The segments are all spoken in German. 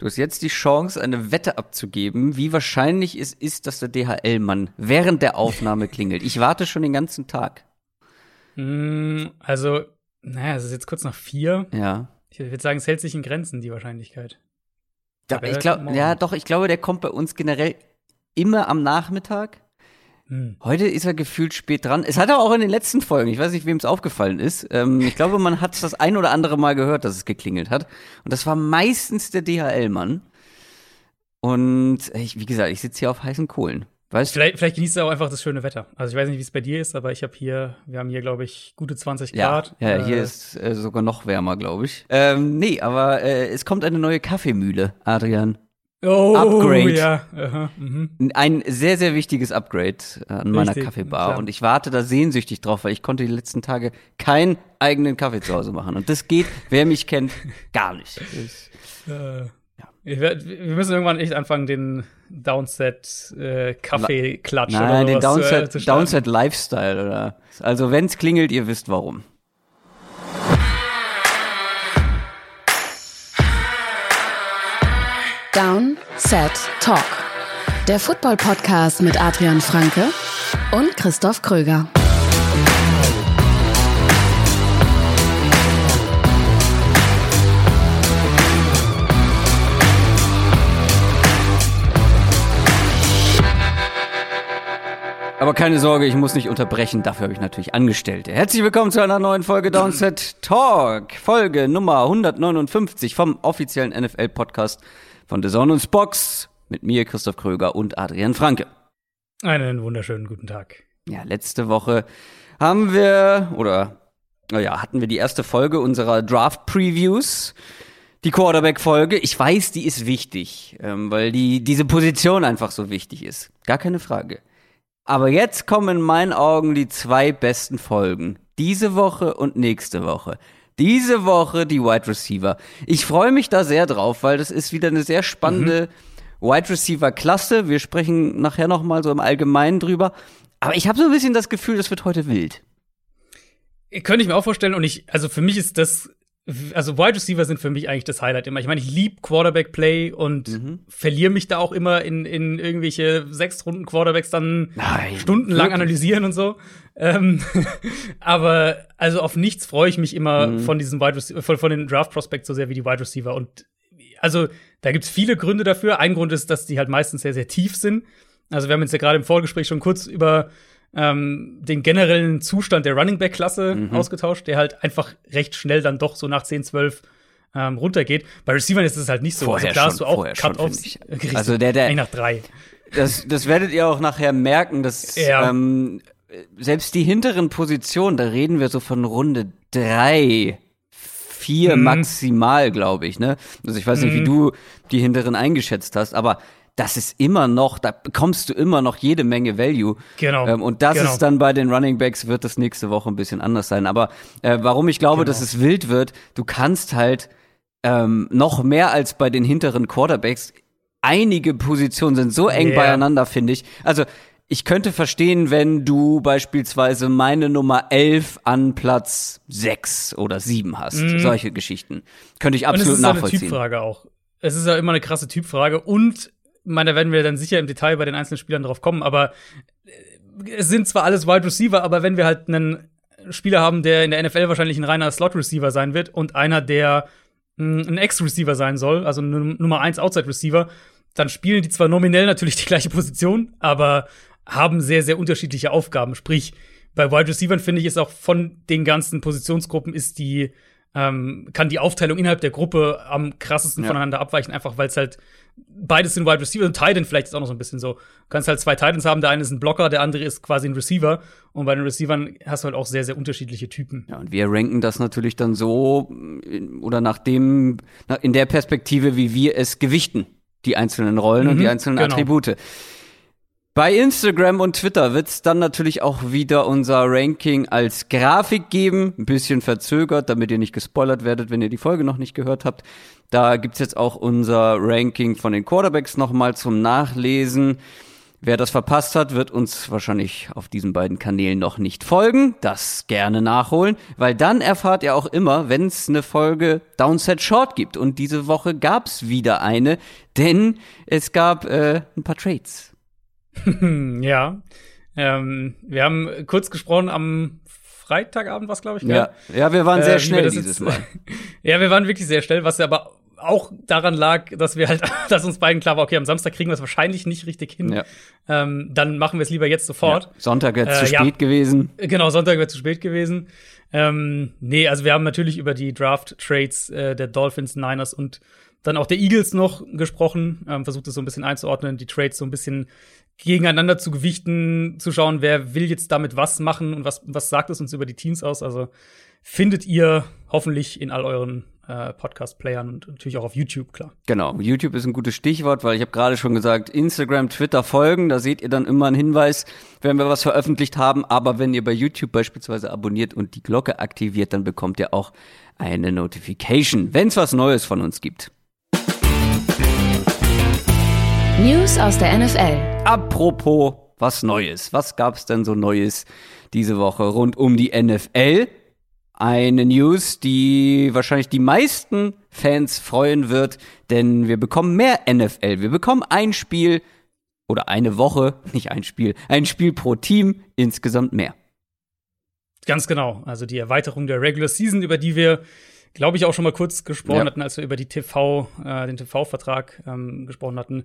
Du hast jetzt die Chance, eine Wette abzugeben, wie wahrscheinlich es ist, dass der DHL-Mann während der Aufnahme klingelt. Ich warte schon den ganzen Tag. Mm, also, naja, es ist jetzt kurz nach vier. Ja. Ich würde sagen, es hält sich in Grenzen, die Wahrscheinlichkeit. Aber ich glaube, morgen. ja, doch, ich glaube, der kommt bei uns generell immer am Nachmittag. Hm. Heute ist er gefühlt spät dran. Es hat er auch in den letzten Folgen, ich weiß nicht, wem es aufgefallen ist. Ähm, ich glaube, man hat das ein oder andere Mal gehört, dass es geklingelt hat. Und das war meistens der DHL-Mann. Und ich, wie gesagt, ich sitze hier auf heißen Kohlen. Weißt? Vielleicht, vielleicht genießt er auch einfach das schöne Wetter. Also ich weiß nicht, wie es bei dir ist, aber ich habe hier, wir haben hier, glaube ich, gute 20 Ja, Grad. ja, hier Äh, ist äh, sogar noch wärmer, glaube ich. Ähm, nee, aber äh, es kommt eine neue Kaffeemühle, Adrian. Oh, Upgrade. Ja, aha, mhm. Ein sehr, sehr wichtiges Upgrade an meiner Richtig, Kaffeebar. klar. Und ich warte da sehnsüchtig drauf, weil ich konnte die letzten Tage keinen eigenen Kaffee zu Hause machen. Und das geht, wer mich kennt, gar nicht. Das- Äh, ich werd, wir müssen irgendwann echt anfangen, den Downset äh, Nein, den oder zu, äh, Downset, zu starten. Downset Lifestyle, oder? Also, wenn's klingelt, ihr wisst warum. Down, Set, Talk. Der Football-Podcast mit Adrian Franke und Christoph Kröger. Aber keine Sorge, ich muss nicht unterbrechen, dafür habe ich natürlich Angestellte. Herzlich willkommen zu einer neuen Folge Downset Talk, Folge Nummer 159 vom offiziellen NFL-Podcast von The und Box mit mir, Christoph Kröger und Adrian Franke. Einen wunderschönen guten Tag. Ja, letzte Woche haben wir, oder naja, hatten wir die erste Folge unserer Draft-Previews. Die Quarterback-Folge. Ich weiß, die ist wichtig, ähm, weil die, diese Position einfach so wichtig ist. Gar keine Frage. Aber jetzt kommen in meinen Augen die zwei besten Folgen. Diese Woche und nächste Woche. Diese Woche die Wide Receiver. Ich freue mich da sehr drauf, weil das ist wieder eine sehr spannende Wide Receiver Klasse. Wir sprechen nachher noch mal so im Allgemeinen drüber. Aber ich habe so ein bisschen das Gefühl, das wird heute wild. Könnte ich mir auch vorstellen und ich, also für mich ist das, also Wide Receiver sind für mich eigentlich das Highlight immer. Ich meine, ich liebe Quarterback Play und Mhm. verliere mich da auch immer in, in irgendwelche sechs Runden Quarterbacks dann Nein, stundenlang wirklich? analysieren und so. Ähm, aber also auf nichts freue ich mich immer Mhm. von diesen Wide Receiver, von, von den Draft Prospects so sehr wie die Wide Receiver. Und also da gibt's viele Gründe dafür. Ein Grund ist, dass die halt meistens sehr, sehr tief sind. Also wir haben uns ja gerade im Vorgespräch schon kurz über ähm, den generellen Zustand der Running Back Klasse Mhm. ausgetauscht, der halt einfach recht schnell dann doch so nach 10, 12 ähm, runtergeht. Bei Receivern ist es halt nicht so. Vorher also schon, hast du auch Cut-Offs. Also der- der- nach drei. Das, das werdet ihr auch nachher merken, dass Ja. ähm, selbst die hinteren Positionen, da reden wir so von Runde drei, vier Mhm. maximal, glaube ich. Ne? Also ich weiß nicht, wie Mhm. du die hinteren eingeschätzt hast, aber das ist immer noch, da bekommst du immer noch jede Menge Value. Genau. Ähm, und das Genau. ist dann bei den Running Backs, wird das nächste Woche ein bisschen anders sein. Aber äh, warum ich glaube, Genau. dass es wild wird, du kannst halt ähm, noch mehr als bei den hinteren Quarterbacks. Einige Positionen sind so eng Ja. beieinander, finde ich. Also ich könnte verstehen, wenn du beispielsweise meine Nummer 11 an Platz 6 oder 7 hast. Solche Geschichten. Könnte ich Mhm. Und es absolut ist ja eine nachvollziehen. Typfrage auch. Es ist ja immer eine krasse Typfrage und meine, da werden wir dann sicher im Detail bei den einzelnen Spielern drauf kommen, aber äh, es sind zwar alles Wide Receiver, aber wenn wir halt einen Spieler haben, der in der NFL wahrscheinlich ein reiner Slot Receiver sein wird und einer, der mh, ein Ex-Receiver sein soll, also eine Nummer 1 Outside Receiver, dann spielen die zwar nominell natürlich die gleiche Position, aber haben sehr, sehr unterschiedliche Aufgaben. Sprich, bei Wide Receivern finde ich es auch von den ganzen Positionsgruppen ist die, ähm, kann die Aufteilung innerhalb der Gruppe am krassesten Ja. voneinander abweichen, einfach weil es halt beides sind Wide Receiver und Titan vielleicht ist auch noch so ein bisschen so. Du kannst halt zwei Titans haben, der eine ist ein Blocker, der andere ist quasi ein Receiver und bei den Receivern hast du halt auch sehr, sehr unterschiedliche Typen. Ja, und wir ranken das natürlich dann so oder nach dem, in der Perspektive, wie wir es gewichten, die einzelnen Rollen und Mhm, die einzelnen genau. Attribute. Bei Instagram und Twitter wird es dann natürlich auch wieder unser Ranking als Grafik geben, ein bisschen verzögert, damit ihr nicht gespoilert werdet, wenn ihr die Folge noch nicht gehört habt. Da gibt's jetzt auch unser Ranking von den Quarterbacks nochmal zum Nachlesen. Wer das verpasst hat, wird uns wahrscheinlich auf diesen beiden Kanälen noch nicht folgen. Das gerne nachholen, weil dann erfahrt ihr auch immer, wenn es eine Folge Downset Short gibt. Und diese Woche gab's wieder eine, denn es gab äh, ein paar Trades. ja. Ähm, wir haben kurz gesprochen am Freitagabend, was glaube ich. Ja. ja, wir waren sehr äh, schnell dieses jetzt, Mal. ja, wir waren wirklich sehr schnell, was aber auch daran lag, dass wir halt, dass uns beiden klar war, okay, am Samstag kriegen wir es wahrscheinlich nicht richtig hin. Ja. Ähm, dann machen wir es lieber jetzt sofort. Ja. Sonntag wäre äh, zu spät gewesen. Genau, Sonntag wäre zu spät gewesen. Ähm, nee, also wir haben natürlich über die Draft-Trades äh, der Dolphins, Niners und dann auch der Eagles noch gesprochen, ähm, versucht es so ein bisschen einzuordnen, die Trades so ein bisschen gegeneinander zu gewichten, zu schauen, wer will jetzt damit was machen und was, was sagt es uns über die Teams aus. Also findet ihr hoffentlich in all euren äh, Podcast-Playern und natürlich auch auf YouTube, klar. Genau, YouTube ist ein gutes Stichwort, weil ich habe gerade schon gesagt, Instagram, Twitter folgen, da seht ihr dann immer einen Hinweis, wenn wir was veröffentlicht haben. Aber wenn ihr bei YouTube beispielsweise abonniert und die Glocke aktiviert, dann bekommt ihr auch eine Notification, wenn es was Neues von uns gibt. News aus der NFL. Apropos was Neues. Was gab's denn so Neues diese Woche rund um die NFL? eine News, die wahrscheinlich die meisten Fans freuen wird, denn wir bekommen mehr NFL. Wir bekommen ein Spiel oder eine Woche, nicht ein Spiel, ein Spiel pro Team, insgesamt mehr. Ganz genau. Also die Erweiterung der Regular Season, über die wir, glaube ich, auch schon mal kurz gesprochen ja. hatten, als wir über die TV, äh, den TV-Vertrag ähm, gesprochen hatten.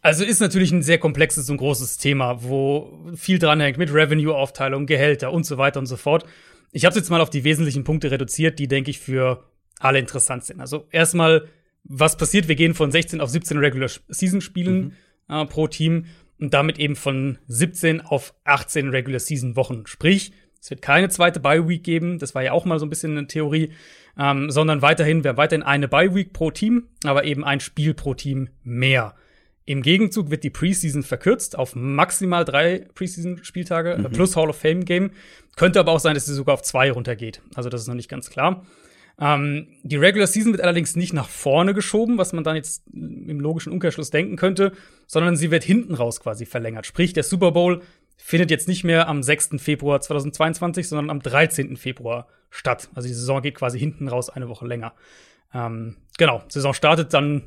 Also ist natürlich ein sehr komplexes und großes Thema, wo viel dranhängt mit Revenue-Aufteilung, Gehälter und so weiter und so fort. Ich habe es jetzt mal auf die wesentlichen Punkte reduziert, die, denke ich, für alle interessant sind. Also erstmal, was passiert? Wir gehen von 16 auf 17 Regular Season Spielen mhm. äh, pro Team und damit eben von 17 auf 18 Regular Season Wochen. Sprich, es wird keine zweite Bye Week geben. Das war ja auch mal so ein bisschen eine Theorie, ähm, sondern weiterhin, wir haben weiterhin eine Bye Week pro Team, aber eben ein Spiel pro Team mehr. Im Gegenzug wird die Preseason verkürzt auf maximal drei Preseason-Spieltage äh, mhm. plus Hall of Fame-Game. Könnte aber auch sein, dass sie sogar auf zwei runtergeht. Also das ist noch nicht ganz klar. Ähm, die Regular Season wird allerdings nicht nach vorne geschoben, was man dann jetzt im logischen Umkehrschluss denken könnte, sondern sie wird hinten raus quasi verlängert. Sprich, der Super Bowl findet jetzt nicht mehr am 6. Februar 2022, sondern am 13. Februar statt. Also die Saison geht quasi hinten raus eine Woche länger. Ähm, genau, Saison startet dann,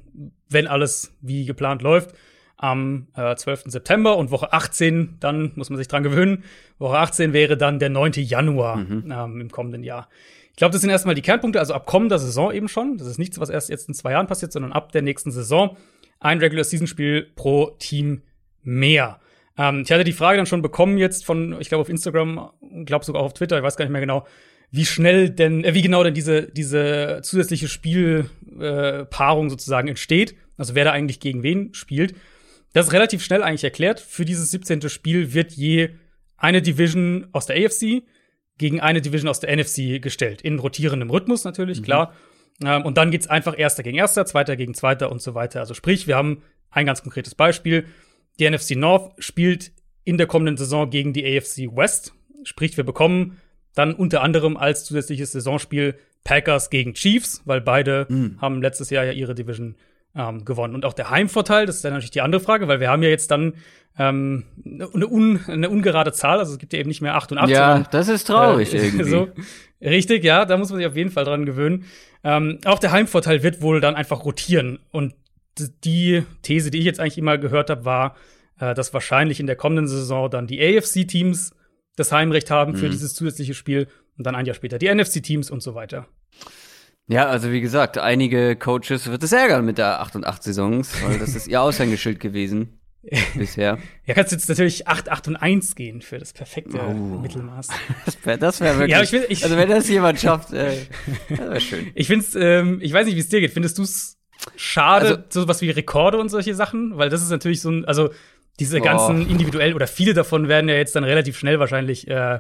wenn alles wie geplant läuft, am äh, 12. September und Woche 18, dann muss man sich dran gewöhnen. Woche 18 wäre dann der 9. Januar mhm. ähm, im kommenden Jahr. Ich glaube, das sind erstmal die Kernpunkte, also ab kommender Saison eben schon. Das ist nichts, was erst jetzt in zwei Jahren passiert, sondern ab der nächsten Saison ein Regular Season Spiel pro Team mehr. Ähm, ich hatte die Frage dann schon bekommen jetzt von, ich glaube auf Instagram, glaube sogar auch auf Twitter, ich weiß gar nicht mehr genau, wie schnell denn, äh, wie genau denn diese, diese zusätzliche Spielpaarung äh, sozusagen entsteht. Also wer da eigentlich gegen wen spielt. Das ist relativ schnell eigentlich erklärt. Für dieses 17. Spiel wird je eine Division aus der AFC gegen eine Division aus der NFC gestellt. In rotierendem Rhythmus natürlich, mhm. klar. Ähm, und dann geht's einfach Erster gegen Erster, Zweiter gegen Zweiter und so weiter. Also sprich, wir haben ein ganz konkretes Beispiel. Die NFC North spielt in der kommenden Saison gegen die AFC West. Sprich, wir bekommen dann unter anderem als zusätzliches Saisonspiel Packers gegen Chiefs, weil beide mhm. haben letztes Jahr ja ihre Division ähm, gewonnen. Und auch der Heimvorteil, das ist dann natürlich die andere Frage, weil wir haben ja jetzt dann ähm, eine, un, eine ungerade Zahl, also es gibt ja eben nicht mehr 8 und 8. Ja, sondern, das ist traurig äh, irgendwie. So, richtig, ja, da muss man sich auf jeden Fall dran gewöhnen. Ähm, auch der Heimvorteil wird wohl dann einfach rotieren. Und die These, die ich jetzt eigentlich immer gehört habe, war, äh, dass wahrscheinlich in der kommenden Saison dann die AFC-Teams das Heimrecht haben für mhm. dieses zusätzliche Spiel und dann ein Jahr später die NFC-Teams und so weiter. Ja, also wie gesagt, einige Coaches wird es ärgern mit der 8 und 8 Saisons, weil das ist ihr Aushängeschild gewesen bisher. Ja, kannst jetzt natürlich 8, 8 und 1 gehen für das perfekte oh. Mittelmaß. Das wäre das wär wirklich. Ja, ich, ich, also wenn das jemand schafft, äh, das wäre schön. Ich find's, ähm, ich weiß nicht, wie es dir geht. Findest du es schade, also, sowas wie Rekorde und solche Sachen? Weil das ist natürlich so ein, also diese ganzen oh. individuellen oder viele davon werden ja jetzt dann relativ schnell wahrscheinlich äh,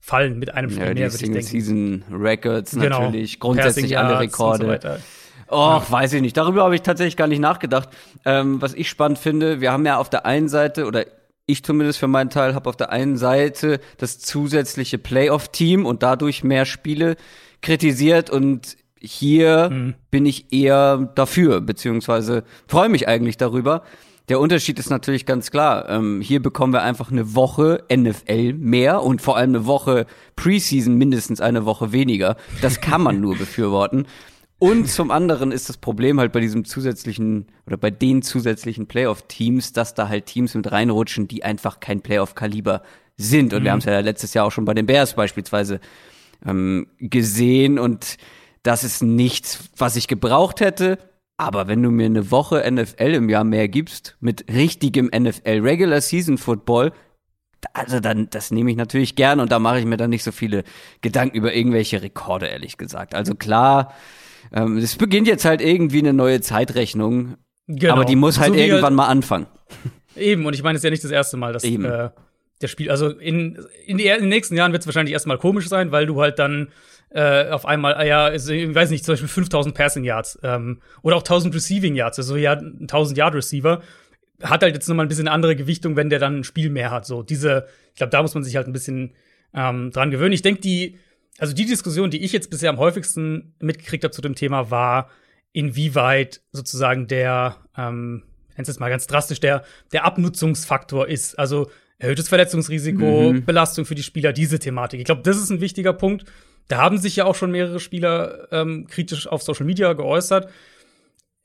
fallen mit einem Spiel ja, mehr, würde ich denken. Season Records genau. natürlich, grundsätzlich alle Rekorde. So Oh, ja. weiß ich nicht. Darüber habe ich tatsächlich gar nicht nachgedacht. Ähm, was ich spannend finde, wir haben ja auf der einen Seite, oder ich zumindest für meinen Teil, habe auf der einen Seite das zusätzliche Playoff-Team und dadurch mehr Spiele kritisiert und hier mhm. bin ich eher dafür, beziehungsweise freue mich eigentlich darüber. Der Unterschied ist natürlich ganz klar. Ähm, hier bekommen wir einfach eine Woche NFL mehr und vor allem eine Woche Preseason mindestens eine Woche weniger. Das kann man nur befürworten. Und zum anderen ist das Problem halt bei diesem zusätzlichen oder bei den zusätzlichen Playoff-Teams, dass da halt Teams mit reinrutschen, die einfach kein Playoff-Kaliber sind. Und mhm. wir haben es ja letztes Jahr auch schon bei den Bears beispielsweise ähm, gesehen. Und das ist nichts, was ich gebraucht hätte. Aber wenn du mir eine Woche NFL im Jahr mehr gibst, mit richtigem NFL Regular Season Football, also dann, das nehme ich natürlich gern und da mache ich mir dann nicht so viele Gedanken über irgendwelche Rekorde, ehrlich gesagt. Also klar, ähm, es beginnt jetzt halt irgendwie eine neue Zeitrechnung, genau. aber die muss halt so irgendwann halt mal anfangen. Eben, und ich meine, es ist ja nicht das erste Mal, dass äh, der Spiel, also in, in, die, in den nächsten Jahren wird es wahrscheinlich erstmal komisch sein, weil du halt dann äh, auf einmal, äh, ja, ich weiß nicht, zum Beispiel 5000 Passing Yards ähm, oder auch 1000 Receiving Yards, also ja, 1000 Yard Receiver hat halt jetzt nochmal ein bisschen eine andere Gewichtung, wenn der dann ein Spiel mehr hat. So diese, ich glaube, da muss man sich halt ein bisschen ähm, dran gewöhnen. Ich denke, die, also die Diskussion, die ich jetzt bisher am häufigsten mitgekriegt habe zu dem Thema, war, inwieweit sozusagen der, ähm, nenn's jetzt mal ganz drastisch, der, der Abnutzungsfaktor ist. Also erhöhtes Verletzungsrisiko, mhm. Belastung für die Spieler, diese Thematik. Ich glaube, das ist ein wichtiger Punkt. Da haben sich ja auch schon mehrere Spieler ähm, kritisch auf Social Media geäußert.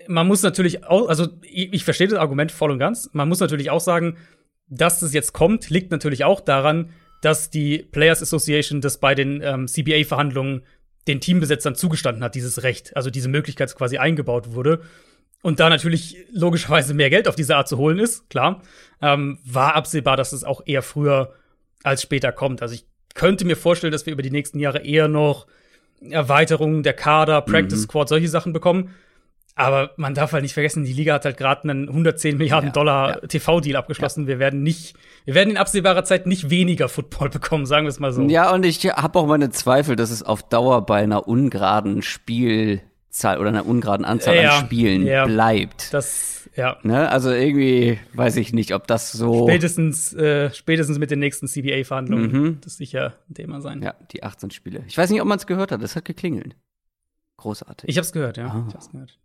Man muss natürlich auch, also ich, ich verstehe das Argument voll und ganz. Man muss natürlich auch sagen, dass das jetzt kommt, liegt natürlich auch daran, dass die Players Association das bei den ähm, CBA-Verhandlungen den Teambesetzern zugestanden hat, dieses Recht, also diese Möglichkeit quasi eingebaut wurde. Und da natürlich logischerweise mehr Geld auf diese Art zu holen ist, klar, ähm, war absehbar, dass es auch eher früher als später kommt. Also ich könnte mir vorstellen, dass wir über die nächsten Jahre eher noch Erweiterungen der Kader, Practice mhm. Squad, solche Sachen bekommen. Aber man darf halt nicht vergessen, die Liga hat halt gerade einen 110 Milliarden ja, Dollar ja. TV-Deal abgeschlossen. Ja. Wir werden nicht, wir werden in absehbarer Zeit nicht weniger Football bekommen, sagen wir es mal so. Ja, und ich habe auch meine Zweifel, dass es auf Dauer bei einer ungeraden Spielzahl oder einer ungeraden Anzahl an Spielen bleibt. Das, ja. Ne? Also irgendwie weiß ich nicht, ob das so. Spätestens, äh, spätestens mit den nächsten CBA-Verhandlungen. Mhm. Das sicher ein Thema sein. Ja, die 18 Spiele. Ich weiß nicht, ob man es gehört hat. Es hat geklingelt. Großartig. Ich habe es gehört, ja. Ah. Ich, hab's gehört.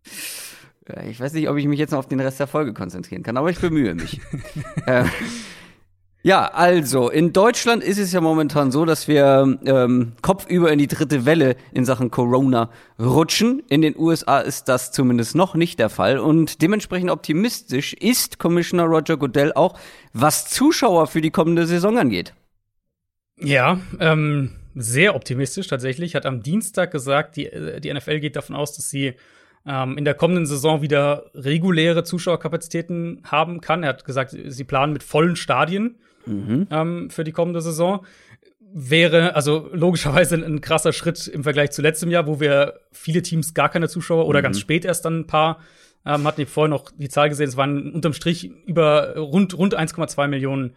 ich weiß nicht, ob ich mich jetzt noch auf den Rest der Folge konzentrieren kann, aber ich bemühe mich. äh, ja, also in Deutschland ist es ja momentan so, dass wir ähm, kopfüber in die dritte Welle in Sachen Corona rutschen. In den USA ist das zumindest noch nicht der Fall und dementsprechend optimistisch ist Commissioner Roger Goodell auch, was Zuschauer für die kommende Saison angeht. Ja, ähm, sehr optimistisch tatsächlich. Hat am Dienstag gesagt, die, äh, die NFL geht davon aus, dass sie ähm, in der kommenden Saison wieder reguläre Zuschauerkapazitäten haben kann. Er hat gesagt, sie planen mit vollen Stadien mhm. ähm, für die kommende Saison. Wäre also logischerweise ein krasser Schritt im Vergleich zu letztem Jahr, wo wir viele Teams gar keine Zuschauer oder mhm. ganz spät erst dann ein paar ähm, hatten. Ich vorher noch die Zahl gesehen, es waren unterm Strich über rund, rund 1,2 Millionen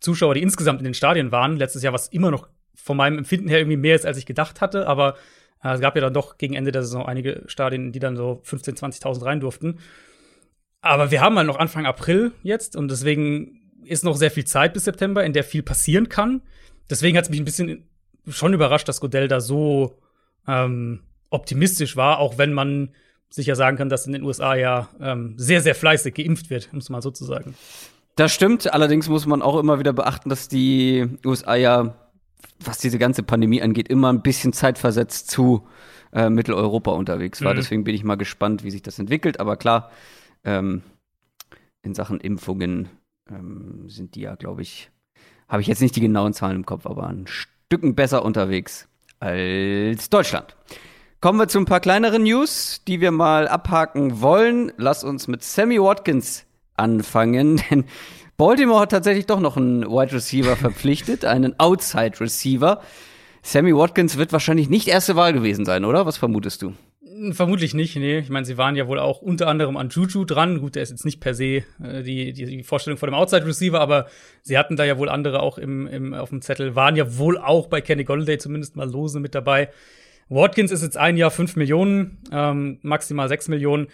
Zuschauer, die insgesamt in den Stadien waren. Letztes Jahr, was immer noch von meinem Empfinden her irgendwie mehr ist, als ich gedacht hatte. Aber äh, es gab ja dann doch gegen Ende der Saison einige Stadien, die dann so 15.000, 20.000 rein durften. Aber wir haben halt noch Anfang April jetzt und deswegen ist noch sehr viel Zeit bis September, in der viel passieren kann. Deswegen hat es mich ein bisschen schon überrascht, dass Godell da so ähm, optimistisch war, auch wenn man sicher sagen kann, dass in den USA ja ähm, sehr, sehr fleißig geimpft wird, um es mal so zu sagen. Das stimmt, allerdings muss man auch immer wieder beachten, dass die USA ja was diese ganze Pandemie angeht, immer ein bisschen zeitversetzt zu äh, Mitteleuropa unterwegs war. Mhm. Deswegen bin ich mal gespannt, wie sich das entwickelt. Aber klar, ähm, in Sachen Impfungen ähm, sind die ja, glaube ich, habe ich jetzt nicht die genauen Zahlen im Kopf, aber ein Stücken besser unterwegs als Deutschland. Kommen wir zu ein paar kleineren News, die wir mal abhaken wollen. Lass uns mit Sammy Watkins anfangen, denn Baltimore hat tatsächlich doch noch einen Wide Receiver verpflichtet, einen Outside Receiver. Sammy Watkins wird wahrscheinlich nicht erste Wahl gewesen sein, oder? Was vermutest du? Vermutlich nicht, nee. Ich meine, sie waren ja wohl auch unter anderem an Juju dran. Gut, der ist jetzt nicht per se äh, die, die, die Vorstellung von dem Outside Receiver, aber sie hatten da ja wohl andere auch im, im, auf dem Zettel, waren ja wohl auch bei Kenny Golladay zumindest mal lose mit dabei. Watkins ist jetzt ein Jahr fünf Millionen, ähm, maximal sechs Millionen.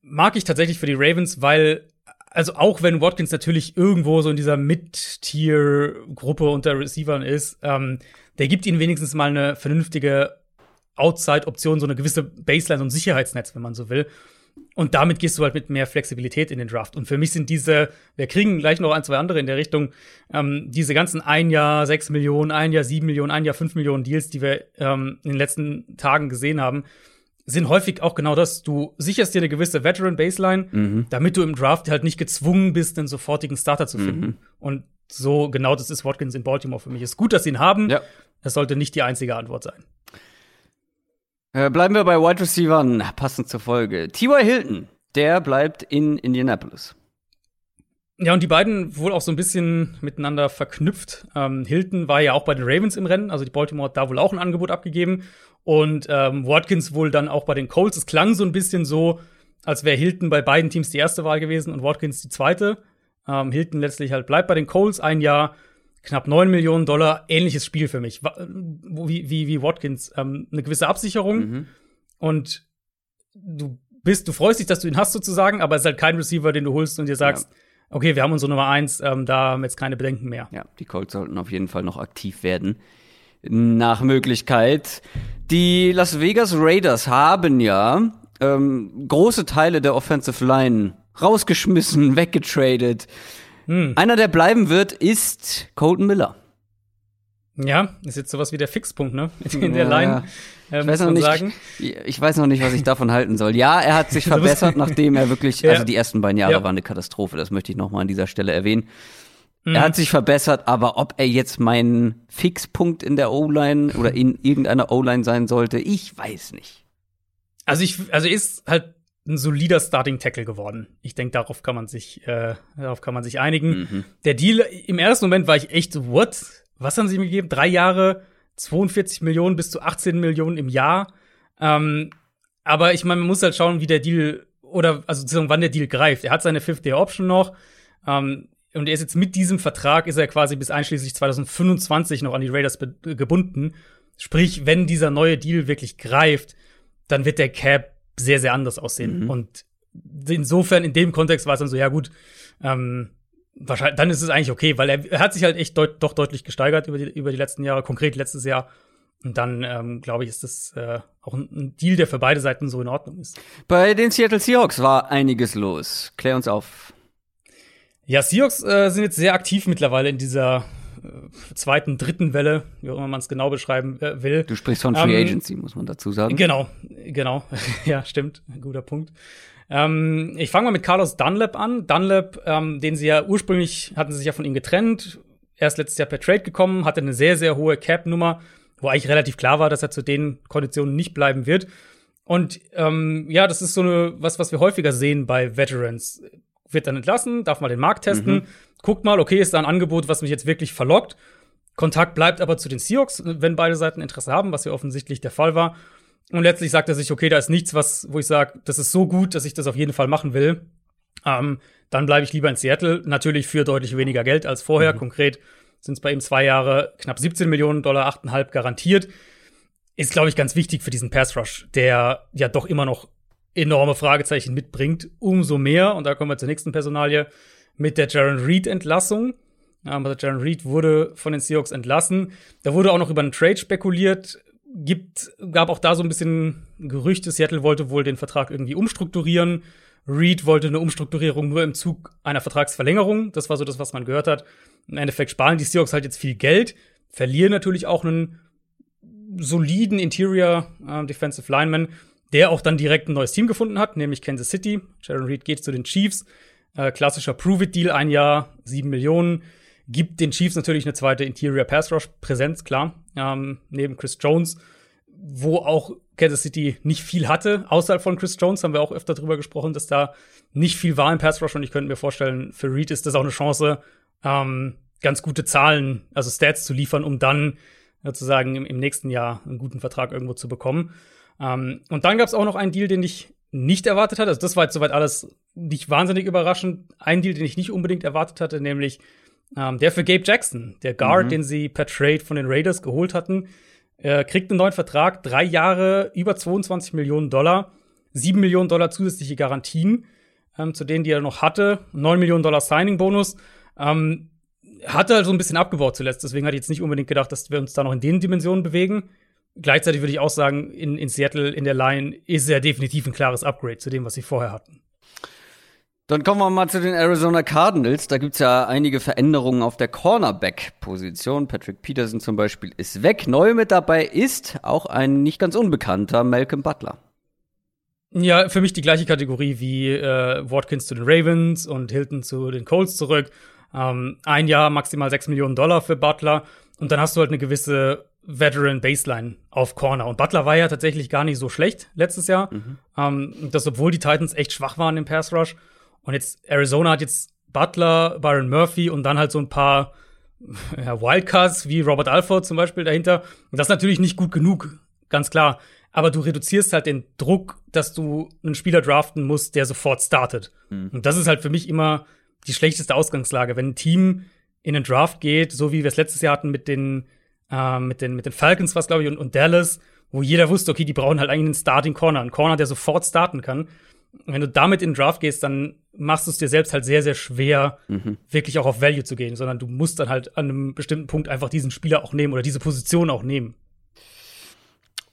Mag ich tatsächlich für die Ravens, weil also auch wenn Watkins natürlich irgendwo so in dieser Mid-Tier-Gruppe unter Receivern ist, ähm, der gibt ihnen wenigstens mal eine vernünftige Outside-Option, so eine gewisse Baseline, so ein Sicherheitsnetz, wenn man so will. Und damit gehst du halt mit mehr Flexibilität in den Draft. Und für mich sind diese, wir kriegen gleich noch ein, zwei andere in der Richtung, ähm, diese ganzen ein Jahr sechs Millionen, ein Jahr sieben Millionen, ein Jahr fünf Millionen Deals, die wir ähm, in den letzten Tagen gesehen haben, sind häufig auch genau das. Du sicherst dir eine gewisse Veteran-Baseline, mhm. damit du im Draft halt nicht gezwungen bist, einen sofortigen Starter zu finden. Mhm. Und so genau das ist Watkins in Baltimore für mich. Ist gut, dass sie ihn haben. Ja. Das sollte nicht die einzige Antwort sein. Äh, bleiben wir bei Wide Receivern, passend zur Folge. T.Y. Hilton, der bleibt in Indianapolis. Ja, und die beiden wohl auch so ein bisschen miteinander verknüpft. Ähm, Hilton war ja auch bei den Ravens im Rennen, also die Baltimore hat da wohl auch ein Angebot abgegeben. Und ähm, Watkins wohl dann auch bei den Colts. Es klang so ein bisschen so, als wäre Hilton bei beiden Teams die erste Wahl gewesen und Watkins die zweite. Ähm, Hilton letztlich halt bleibt bei den Colts ein Jahr, knapp 9 Millionen Dollar, ähnliches Spiel für mich. Wie, wie, wie Watkins. Ähm, eine gewisse Absicherung mhm. und du bist, du freust dich, dass du ihn hast sozusagen, aber es ist halt kein Receiver, den du holst und dir sagst, ja. okay, wir haben unsere Nummer eins, ähm, da haben wir jetzt keine Bedenken mehr. Ja, die Colts sollten auf jeden Fall noch aktiv werden. Nach Möglichkeit. Die Las Vegas Raiders haben ja ähm, große Teile der Offensive Line rausgeschmissen, weggetradet. Hm. Einer, der bleiben wird, ist Colton Miller. Ja, ist jetzt sowas wie der Fixpunkt, ne? In der ja, Line. Äh, ich, weiß noch nicht, sagen. ich weiß noch nicht, was ich davon halten soll. Ja, er hat sich verbessert, nachdem er wirklich, ja. also die ersten beiden Jahre ja. waren eine Katastrophe, das möchte ich nochmal an dieser Stelle erwähnen. Mhm. Er hat sich verbessert, aber ob er jetzt mein Fixpunkt in der O-Line oder in irgendeiner O-Line sein sollte, ich weiß nicht. Also ich, also ist halt ein solider Starting Tackle geworden. Ich denke, darauf kann man sich, äh, darauf kann man sich einigen. Mhm. Der Deal im ersten Moment war ich echt so, what? Was haben sie mir gegeben? Drei Jahre, 42 Millionen bis zu 18 Millionen im Jahr. Ähm, aber ich meine, man muss halt schauen, wie der Deal oder also wann der Deal greift. Er hat seine Fifth Year Option noch. Ähm, und er ist jetzt mit diesem Vertrag ist er quasi bis einschließlich 2025 noch an die Raiders gebunden. Sprich, wenn dieser neue Deal wirklich greift, dann wird der Cap sehr, sehr anders aussehen. Mhm. Und insofern, in dem Kontext war es dann so, ja gut, ähm, wahrscheinlich, dann ist es eigentlich okay, weil er, er hat sich halt echt deut doch deutlich gesteigert über die, über die letzten Jahre, konkret letztes Jahr. Und dann, ähm, glaube ich, ist das äh, auch ein, Deal, der für beide Seiten so in Ordnung ist. Bei den Seattle Seahawks war einiges los. Klär uns auf. Ja, Seahawks äh, sind jetzt sehr aktiv mittlerweile in dieser zweiten, dritten Welle, wie auch immer man es genau beschreiben äh, will. Du sprichst von Free ähm, Agency, muss man dazu sagen. Genau, genau. ja, stimmt. Guter Punkt. Ähm, ich fange mal mit Carlos Dunlap an. Dunlap, ähm, den sie ja ursprünglich hatten sie sich ja von ihm getrennt. Er ist letztes Jahr per Trade gekommen, hatte eine sehr, sehr hohe Cap-Nummer, wo eigentlich relativ klar war, dass er zu den Konditionen nicht bleiben wird. Und ähm, ja, das ist so eine, was, was wir häufiger sehen bei Veterans. Wird dann entlassen, darf mal den Markt testen. Mhm guckt mal, okay, ist da ein Angebot, was mich jetzt wirklich verlockt. Kontakt bleibt aber zu den Seahawks, wenn beide Seiten Interesse haben, was ja offensichtlich der Fall war. Und letztlich sagt er sich, okay, da ist nichts, was, wo ich sage, das ist so gut, dass ich das auf jeden Fall machen will. Ähm, dann bleibe ich lieber in Seattle, natürlich für deutlich weniger Geld als vorher. Mhm. Konkret sind es bei ihm zwei Jahre knapp 17 Millionen Dollar, 8,5 garantiert. Ist, glaube ich, ganz wichtig für diesen Pass Rush, der ja doch immer noch enorme Fragezeichen mitbringt. Umso mehr, und da kommen wir zur nächsten Personalie, mit der Jaron Reed-Entlassung. Also Jaron Reed wurde von den Seahawks entlassen. Da wurde auch noch über einen Trade spekuliert. Gibt, gab auch da so ein bisschen Gerüchte. Seattle wollte wohl den Vertrag irgendwie umstrukturieren. Reed wollte eine Umstrukturierung nur im Zug einer Vertragsverlängerung. Das war so das, was man gehört hat. Im Endeffekt sparen die Seahawks halt jetzt viel Geld, verlieren natürlich auch einen soliden Interior äh, Defensive Lineman, der auch dann direkt ein neues Team gefunden hat, nämlich Kansas City. Jaron Reed geht zu den Chiefs. Äh, klassischer Prove-It-Deal, ein Jahr, sieben Millionen. Gibt den Chiefs natürlich eine zweite Interior Pass Rush Präsenz, klar. Ähm, neben Chris Jones, wo auch Kansas City nicht viel hatte. Außerhalb von Chris Jones haben wir auch öfter drüber gesprochen, dass da nicht viel war im Pass Rush und ich könnte mir vorstellen, für Reed ist das auch eine Chance, ähm, ganz gute Zahlen, also Stats zu liefern, um dann sozusagen im, im nächsten Jahr einen guten Vertrag irgendwo zu bekommen. Ähm, und dann gab es auch noch einen Deal, den ich nicht erwartet hatte. Also das war jetzt soweit alles nicht wahnsinnig überraschend. Ein Deal, den ich nicht unbedingt erwartet hatte, nämlich ähm, der für Gabe Jackson, der Guard, mhm. den sie per Trade von den Raiders geholt hatten, äh, kriegt einen neuen Vertrag, drei Jahre, über 22 Millionen Dollar, sieben Millionen Dollar zusätzliche Garantien, ähm, zu denen die er noch hatte, neun Millionen Dollar Signing-Bonus. Ähm, hatte halt so ein bisschen abgebaut zuletzt, deswegen hatte ich jetzt nicht unbedingt gedacht, dass wir uns da noch in den Dimensionen bewegen. gleichzeitig würde ich auch sagen, in, in Seattle in der Line ist er definitiv ein klares Upgrade zu dem, was sie vorher hatten. Dann kommen wir mal zu den Arizona Cardinals. Da gibt's ja einige Veränderungen auf der Cornerback-Position. Patrick Peterson zum Beispiel ist weg. Neu mit dabei ist auch ein nicht ganz unbekannter Malcolm Butler. Ja, für mich die gleiche Kategorie wie äh, Watkins zu den Ravens und Hilton zu den Colts zurück. Ähm, ein Jahr maximal 6 Millionen Dollar für Butler. Und dann hast du halt eine gewisse Veteran Baseline auf Corner. Und Butler war ja tatsächlich gar nicht so schlecht letztes Jahr. Mhm. Ähm, das, obwohl die Titans echt schwach waren im Pass Rush. Und jetzt Arizona hat jetzt Butler, Byron Murphy und dann halt so ein paar ja, Wildcards wie Robert Alford zum Beispiel dahinter. Und das ist natürlich nicht gut genug, ganz klar. Aber du reduzierst halt den Druck, dass du einen Spieler draften musst, der sofort startet. Mhm. Und das ist halt für mich immer die schlechteste Ausgangslage. Wenn ein Team in den Draft geht, so wie wir es letztes Jahr hatten mit den, äh, mit den, mit den Falcons, was glaube ich, und, und Dallas, wo jeder wusste, okay, die brauchen halt eigentlich einen Starting Corner, einen Corner, der sofort starten kann. Wenn du damit in den Draft gehst, dann machst du es dir selbst halt sehr, sehr schwer, mhm. wirklich auch auf Value zu gehen, sondern du musst dann halt an einem bestimmten Punkt einfach diesen Spieler auch nehmen oder diese Position auch nehmen.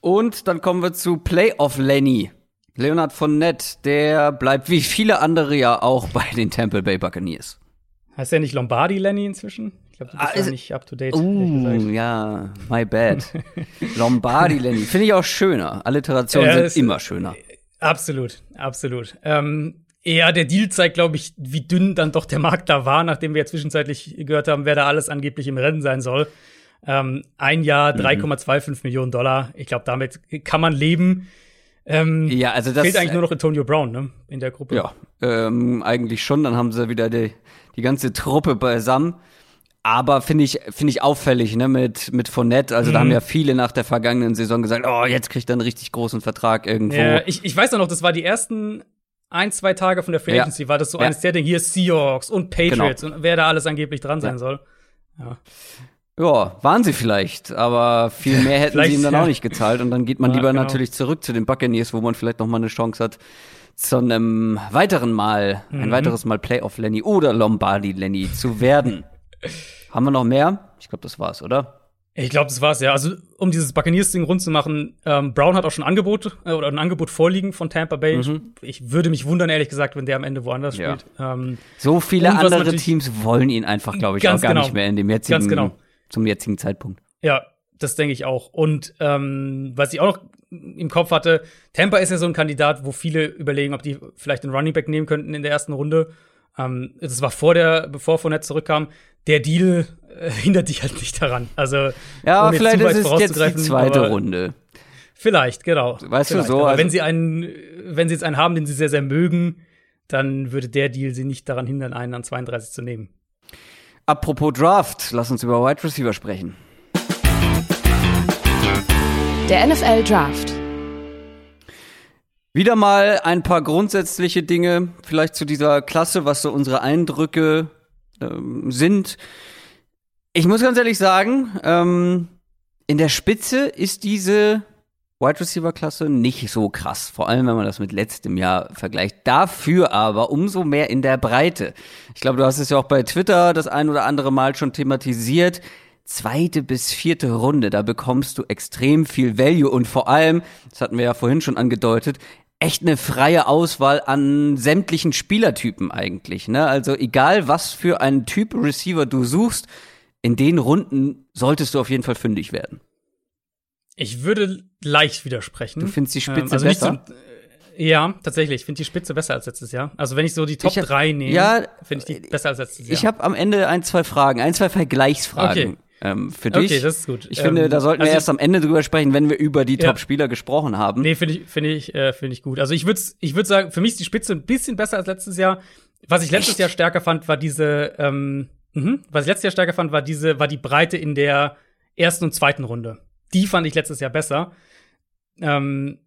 Und dann kommen wir zu Playoff Lenny. Leonard Fournette, der bleibt wie viele andere ja auch bei den Tampa Bay Buccaneers. Heißt der nicht Lombardi Lenny inzwischen? Ich glaube, du bist ah, ja nicht up to date. Uh, ja, my bad. Lombardi Lenny. Finde ich auch schöner. Alliterationen ja, sind immer schöner. Absolut, absolut. Ähm, eher der Deal zeigt, glaube ich, wie dünn dann doch der Markt da war, nachdem wir ja zwischenzeitlich gehört haben, wer da alles angeblich im Rennen sein soll. Ähm, ein Jahr 3,25 mhm. Millionen Dollar. Ich glaube, damit kann man leben. Ähm, ja, also das fehlt eigentlich nur noch Antonio Brown ne, in der Gruppe. Ja, ähm, eigentlich schon. Dann haben sie wieder die, die ganze Truppe beisammen. Aber finde ich, finde ich auffällig, ne, mit, mit Fournette. Also, mhm. da haben mhm. ja viele nach der vergangenen Saison gesagt, oh, jetzt kriegt er einen richtig großen Vertrag irgendwo. Ja, ich, ich weiß noch, das war die ersten ein, zwei Tage von der Free Agency, ja. war das so ja. eines der Dinge, hier Seahawks und Patriots genau. und wer da alles angeblich dran sein ja. soll. Ja. Ja, waren sie vielleicht, aber viel mehr hätten sie ihm dann auch nicht gezahlt und dann geht man lieber genau. natürlich zurück zu den Buccaneers, wo man vielleicht noch mal eine Chance hat, zu einem weiteren Mal, mhm. ein weiteres Mal Playoff Lenny oder Lombardi Lenny zu werden. Haben wir noch mehr? Ich glaube, das war's, oder? Ich glaube, das war's, ja. Also, um dieses Buccaneers-Ding rund zu machen, ähm, Brown hat auch schon ein Angebot äh, oder ein Angebot vorliegen von Tampa Bay. Mhm. Ich, ich, würde mich wundern, ehrlich gesagt, wenn der am Ende woanders ja. spielt. Ähm, so viele andere Teams wollen ihn einfach, glaube ich, auch gar genau. nicht mehr in dem jetzigen, genau. zum jetzigen Zeitpunkt. Ja, das denke ich auch. Und ähm, was ich auch noch im Kopf hatte, Tampa ist ja so ein Kandidat, wo viele überlegen, ob die vielleicht einen Running Back nehmen könnten in der ersten Runde. Ähm, das war vor der, bevor Fournette zurückkam. Der Deal äh, hindert dich halt nicht daran. Also, ja, vielleicht ist es jetzt die zweite Runde. Vielleicht, genau. Weißt vielleicht. du so? Also wenn sie einen, wenn sie jetzt einen haben, den sie sehr, sehr mögen, dann würde der Deal sie nicht daran hindern, einen an 32 zu nehmen. Apropos Draft, lass uns über Wide Receiver sprechen. Der NFL Draft. Wieder mal ein paar grundsätzliche Dinge, vielleicht zu dieser Klasse, was so unsere Eindrücke ähm, sind. Ich muss ganz ehrlich sagen, ähm, in der Spitze ist diese Wide Receiver Klasse nicht so krass, vor allem wenn man das mit letztem Jahr vergleicht. Dafür aber umso mehr in der Breite. Ich glaube, du hast es ja auch bei Twitter das ein oder andere Mal schon thematisiert. Zweite bis vierte Runde, da bekommst du extrem viel Value und vor allem, das hatten wir ja vorhin schon angedeutet, echt eine freie Auswahl an sämtlichen Spielertypen eigentlich. Ne? Also egal, was für einen Typ Receiver du suchst, in den Runden solltest du auf jeden Fall fündig werden. Ich würde leicht widersprechen. Du findest die Spitze ähm, also besser? So, äh, ja, tatsächlich. Ich finde die Spitze besser als letztes Jahr. Also wenn ich so die Top hab, 3 nehme, ja, finde ich die besser als letztes Jahr. Ich habe am Ende ein, zwei Fragen, ein, zwei Vergleichsfragen. Okay. Ähm, für dich. Okay, das ist gut. Ich ähm, finde, da sollten wir also erst am Ende drüber sprechen, wenn wir über die ja. Top-Spieler gesprochen haben. Nee, finde ich, finde ich, äh, finde ich gut. Also ich würde ich würd sagen, für mich ist die Spitze ein bisschen besser als letztes Jahr. Was ich letztes Echt? Jahr stärker fand, war diese, ähm, mh, was ich letztes Jahr stärker fand, war diese, war die Breite in der ersten und zweiten Runde. Die fand ich letztes Jahr besser. Ähm,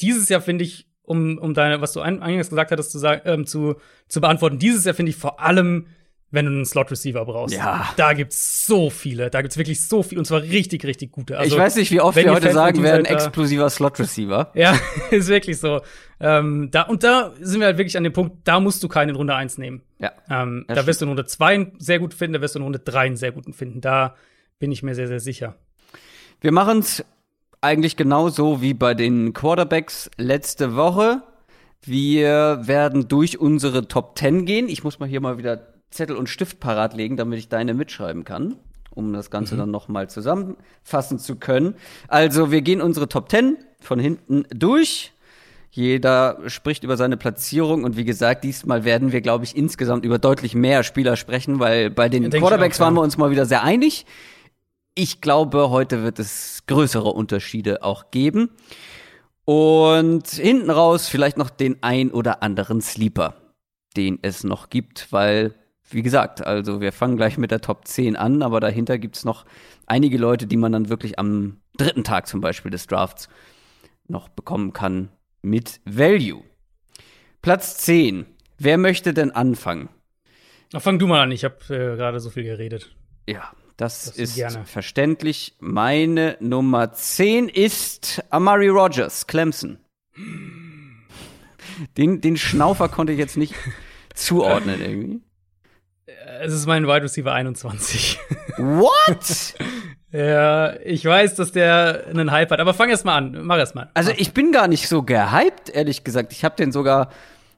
dieses Jahr finde ich, um, um deine, was du eingangs gesagt hattest, zu, sagen, ähm, zu, zu beantworten, dieses Jahr finde ich vor allem wenn du einen Slot-Receiver brauchst. Ja. Da gibt's so viele. Da gibt's wirklich so viele. Und zwar richtig, richtig gute. Also, ich weiß nicht, wie oft wir heute sagen werden, exklusiver Slot-Receiver. Ja, ist wirklich so. Ähm, da, und da sind wir halt wirklich an dem Punkt, da musst du keinen in Runde 1 nehmen. Ja. Ähm, da wirst du in Runde 2 einen sehr gut finden, da wirst du in Runde 3 einen sehr guten finden. Da bin ich mir sehr, sehr sicher. Wir machen's eigentlich genauso wie bei den Quarterbacks letzte Woche. Wir werden durch unsere Top 10 gehen. Ich muss mal hier mal wieder Zettel und Stift parat legen, damit ich deine mitschreiben kann, um das Ganze mhm. dann noch mal zusammenfassen zu können. Also, wir gehen unsere Top 10 von hinten durch. Jeder spricht über seine Platzierung und wie gesagt, diesmal werden wir, glaube ich, insgesamt über deutlich mehr Spieler sprechen, weil bei den Denk Quarterbacks auch, waren wir uns mal wieder sehr einig. Ich glaube, heute wird es größere Unterschiede auch geben. Und hinten raus vielleicht noch den ein oder anderen Sleeper, den es noch gibt, weil, wie gesagt, also wir fangen gleich mit der Top 10 an, aber dahinter gibt's noch einige Leute, die man dann wirklich am dritten Tag zum Beispiel des Drafts noch bekommen kann mit Value. Platz 10. Wer möchte denn anfangen? Ach, fang du mal an, ich habe äh, gerade so viel geredet. Ja, das, das ist gerne. verständlich. Meine Nummer 10 ist Amari Rogers, Clemson. Den, den Schnaufer konnte ich jetzt nicht zuordnen irgendwie. Es ist mein Wide Receiver 21. What? ja, ich weiß, dass der einen Hype hat, aber fang erst mal an. Mach erst mal. Also, ich bin gar nicht so gehypt, ehrlich gesagt. Ich habe den sogar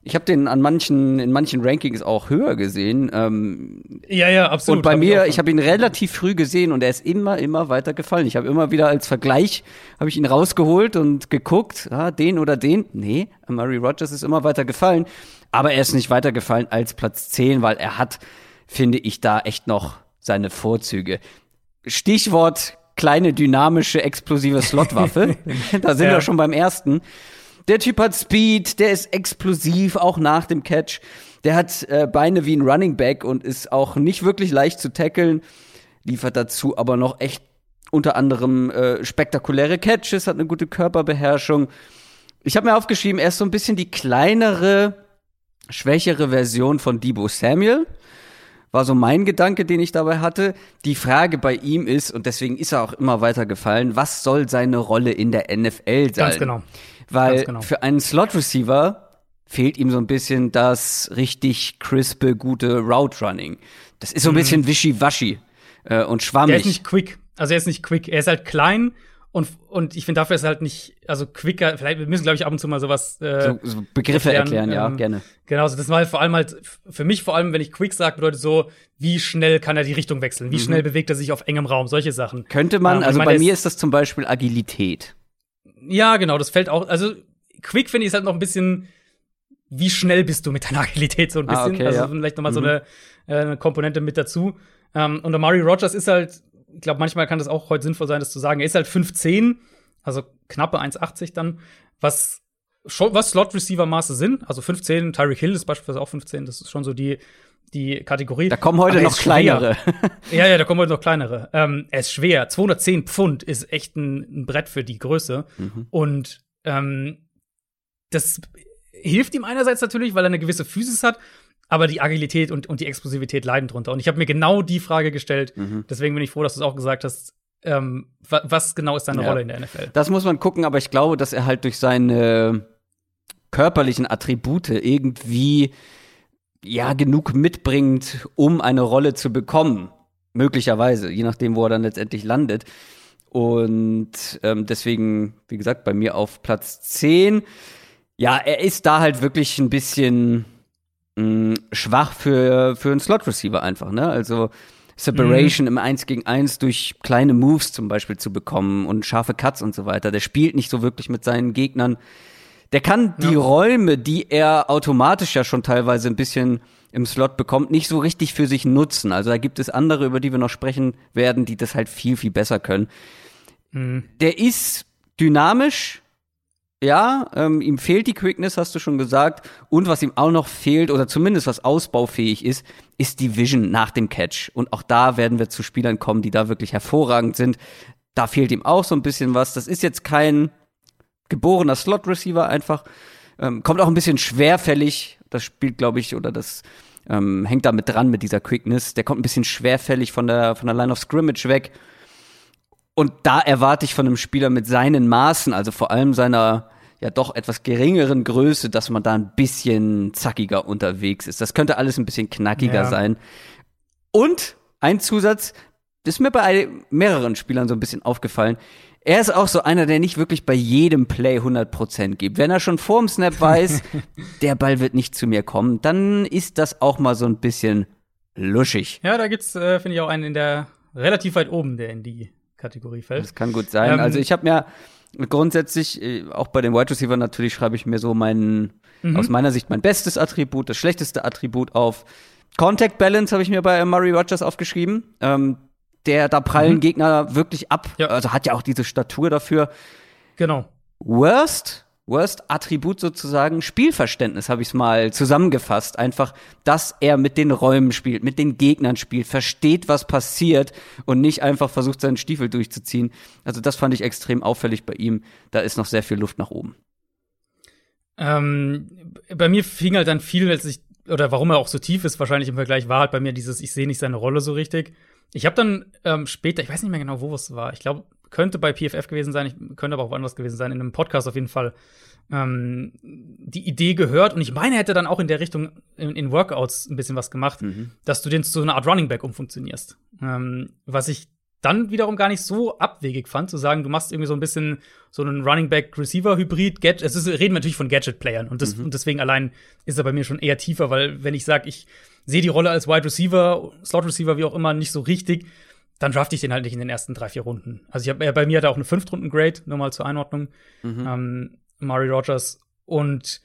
ich habe den an manchen, in manchen Rankings auch höher gesehen. Ähm, ja, ja, absolut. Und bei mir, ich habe ihn relativ früh gesehen und er ist immer, immer weiter gefallen. Ich habe immer wieder als Vergleich, habe ich ihn rausgeholt und geguckt, ah, den oder den. Nee, Murray Rogers ist immer weiter gefallen. Aber er ist nicht weiter gefallen als Platz 10, weil er hat, finde ich, da echt noch seine Vorzüge. Stichwort kleine, dynamische, explosive Slotwaffe. da sind ja. wir schon beim ersten. Der Typ hat Speed, der ist explosiv, auch nach dem Catch. Der hat äh, Beine wie ein Running Back und ist auch nicht wirklich leicht zu tackeln. Liefert dazu aber noch echt unter anderem äh, spektakuläre Catches, hat eine gute Körperbeherrschung. Ich habe mir aufgeschrieben, er ist so ein bisschen die kleinere, schwächere Version von Debo Samuel. War so mein Gedanke, den ich dabei hatte. Die Frage bei ihm ist, und deswegen ist er auch immer weiter gefallen, was soll seine Rolle in der NFL sein? Ganz genau. Weil genau. für einen Slot-Receiver fehlt ihm so ein bisschen das richtig crispe, gute Route-Running. Das ist so ein mhm. bisschen wischiwaschi äh, und schwammig. Der ist nicht quick. Also er ist nicht quick. Er ist halt klein und, und ich finde, dafür ist halt nicht, also quicker, vielleicht, wir müssen, glaube ich, ab und zu mal sowas äh, so, so Begriffe erklären, erklären ja, ähm, gerne. Genau, also das war halt vor allem halt, für mich vor allem, wenn ich quick sage, bedeutet so, wie schnell kann er die Richtung wechseln, wie mhm. schnell bewegt er sich auf engem Raum, solche Sachen. Könnte man, ähm, also meine, bei mir ist das zum Beispiel Agilität. Ja, genau, das fällt auch. Also Quick finde ich ist halt noch ein bisschen, wie schnell bist du mit deiner Agilität so ein ah, bisschen. Ah, okay, also ja. vielleicht noch mal mhm. so eine, äh, eine, Komponente mit dazu. Ähm, und der Murray Rogers ist halt, ich glaube, manchmal kann das auch heute sinnvoll sein, das zu sagen. Er ist halt 5'10, also knappe 1,80 dann, was schon, was Slot-Receiver-Maße sind. Also 15, Tyreek Hill ist beispielsweise auch 15, das ist schon so die, die Kategorie. Da kommen heute noch kleinere. ja, ja, da kommen heute noch kleinere. Ähm, er ist schwer. 210 Pfund ist echt ein, ein Brett für die Größe. Mhm. Und ähm, das hilft ihm einerseits natürlich, weil er eine gewisse Physis hat, aber die Agilität und, und die Explosivität leiden drunter. Und ich habe mir genau die Frage gestellt. Mhm. Deswegen bin ich froh, dass du es auch gesagt hast. Ähm, was genau ist seine ja. Rolle in der NFL? Das muss man gucken, aber ich glaube, dass er halt durch seine körperlichen Attribute irgendwie ja genug mitbringt, um eine Rolle zu bekommen. Möglicherweise, je nachdem, wo er dann letztendlich landet. Und ähm, deswegen, wie gesagt, bei mir auf Platz 10. Ja, er ist da halt wirklich ein bisschen mh, schwach für, für einen Slot-Receiver einfach, ne? Also Separation mhm. im 1 gegen 1 durch kleine Moves zum Beispiel zu bekommen und scharfe Cuts und so weiter. Der spielt nicht so wirklich mit seinen Gegnern der kann die ja. Räume, die er automatisch ja schon teilweise ein bisschen im Slot bekommt, nicht so richtig für sich nutzen. Also da gibt es andere, über die wir noch sprechen werden, die das halt viel, viel besser können. Mhm. Der ist dynamisch, ja, ähm, ihm fehlt die Quickness, hast du schon gesagt. Und was ihm auch noch fehlt, oder zumindest was ausbaufähig ist, ist die Vision nach dem Catch. Und auch da werden wir zu Spielern kommen, die da wirklich hervorragend sind. Da fehlt ihm auch so ein bisschen was. Das ist jetzt kein geborener Slot-Receiver einfach. Ähm, kommt auch ein bisschen schwerfällig. Das spielt, glaube ich, oder das ähm, hängt damit dran mit dieser Quickness. Der kommt ein bisschen schwerfällig von der, von der Line of Scrimmage weg. Und da erwarte ich von einem Spieler mit seinen Maßen, also vor allem seiner ja doch etwas geringeren Größe, dass man da ein bisschen zackiger unterwegs ist. Das könnte alles ein bisschen knackiger ja. sein. Und ein Zusatz, das ist mir bei mehreren Spielern so ein bisschen aufgefallen er ist auch so einer, der nicht wirklich bei jedem Play 100% gibt. Wenn er schon vorm Snap weiß, der Ball wird nicht zu mir kommen, dann ist das auch mal so ein bisschen luschig. Ja, da gibt's, äh, finde ich, auch einen in der relativ weit oben, der in die Kategorie fällt. Das kann gut sein. Ähm, also ich habe mir grundsätzlich, äh, auch bei den Wide Receiver natürlich, schreibe ich mir so meinen, Mhm. aus meiner Sicht mein bestes Attribut, das schlechteste Attribut auf. Contact Balance habe ich mir bei Murray Rogers aufgeschrieben. Ähm, der, da prallen Gegner wirklich ab. Mhm. Ja. Also hat ja auch diese Statur dafür. Genau. Worst, Worst Attribut sozusagen, Spielverständnis habe ich es mal zusammengefasst. Einfach, dass er mit den Räumen spielt, mit den Gegnern spielt, versteht, was passiert und nicht einfach versucht, seinen Stiefel durchzuziehen. Also das fand ich extrem auffällig bei ihm. Da ist noch sehr viel Luft nach oben. Ähm, bei mir fing halt dann viel, als ich, oder warum er auch so tief ist, wahrscheinlich im Vergleich, war halt bei mir dieses, ich sehe nicht seine Rolle so richtig. Ich habe dann ähm, später, ich weiß nicht mehr genau, wo es war, ich glaube, könnte bei PFF gewesen sein, ich könnte aber auch woanders gewesen sein, in einem Podcast auf jeden Fall, ähm, die Idee gehört und ich meine, er hätte dann auch in der Richtung in, in Workouts ein bisschen was gemacht, dass du den zu so einer Art Running Back umfunktionierst. Ähm, was ich dann wiederum gar nicht so abwegig fand, zu sagen, du machst irgendwie so ein bisschen so einen Running Back Receiver Hybrid. Gadget, es ist, wir reden natürlich von Gadget Playern und, das, und deswegen allein ist er bei mir schon eher tiefer, weil wenn ich sage, ich sehe die Rolle als Wide Receiver, Slot Receiver, wie auch immer, nicht so richtig, dann drafte ich den halt nicht in den ersten drei, vier Runden. Also ich habe bei mir hat er auch eine Fünftrunden-Grade, nur mal zur Einordnung. Ähm, Murray Rogers. Und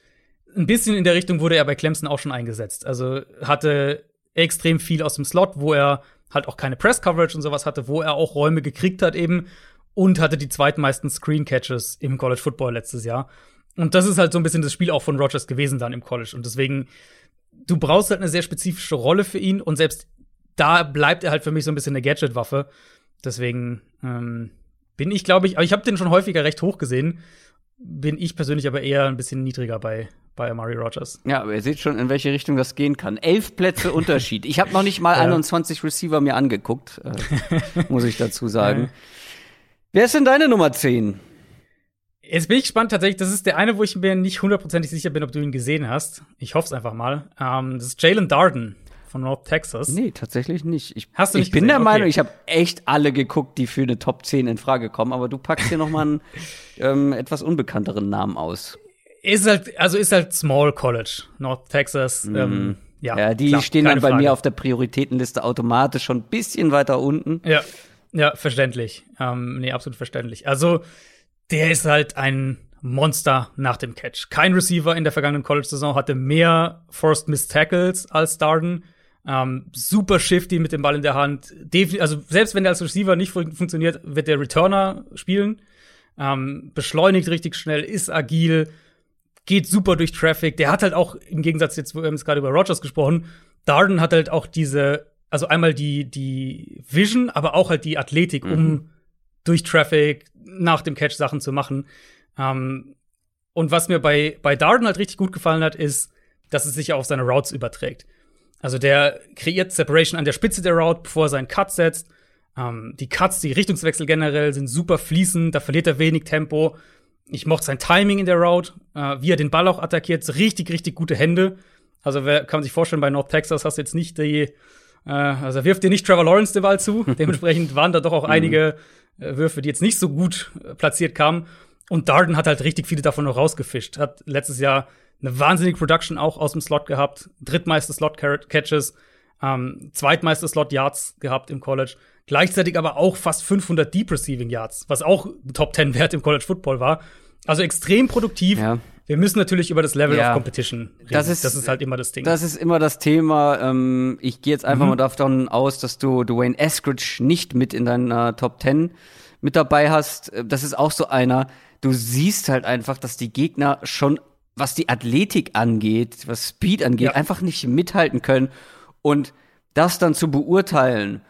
ein bisschen in der Richtung wurde er bei Clemson auch schon eingesetzt. Also hatte extrem viel aus dem Slot, wo er halt auch keine Press-Coverage und sowas hatte, wo er auch Räume gekriegt hat eben und hatte die zweitmeisten Screen-Catches im College Football letztes Jahr. Und das ist halt so ein bisschen das Spiel auch von Rogers gewesen dann im College. Und deswegen, du brauchst halt eine sehr spezifische Rolle für ihn und selbst da bleibt er halt für mich so ein bisschen eine Gadget-Waffe. Deswegen ähm, bin ich, glaube ich, aber ich habe den schon häufiger recht hoch gesehen. Bin ich persönlich aber eher ein bisschen niedriger bei, bei Amari Rogers. Ja, aber ihr seht schon, in welche Richtung das gehen kann. Elf Plätze Unterschied. Ich habe noch nicht mal Ja. 21 Receiver mir angeguckt, äh, muss ich dazu sagen. Wer ist denn deine Nummer 10? Jetzt bin ich gespannt tatsächlich. Das ist der eine, wo ich mir nicht hundertprozentig sicher bin, ob du ihn gesehen hast. Ich hoffe es einfach mal. Ähm, das ist Jalen Darden von North Texas. Nee, tatsächlich nicht. Ich, Hast du ich nicht bin gesehen? der Okay. Meinung, ich habe echt alle geguckt, die für eine Top 10 in Frage kommen, aber du packst hier noch mal einen ähm, etwas unbekannteren Namen aus. Ist halt, also ist halt Small College, North Texas. Ähm, ja. Ja, die klar, stehen dann bei Frage. mir auf der Prioritätenliste automatisch schon ein bisschen weiter unten. Ja, ja, verständlich. Ähm, nee, absolut verständlich. Also, der ist halt ein Monster nach dem Catch. Kein Receiver in der vergangenen College-Saison hatte mehr Forced Missed Tackles als Darden. Ähm, super shifty mit dem Ball in der Hand. Defin also, selbst wenn der als Receiver nicht fun funktioniert, wird der Returner spielen. Ähm, beschleunigt richtig schnell, ist agil, geht super durch Traffic. Der hat halt auch, im Gegensatz jetzt, wir haben jetzt gerade über Rogers gesprochen, Darden hat halt auch diese, also einmal die, die Vision, aber auch halt die Athletik, um durch Traffic nach dem Catch Sachen zu machen. Ähm, und was mir bei, bei Darden halt richtig gut gefallen hat, ist, dass es sich auf seine Routes überträgt. Also der kreiert Separation an der Spitze der Route, bevor er seinen Cut setzt. Ähm, die Cuts, die Richtungswechsel generell sind super fließend, da verliert er wenig Tempo. Ich mochte sein Timing in der Route, äh, wie er den Ball auch attackiert, richtig, richtig gute Hände. Also wer kann sich vorstellen, bei North Texas hast du jetzt nicht die, äh, also wirft dir nicht Trevor Lawrence den Ball zu. Dementsprechend waren da doch auch einige äh, Würfe, die jetzt nicht so gut äh, platziert kamen. Und Darden hat halt richtig viele davon noch rausgefischt. Hat letztes Jahr eine wahnsinnige Production auch aus dem Slot gehabt. Drittmeiste Slot-Catches, ähm, zweitmeiste Slot-Yards gehabt im College. Gleichzeitig aber auch fast 500 Deep Receiving Yards, was auch Top 10 Wert im College Football war. Also extrem produktiv. Ja. Wir müssen natürlich über das Level Ja. of Competition reden. Das ist- das ist halt immer das Ding. Das ist immer das Thema. Ähm, ich gehe jetzt einfach Mhm. mal davon aus, dass du Dwayne Eskridge nicht mit in deiner Top 10 mit dabei hast. Äh, Das ist auch so einer. Du siehst halt einfach, dass die Gegner schon, was die Athletik angeht, was Speed angeht, Ja. einfach nicht mithalten können. Und das dann zu beurteilen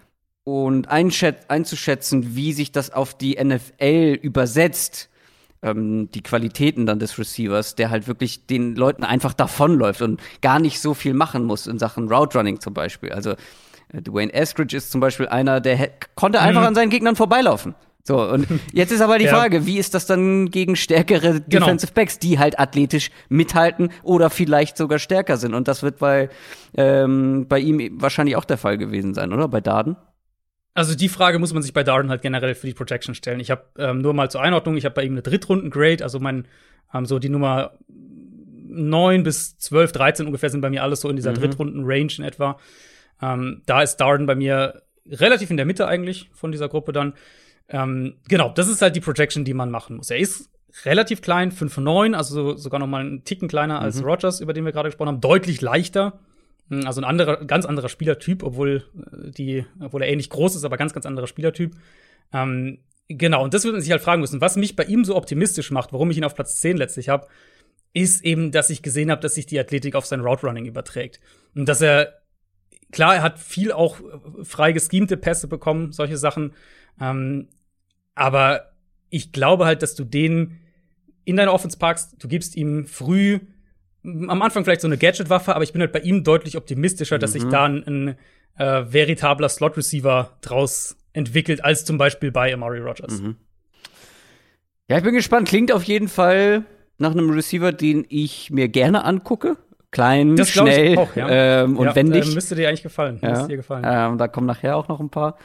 und einzuschätzen, wie sich das auf die NFL übersetzt, ähm, die Qualitäten dann des Receivers, der halt wirklich den Leuten einfach davonläuft und gar nicht so viel machen muss in Sachen Route Running zum Beispiel. Also äh, Dwayne Eskridge ist zum Beispiel einer, der konnte einfach an seinen Gegnern vorbeilaufen. So, und jetzt ist aber die Ja. Frage, wie ist das dann gegen stärkere Genau. Defensive Backs, die halt athletisch mithalten oder vielleicht sogar stärker sind? Und das wird bei, ähm, bei ihm wahrscheinlich auch der Fall gewesen sein, oder? Bei Darden? Also die Frage muss man sich bei Darden halt generell für die Projection stellen. Ich habe ähm, nur mal zur Einordnung, ich habe bei ihm eine Drittrunden-Grade, also mein, ähm, so die Nummer 9 bis 12, 13 ungefähr sind bei mir alles so in dieser mhm. Drittrunden-Range in etwa. Ähm, da ist Darden bei mir relativ in der Mitte eigentlich von dieser Gruppe dann. Ähm, genau, das ist halt die Projection, die man machen muss. Er ist relativ klein, 5,9, also sogar noch mal einen Ticken kleiner als mhm. Rogers, über den wir gerade gesprochen haben, deutlich leichter. Hm, also ein anderer, ganz anderer Spielertyp, obwohl äh, die, obwohl er ähnlich groß ist, aber ganz, ganz anderer Spielertyp. Ähm, genau, und das würde man sich halt fragen müssen, was mich bei ihm so optimistisch macht, warum ich ihn auf Platz 10 letztlich habe, ist eben, dass ich gesehen habe, dass sich die Athletik auf sein Route Running überträgt. Und dass er, klar, er hat viel auch äh, frei geschemte Pässe bekommen, solche Sachen. Ähm, aber ich glaube halt, dass du den in deine Offense packst, du gibst ihm früh am Anfang vielleicht so eine Gadget-Waffe, aber ich bin halt bei ihm deutlich optimistischer, dass sich mhm. da ein, ein äh, veritabler Slot-Receiver draus entwickelt, als zum Beispiel bei Amari Rogers. Mhm. Ja, ich bin gespannt. Klingt auf jeden Fall nach einem Receiver, den ich mir gerne angucke. Klein, das schnell auch, ja. ähm, und ja, wendig. Äh, müsste dir eigentlich gefallen. Ja. Dir gefallen. Ähm, da kommen nachher auch noch ein paar.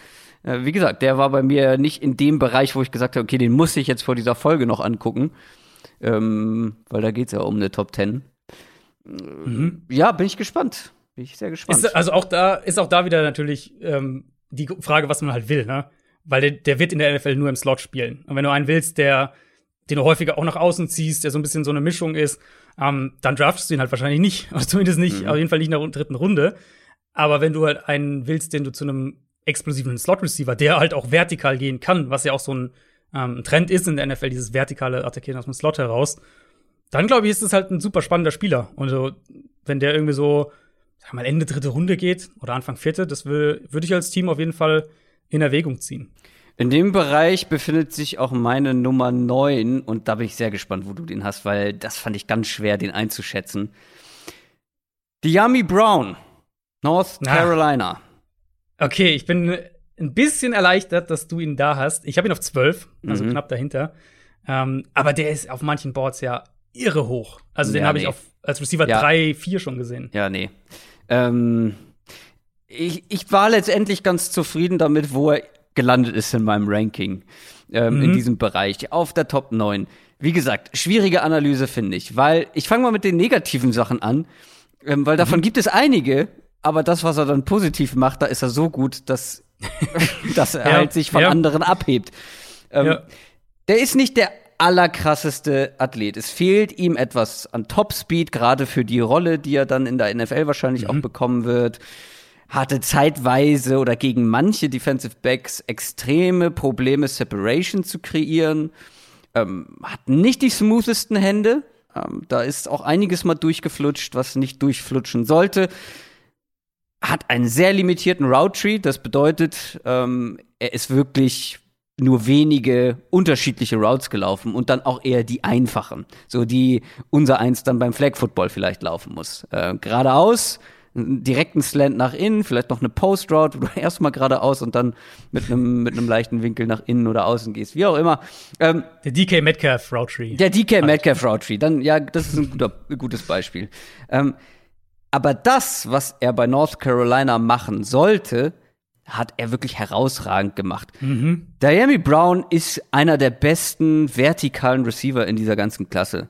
Äh, wie gesagt, der war bei mir nicht in dem Bereich, wo ich gesagt habe, okay, den muss ich jetzt vor dieser Folge noch angucken. Ähm, weil da geht es ja um eine Top 10. Mhm. Ja, bin ich gespannt. Bin ich sehr gespannt. Ist, also auch da ist auch da wieder natürlich ähm, die Frage, was man halt will, ne? Weil der, der wird in der NFL nur im Slot spielen. Und wenn du einen willst, der den du häufiger auch nach außen ziehst, der so ein bisschen so eine Mischung ist, ähm, dann draftest du ihn halt wahrscheinlich nicht. Also zumindest nicht, mhm. auf jeden Fall nicht in der dritten Runde. Aber wenn du halt einen willst, den du zu einem explosiven Slot-Receiver, der halt auch vertikal gehen kann, was ja auch so ein ähm, Trend ist in der NFL, dieses vertikale Attackieren aus dem Slot heraus, dann glaube ich, ist es halt ein super spannender Spieler. Und so, wenn der irgendwie so, sag mal, Ende dritte Runde geht oder Anfang vierte, das würde ich als Team auf jeden Fall in Erwägung ziehen. In dem Bereich befindet sich auch meine Nummer 9 und da bin ich sehr gespannt, wo du den hast, weil das fand ich ganz schwer, den einzuschätzen. Diami Brown, North ah. Carolina. Okay, ich bin ein bisschen erleichtert, dass du ihn da hast. Ich habe ihn auf 12, also mhm. knapp dahinter. Ähm, aber der ist auf manchen Boards ja irre hoch. Also den habe nee. ich auf, als Receiver ja. 3, 4 schon gesehen. Ja, nee. Ähm, ich, ich war letztendlich ganz zufrieden damit, wo er gelandet ist in meinem Ranking. Ähm, mhm. In diesem Bereich, auf der Top 9. Wie gesagt, schwierige Analyse finde ich, weil ich fange mal mit den negativen Sachen an, ähm, weil davon mhm. gibt es einige, aber das, was er dann positiv macht, da ist er so gut, dass, dass er ja. halt sich von ja. anderen abhebt. Ähm, ja. Der ist nicht der allerkrasseste Athlet. Es fehlt ihm etwas an Topspeed, gerade für die Rolle, die er dann in der NFL wahrscheinlich mhm. auch bekommen wird. Hatte zeitweise oder gegen manche Defensive Backs extreme Probleme, Separation zu kreieren. Ähm, hat nicht die smoothesten Hände. Ähm, da ist auch einiges mal durchgeflutscht, was nicht durchflutschen sollte. Hat einen sehr limitierten Route Tree. Das bedeutet, ähm, er ist wirklich nur wenige unterschiedliche Routes gelaufen und dann auch eher die einfachen, so die unser eins dann beim Flag Football vielleicht laufen muss. Äh, geradeaus, einen direkten Slant nach innen, vielleicht noch eine Post Route, wo du erstmal geradeaus und dann mit einem mit einem leichten Winkel nach innen oder außen gehst, wie auch immer. Ähm, der DK Metcalf Route Tree. Der DK Metcalf Route Tree, dann ja, das ist ein, guter, ein gutes Beispiel. Ähm, aber das, was er bei North Carolina machen sollte, hat er wirklich herausragend gemacht. Mhm. Diami Brown ist einer der besten vertikalen Receiver in dieser ganzen Klasse.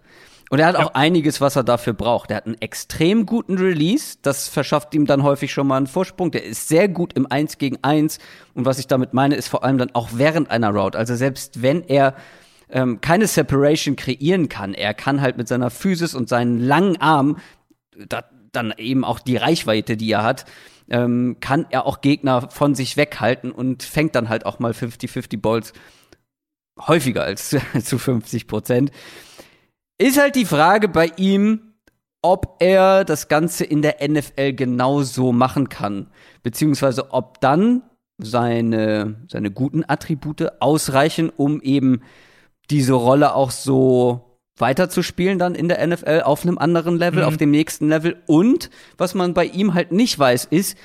Und er hat ja. auch einiges, was er dafür braucht. Er hat einen extrem guten Release. Das verschafft ihm dann häufig schon mal einen Vorsprung. Der ist sehr gut im 1 gegen 1. Und was ich damit meine, ist vor allem dann auch während einer Route. Also selbst wenn er ähm, keine Separation kreieren kann, er kann halt mit seiner Physis und seinen langen Arm da, dann eben auch die Reichweite, die er hat, ähm, kann er auch Gegner von sich weghalten und fängt dann halt auch mal 50-50 Balls häufiger als zu 50 Prozent. Ist halt die Frage bei ihm, ob er das Ganze in der NFL genauso machen kann, beziehungsweise ob dann seine, seine guten Attribute ausreichen, um eben diese Rolle auch so weiterzuspielen dann in der NFL auf einem anderen Level, mhm. auf dem nächsten Level. Und was man bei ihm halt nicht weiß, ist,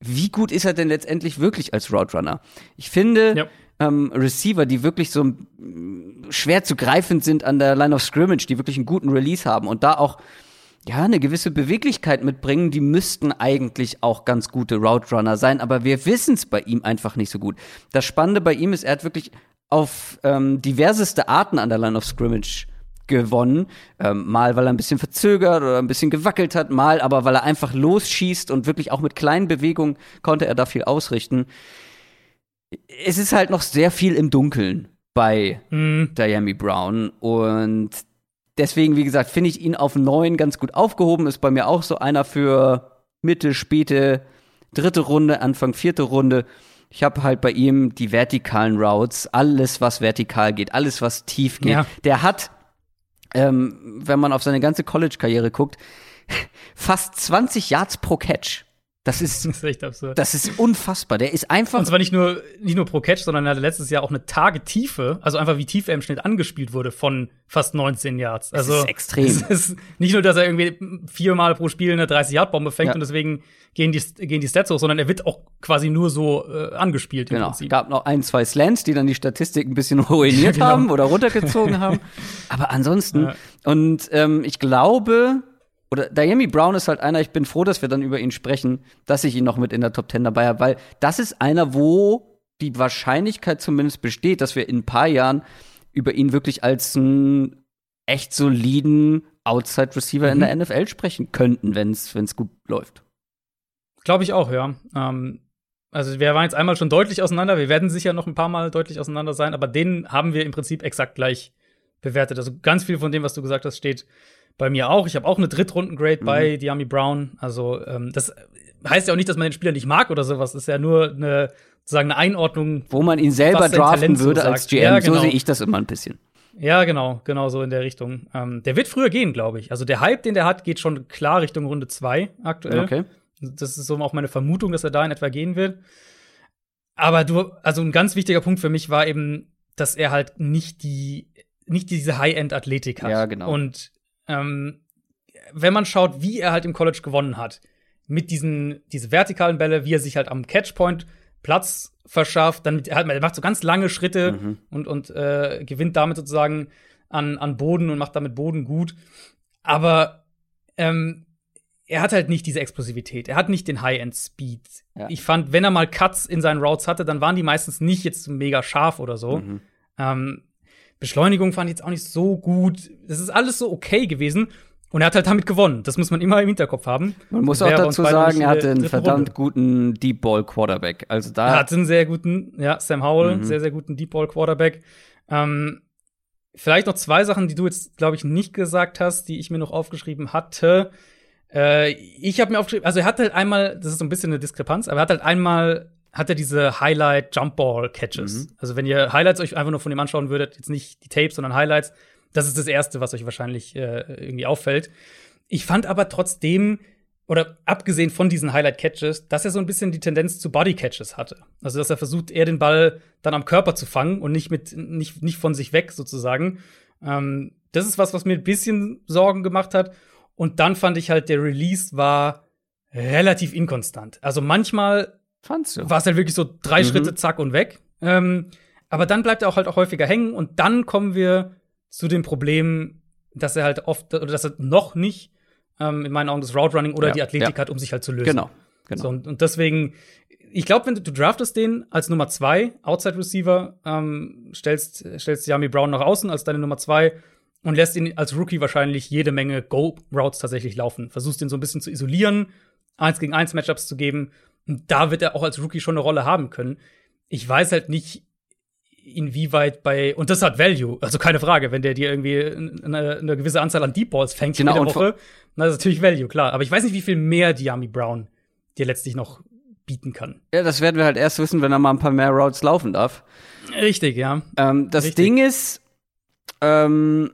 wie gut ist er denn letztendlich wirklich als Route Runner? Ich finde, ja. ähm, Receiver, die wirklich so mm, schwer zu greifen sind an der Line of Scrimmage, die wirklich einen guten Release haben und da auch ja, eine gewisse Beweglichkeit mitbringen. Die müssten eigentlich auch ganz gute Route Runner sein, aber wir wissen es bei ihm einfach nicht so gut. Das Spannende bei ihm ist, er hat wirklich auf ähm, diverseste Arten an der Line of Scrimmage gewonnen. Ähm, mal, weil er ein bisschen verzögert oder ein bisschen gewackelt hat, mal aber, weil er einfach losschießt und wirklich auch mit kleinen Bewegungen konnte er da viel ausrichten. Es ist halt noch sehr viel im Dunkeln bei Mhm. Diami Brown und deswegen, wie gesagt, finde ich ihn auf neun ganz gut aufgehoben. Ist bei mir auch so einer für Mitte, späte, dritte Runde, Anfang vierte Runde. Ich habe halt bei ihm die vertikalen Routes, alles, was vertikal geht, alles, was tief geht. Ja. Der hat, ähm, wenn man auf seine ganze College-Karriere guckt, fast 20 Yards pro Catch. Das ist, Das ist echt absurd. das ist unfassbar. Der ist einfach Und zwar nicht nur, nicht nur pro Catch, sondern er hatte letztes Jahr auch eine Tagetiefe, also einfach wie tief er im Schnitt angespielt wurde von fast 19 Yards. Also ist extrem. Es ist nicht nur, dass er irgendwie viermal pro Spiel eine 30-Yard-Bombe fängt Ja. und deswegen gehen die, gehen die Stats hoch, sondern er wird auch quasi nur so äh, angespielt im Genau. Prinzip. gab noch ein, zwei Slants, die dann die Statistik ein bisschen ruiniert genau. haben oder runtergezogen haben. Aber ansonsten, Ja. und ähm, ich glaube, oder Diami Brown ist halt einer, ich bin froh, dass wir dann über ihn sprechen, dass ich ihn noch mit in der Top 10 dabei habe, weil das ist einer, wo die Wahrscheinlichkeit zumindest besteht, dass wir in ein paar Jahren über ihn wirklich als einen echt soliden Outside Receiver in Mhm. der NFL sprechen könnten, wenn es gut läuft. Glaube ich auch, ja. Ähm, also wir waren jetzt einmal schon deutlich auseinander, wir werden sicher noch ein paar Mal deutlich auseinander sein, aber den haben wir im Prinzip exakt gleich bewertet. Also ganz viel von dem, was du gesagt hast, steht bei mir auch. Ich habe auch eine Drittrunden-Grade Mhm. bei Diami Brown. Also ähm, das heißt ja auch nicht, dass man den Spieler nicht mag oder sowas. Das ist ja nur eine sozusagen eine Einordnung. Wo man ihn selber draften Talent so würde als sagt. GM, Ja, so genau. sehe ich das immer ein bisschen. Ja, genau, genau so in der Richtung. Ähm, der wird früher gehen, glaube ich. Also der Hype, den der hat, geht schon klar Richtung Runde 2 aktuell. Okay. Das ist so auch meine Vermutung, dass er da in etwa gehen wird. Aber du, also ein ganz wichtiger Punkt für mich war eben, dass er halt nicht die, nicht diese High-End-Athletik hat. Ja, genau. Und ähm, wenn man schaut, wie er halt im College gewonnen hat, mit diesen diese vertikalen Bälle, wie er sich halt am Catchpoint Platz verschafft, dann er, hat, er macht so ganz lange Schritte Mhm. und, und äh, gewinnt damit sozusagen an, an Boden und macht damit Boden gut. Aber ähm, er hat halt nicht diese Explosivität. Er hat nicht den High-End-Speed. Ja. Ich fand, wenn er mal Cuts in seinen Routes hatte, dann waren die meistens nicht jetzt mega scharf oder so. Mhm. Ähm, Beschleunigung fand ich jetzt auch nicht so gut. Das ist alles so okay gewesen. Und er hat halt damit gewonnen. Das muss man immer im Hinterkopf haben. Man muss auch dazu sagen, er hatte einen verdammt Runde. guten Deep Ball Quarterback. Also da Er hatte einen sehr guten, ja, Sam Howell, Mhm. sehr, sehr guten Deep Ball Quarterback. Ähm, vielleicht noch zwei Sachen, die du jetzt, glaube ich, nicht gesagt hast, die ich mir noch aufgeschrieben hatte. Äh, ich habe mir aufgeschrieben, also er hat halt einmal, das ist so ein bisschen eine Diskrepanz, aber er hat halt einmal, hat er diese Highlight Jump Ball Catches. Mhm. Also wenn ihr Highlights euch einfach nur von ihm anschauen würdet, jetzt nicht die Tapes, sondern Highlights, das ist das erste, was euch wahrscheinlich äh, irgendwie auffällt. Ich fand aber trotzdem, oder abgesehen von diesen Highlight-Catches, dass er so ein bisschen die Tendenz zu Body-Catches hatte. Also, dass er versucht, eher den Ball dann am Körper zu fangen und nicht mit, nicht, nicht von sich weg sozusagen. Ähm, das ist was, was mir ein bisschen Sorgen gemacht hat. Und dann fand ich halt, der Release war relativ inkonstant. Also manchmal fandst du. war es halt wirklich so drei Mhm. Schritte, zack und weg. Ähm, aber dann bleibt er auch halt auch häufiger hängen und dann kommen wir zu dem Problem, dass er halt oft oder dass er noch nicht ähm, in meinen Augen das Route Running oder Ja, die Athletik ja. hat, um sich halt zu lösen. Genau. genau. So, und, und deswegen, ich glaube, wenn du, du draftest den als Nummer zwei, Outside Receiver, ähm, stellst, stellst Yami Brown nach außen als deine Nummer zwei und lässt ihn als Rookie wahrscheinlich jede Menge Go-Routes tatsächlich laufen. Versuchst ihn so ein bisschen zu isolieren, eins gegen eins Matchups zu geben. Und da wird er auch als Rookie schon eine Rolle haben können. Ich weiß halt nicht, inwieweit bei, und das hat Value, also keine Frage, wenn der dir irgendwie eine, eine gewisse Anzahl an Deep Balls fängt Genau, jede und Woche, na, das ist natürlich Value, klar. Aber ich weiß nicht, wie viel mehr Diami Brown dir letztlich noch bieten kann. Ja, das werden wir halt erst wissen, wenn er mal ein paar mehr Routes laufen darf. Richtig, ja. Ähm, das Richtig. Ding ist, ähm,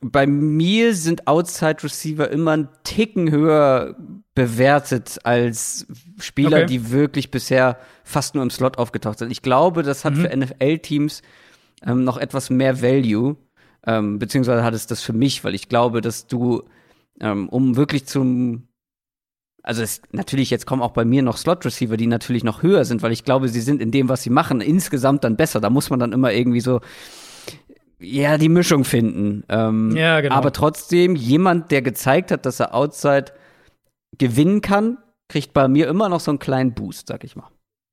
bei mir sind Outside Receiver immer einen Ticken höher bewertet als Spieler, Okay. die wirklich bisher fast nur im Slot aufgetaucht sind. Ich glaube, das hat Mhm. für NFL-Teams ähm, noch etwas mehr Value, ähm, beziehungsweise hat es das für mich, weil ich glaube, dass du, ähm, um wirklich zum also es, natürlich, jetzt kommen auch bei mir noch Slot-Receiver, die natürlich noch höher sind, weil ich glaube, sie sind in dem, was sie machen, insgesamt dann besser. Da muss man dann immer irgendwie so ja, die Mischung finden. Ähm, Ja, genau. Aber trotzdem, jemand, der gezeigt hat, dass er Outside gewinnen kann, kriegt bei mir immer noch so einen kleinen Boost, sag ich mal.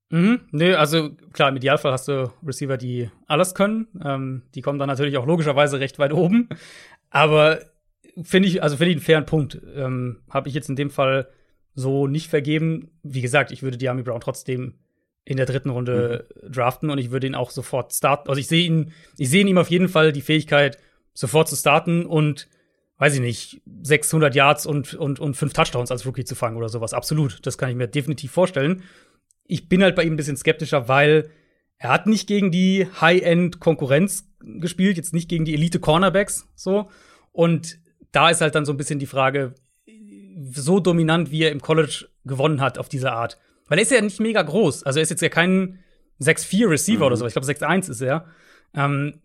Mhm. Nö, also klar, im Idealfall hast du Receiver, die alles können. Ähm, die kommen dann natürlich auch logischerweise recht weit oben. Aber finde ich, also finde ich einen fairen Punkt. Ähm, Habe ich jetzt in dem Fall so nicht vergeben. Wie gesagt, ich würde Diami Brown trotzdem in der dritten Runde draften und ich würde ihn auch sofort starten. Also ich sehe ihn, ich sehe in ihm auf jeden Fall die Fähigkeit, sofort zu starten und weiß ich nicht, 600 Yards und, und, und fünf Touchdowns als Rookie zu fangen oder sowas. Absolut. Das kann ich mir definitiv vorstellen. Ich bin halt bei ihm ein bisschen skeptischer, weil er hat nicht gegen die High-End-Konkurrenz gespielt, jetzt nicht gegen die Elite-Cornerbacks, so. Und da ist halt dann so ein bisschen die Frage, so dominant, wie er im College gewonnen hat auf diese Art. Weil er ist ja nicht mega groß. Also er ist jetzt ja kein 6'4 Receiver oder so. Ich glaube, 6'1 ist er. Ähm,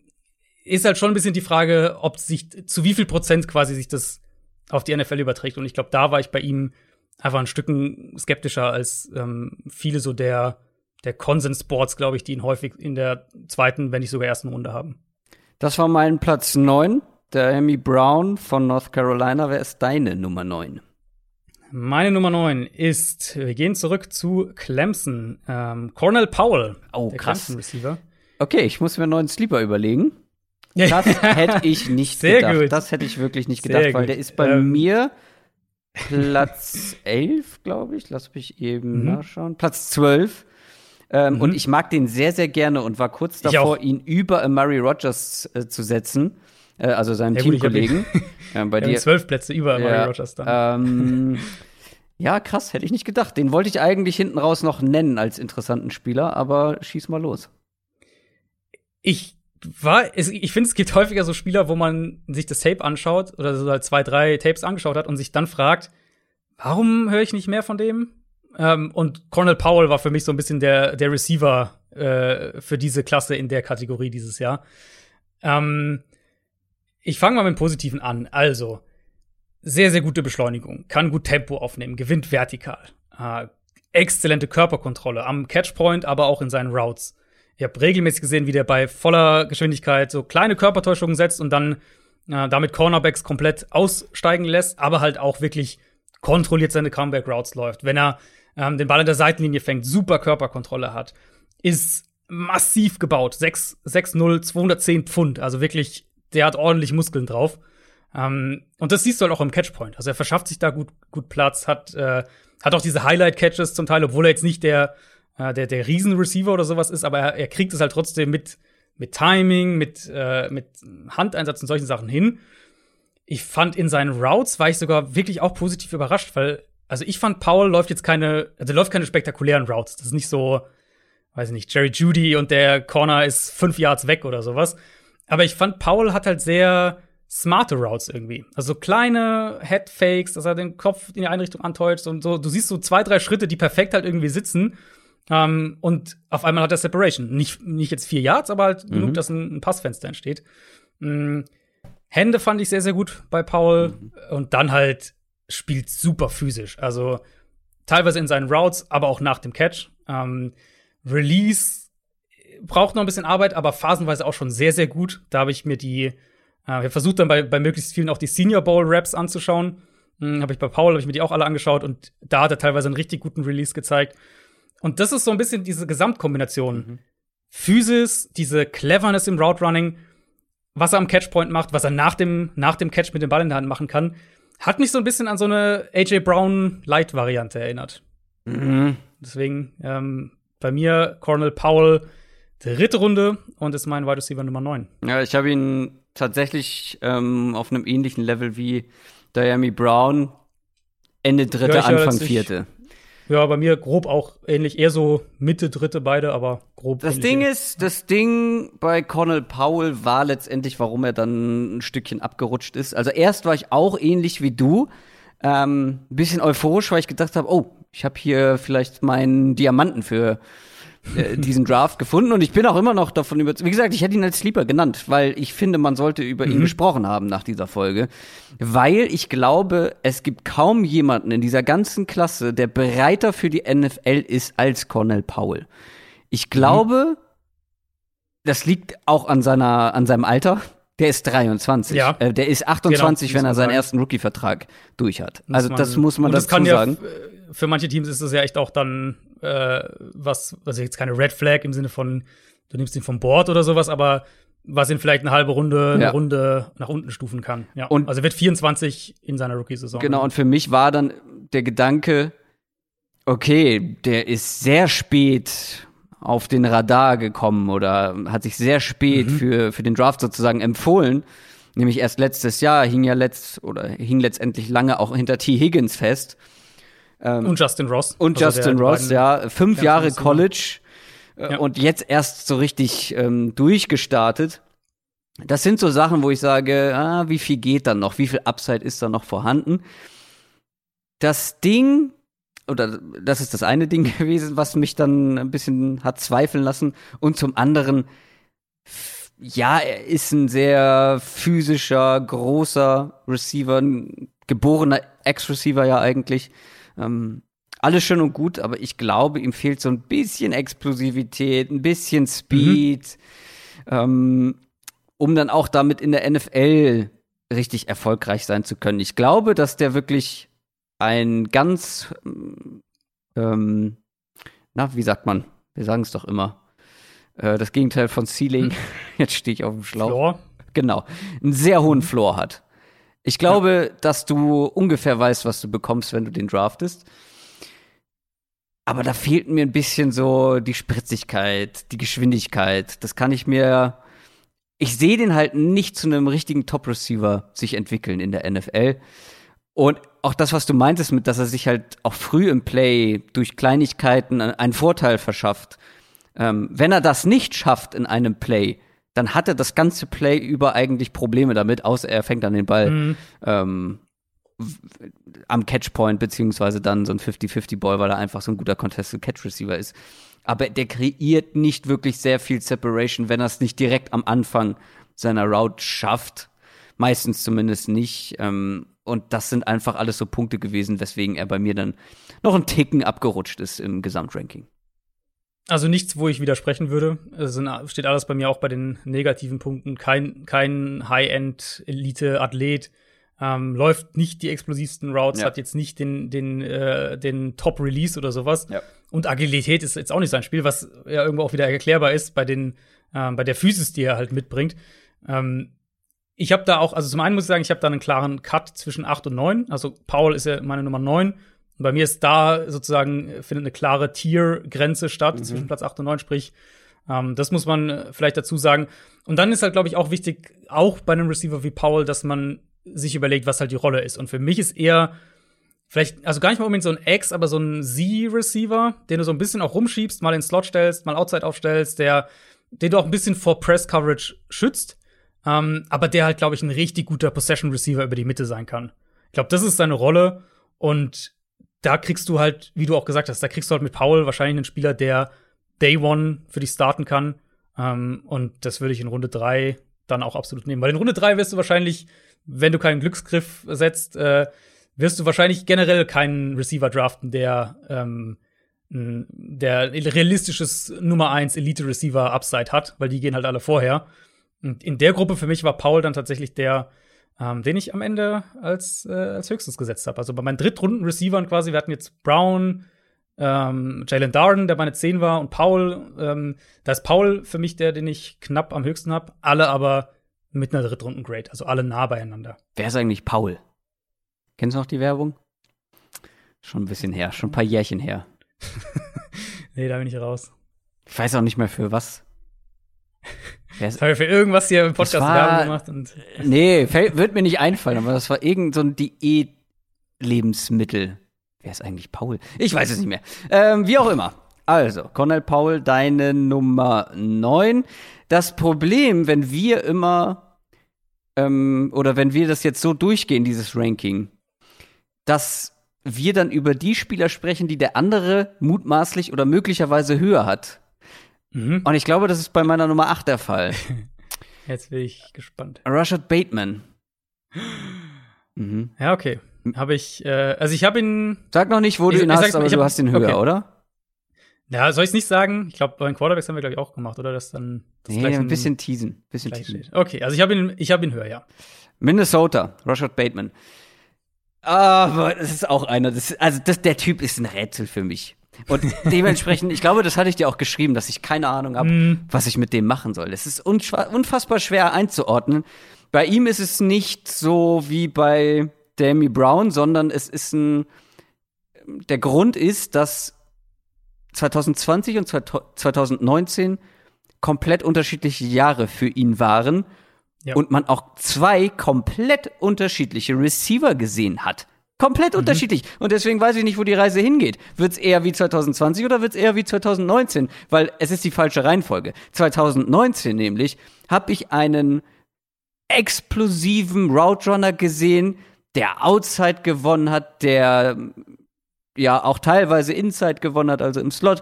ist halt schon ein bisschen die Frage, ob sich, zu wie viel Prozent quasi sich das auf die NFL überträgt. Und ich glaube, da war ich bei ihm einfach ein Stücken skeptischer als ähm, viele so der, der Konsens-Sports, glaube ich, die ihn häufig in der zweiten, wenn nicht sogar ersten Runde haben. Das war mein Platz 9, der Amy Brown von North Carolina. Wer ist deine Nummer 9? Meine Nummer 9 ist, wir gehen zurück zu Clemson. Ähm, Cornell Powell, Oh, der krass. Clemson-Receiver. Okay, ich muss mir einen neuen Sleeper überlegen. Das hätte ich nicht Sehr gedacht. gut. Das hätte ich wirklich nicht Sehr gedacht, weil gut. der ist bei Ähm. mir Platz 11, glaube ich. Lass mich eben Mhm. nachschauen. Platz 12. Ähm, Mhm. Und ich mag den sehr, sehr gerne und war kurz davor, ihn über Murray Rogers äh, zu setzen. Äh, also seinem Ja, Teamkollegen. ähm, bei dir. zwölf Plätze über Ja, Rogers dann. Ähm, ja, krass, hätte ich nicht gedacht. Den wollte ich eigentlich hinten raus noch nennen als interessanten Spieler, aber schieß mal los. Ich war, ich finde, es gibt häufiger so Spieler, wo man sich das Tape anschaut oder so halt zwei, drei Tapes angeschaut hat und sich dann fragt, warum höre ich nicht mehr von dem? Ähm, und Cornell Powell war für mich so ein bisschen der, der Receiver äh, für diese Klasse in der Kategorie dieses Jahr. Ähm, ich fange mal mit dem Positiven an. Also, sehr, sehr gute Beschleunigung, kann gut Tempo aufnehmen, gewinnt vertikal. Äh, exzellente Körperkontrolle am Catchpoint, aber auch in seinen Routes. Ich habe regelmäßig gesehen, wie der bei voller Geschwindigkeit so kleine Körpertäuschungen setzt und dann äh, damit Cornerbacks komplett aussteigen lässt, aber halt auch wirklich kontrolliert seine Comeback-Routes läuft. Wenn er ähm, den Ball in der Seitenlinie fängt, super Körperkontrolle hat, ist massiv gebaut. 6, 6-0, 210 Pfund. Also wirklich, der hat ordentlich Muskeln drauf. Ähm, und das siehst du halt auch im Catchpoint. Also er verschafft sich da gut, gut Platz, hat, äh, hat auch diese Highlight-Catches zum Teil, obwohl er jetzt nicht der, äh, der, der Riesen-Receiver oder sowas ist, aber er, er kriegt es halt trotzdem mit, mit Timing, mit, äh, mit Handeinsatz und solchen Sachen hin. Ich fand in seinen Routes war ich sogar wirklich auch positiv überrascht, weil, also ich fand, Paul läuft jetzt keine, also läuft keine spektakulären Routes. Das ist nicht so, weiß ich nicht, Jerry Judy und der Corner ist fünf Yards weg oder sowas. Aber ich fand, Paul hat halt sehr smarte Routes irgendwie. Also so kleine Headfakes, dass er den Kopf in die eine Richtung antäuscht und so. Du siehst so zwei, drei Schritte, die perfekt halt irgendwie sitzen. Ähm, und auf einmal hat er Separation. Nicht, nicht jetzt vier Yards, aber halt genug, dass ein, ein Passfenster entsteht. Mm, Hände fand ich sehr, sehr gut bei Paul. Und dann halt spielt super physisch. Also teilweise in seinen Routes, aber auch nach dem Catch. Ähm, Release braucht noch ein bisschen Arbeit, aber phasenweise auch schon sehr, sehr gut. Da habe ich mir die, äh, versucht dann bei, bei möglichst vielen auch die Senior Bowl Raps anzuschauen. Hm, habe ich bei Paul, habe ich mir die auch alle angeschaut und da hat er teilweise einen richtig guten Release gezeigt. Und das ist so ein bisschen diese Gesamtkombination. Physis, diese Cleverness im Route Running, was er am Catchpoint macht, was er nach dem, nach dem Catch mit dem Ball in der Hand machen kann, hat mich so ein bisschen an so eine AJ Brown Light Variante erinnert. Mhm. Deswegen ähm, bei mir Cornell Powell dritte Runde und ist mein Wide Receiver Nummer 9. Ja, ich habe ihn tatsächlich ähm, auf einem ähnlichen Level wie Diami Brown. Ende dritte, Gleicher als Anfang vierte. Ja, bei mir grob auch ähnlich, eher so Mitte, dritte beide, aber grob. Das ähnlich. Ding ist, das Ding bei Connell Powell war letztendlich, warum er dann ein Stückchen abgerutscht ist. Also erst war ich auch ähnlich wie du, ähm, ein bisschen euphorisch, weil ich gedacht habe, oh, ich habe hier vielleicht meinen Diamanten für äh, diesen Draft gefunden und ich bin auch immer noch davon überzeugt. Wie gesagt, ich hätte ihn als Sleeper genannt, weil ich finde, man sollte über ihn gesprochen haben nach dieser Folge, weil ich glaube, es gibt kaum jemanden in dieser ganzen Klasse, der bereiter für die NFL ist als Cornell Powell. Ich glaube, das liegt auch an seiner, an seinem Alter. Der ist 23. Ja. Äh, der ist 28, Genau, wenn er man seinen sagen. ersten Rookie-Vertrag durch hat. Muss also das muss man das dazu kann sagen. Ja, f- für manche Teams ist das ja echt auch dann äh, was, was jetzt keine Red Flag im Sinne von, du nimmst ihn vom Board oder sowas, aber was ihn vielleicht eine halbe Runde, eine Ja. Runde nach unten stufen kann. Ja. Und- also er wird 24 in seiner Rookie-Saison. Genau, und für mich war dann der Gedanke, okay, der ist sehr spät auf den Radar gekommen oder hat sich sehr spät Mhm. für, für den Draft sozusagen empfohlen. Nämlich erst letztes Jahr hing ja letzt oder hing letztendlich lange auch hinter T. Higgins fest. Und Justin Ross. Und Also Justin Ross, ja, fünf Jahre College äh, Ja. und jetzt erst so richtig ähm, durchgestartet. Das sind so Sachen, wo ich sage, ah, wie viel geht dann noch? Wie viel Upside ist da noch vorhanden? Das Ding, oder das ist das eine Ding gewesen, was mich dann ein bisschen hat zweifeln lassen. Und zum anderen, ja, er ist ein sehr physischer, großer Receiver, ein geborener Ex-Receiver ja eigentlich. Ähm, alles schön und gut, aber ich glaube, ihm fehlt so ein bisschen Explosivität, ein bisschen Speed, ähm, um dann auch damit in der NFL richtig erfolgreich sein zu können. Ich glaube, dass der wirklich ein ganz, ähm, na, wie sagt man? Wir sagen es doch immer. Äh, das Gegenteil von Ceiling. Jetzt stehe ich auf dem Schlauch. Floor. Genau. Einen sehr hohen Floor hat. Ich glaube, dass du ungefähr weißt, was du bekommst, wenn du den draftest. Aber da fehlt mir ein bisschen so die Spritzigkeit, die Geschwindigkeit. Das kann ich mir. Ich sehe den halt nicht zu einem richtigen Top-Receiver sich entwickeln in der NFL. Und auch das, was du meintest, mit, dass er sich halt auch früh im Play durch Kleinigkeiten einen Vorteil verschafft. Ähm, wenn er das nicht schafft in einem Play, dann hat er das ganze Play über eigentlich Probleme damit, außer er fängt dann den Ball Mhm. ähm, am Catchpoint, beziehungsweise dann so ein 50-50-Ball, weil er einfach so ein guter Contested Catch Receiver ist. Aber der kreiert nicht wirklich sehr viel Separation, wenn er es nicht direkt am Anfang seiner Route schafft. Meistens zumindest nicht. Ähm, und das sind einfach alles so Punkte gewesen, weswegen er bei mir dann noch einen Ticken abgerutscht ist im Gesamtranking. Also nichts, wo ich widersprechen würde. Es steht alles bei mir auch bei den negativen Punkten. Kein, kein High-End-Elite-Athlet. Ähm, läuft nicht die explosivsten Routes, Ja. hat jetzt nicht den, den, äh, den Top-Release oder sowas. Ja. Und Agilität ist jetzt auch nicht sein Spiel, was ja irgendwo auch wieder erklärbar ist bei den, ähm, bei der Physis, die er halt mitbringt. Ähm, ich habe da auch, also zum einen muss ich sagen, ich habe da einen klaren Cut zwischen 8 und 9. Also Paul ist ja meine Nummer 9. Und bei mir ist da sozusagen, äh, findet eine klare Tier-Grenze statt zwischen Platz 8 und 9, sprich, ähm, das muss man äh, vielleicht dazu sagen. Und dann ist halt, glaube ich, auch wichtig, auch bei einem Receiver wie Paul, dass man sich überlegt, was halt die Rolle ist. Und für mich ist eher vielleicht, also gar nicht mal unbedingt so ein X, aber so ein Z-Receiver, den du so ein bisschen auch rumschiebst, mal in den Slot stellst, mal Outside aufstellst, der, den du auch ein bisschen vor Press-Coverage schützt, ähm, aber der halt, glaube ich, ein richtig guter Possession-Receiver über die Mitte sein kann. Ich glaube, das ist seine Rolle und da kriegst du halt, wie du auch gesagt hast, da kriegst du halt mit Paul wahrscheinlich einen Spieler, der Day One für dich starten kann. Ähm, und das würde ich in Runde drei dann auch absolut nehmen. Weil in Runde drei wirst du wahrscheinlich, wenn du keinen Glücksgriff setzt, äh, wirst du wahrscheinlich generell keinen Receiver draften, der ähm, der realistisches Nummer eins Elite Receiver Upside hat, weil die gehen halt alle vorher. Und in der Gruppe für mich war Paul dann tatsächlich der, ähm, den ich am Ende als, äh, als höchstes gesetzt habe. Also bei meinen Drittrunden-Receivern quasi, wir hatten jetzt Brown, ähm, Jalen Darden, der meine 10 war, und Paul. Ähm, da ist Paul für mich der, den ich knapp am höchsten habe. Alle aber mit einer Drittrunden-Grade, also alle nah beieinander. Wer ist eigentlich Paul? Kennst du noch die Werbung? Schon ein bisschen her, schon ein paar Jährchen her. Nee, da bin ich raus. Ich weiß auch nicht mehr für was. Jetzt habe ich für irgendwas hier im Podcast Das war- Werbung gemacht und nee, fällt, wird mir nicht einfallen, aber das war irgend so ein Diät-Lebensmittel. Wer ist eigentlich Paul? Ich weiß es nicht mehr. Ähm, wie auch immer. Also, Cornell Paul, deine Nummer 9. Das Problem, wenn wir immer, ähm, oder wenn wir das jetzt so durchgehen, dieses Ranking, dass wir dann über die Spieler sprechen, die der andere mutmaßlich oder möglicherweise höher hat. Mhm. Und ich glaube, das ist bei meiner Nummer 8 der Fall. jetzt bin ich gespannt. Rashad Bateman. Mhm. Ja, okay. Habe ich, äh, also ich habe ihn, Sag noch nicht, wo Ich- du ihn hast, mal, aber ich du hab- hast ihn höher, okay. oder? ja, soll ich es nicht sagen? Ich glaube, bei den Quarterbacks haben wir, glaube ich, auch gemacht, oder? Das dann das Nee, ein bisschen teasen. Bisschen teasen. steht. Okay, also ich habe ihn, ich habe ihn höher, ja. Minnesota, Rashad Bateman. Aber das ist auch einer, das, also das, der Typ ist ein Rätsel für mich. Und dementsprechend, ich glaube, das hatte ich dir auch geschrieben, dass ich keine Ahnung habe, Mhm. was ich mit dem machen soll. Es ist unfassbar schwer einzuordnen. Bei ihm ist es nicht so wie bei Damie Brown, sondern es ist ein, der Grund ist, dass 2020 und 2019 komplett unterschiedliche Jahre für ihn waren Ja. und man auch zwei komplett unterschiedliche Receiver gesehen hat. Komplett unterschiedlich. Und deswegen weiß ich nicht, wo die Reise hingeht. Wird's eher wie 2020 oder wird's eher wie 2019? Weil es ist die falsche Reihenfolge. 2019 nämlich habe ich einen explosiven Route Runner gesehen, der Outside gewonnen hat, der ja auch teilweise Inside gewonnen hat, also im Slot.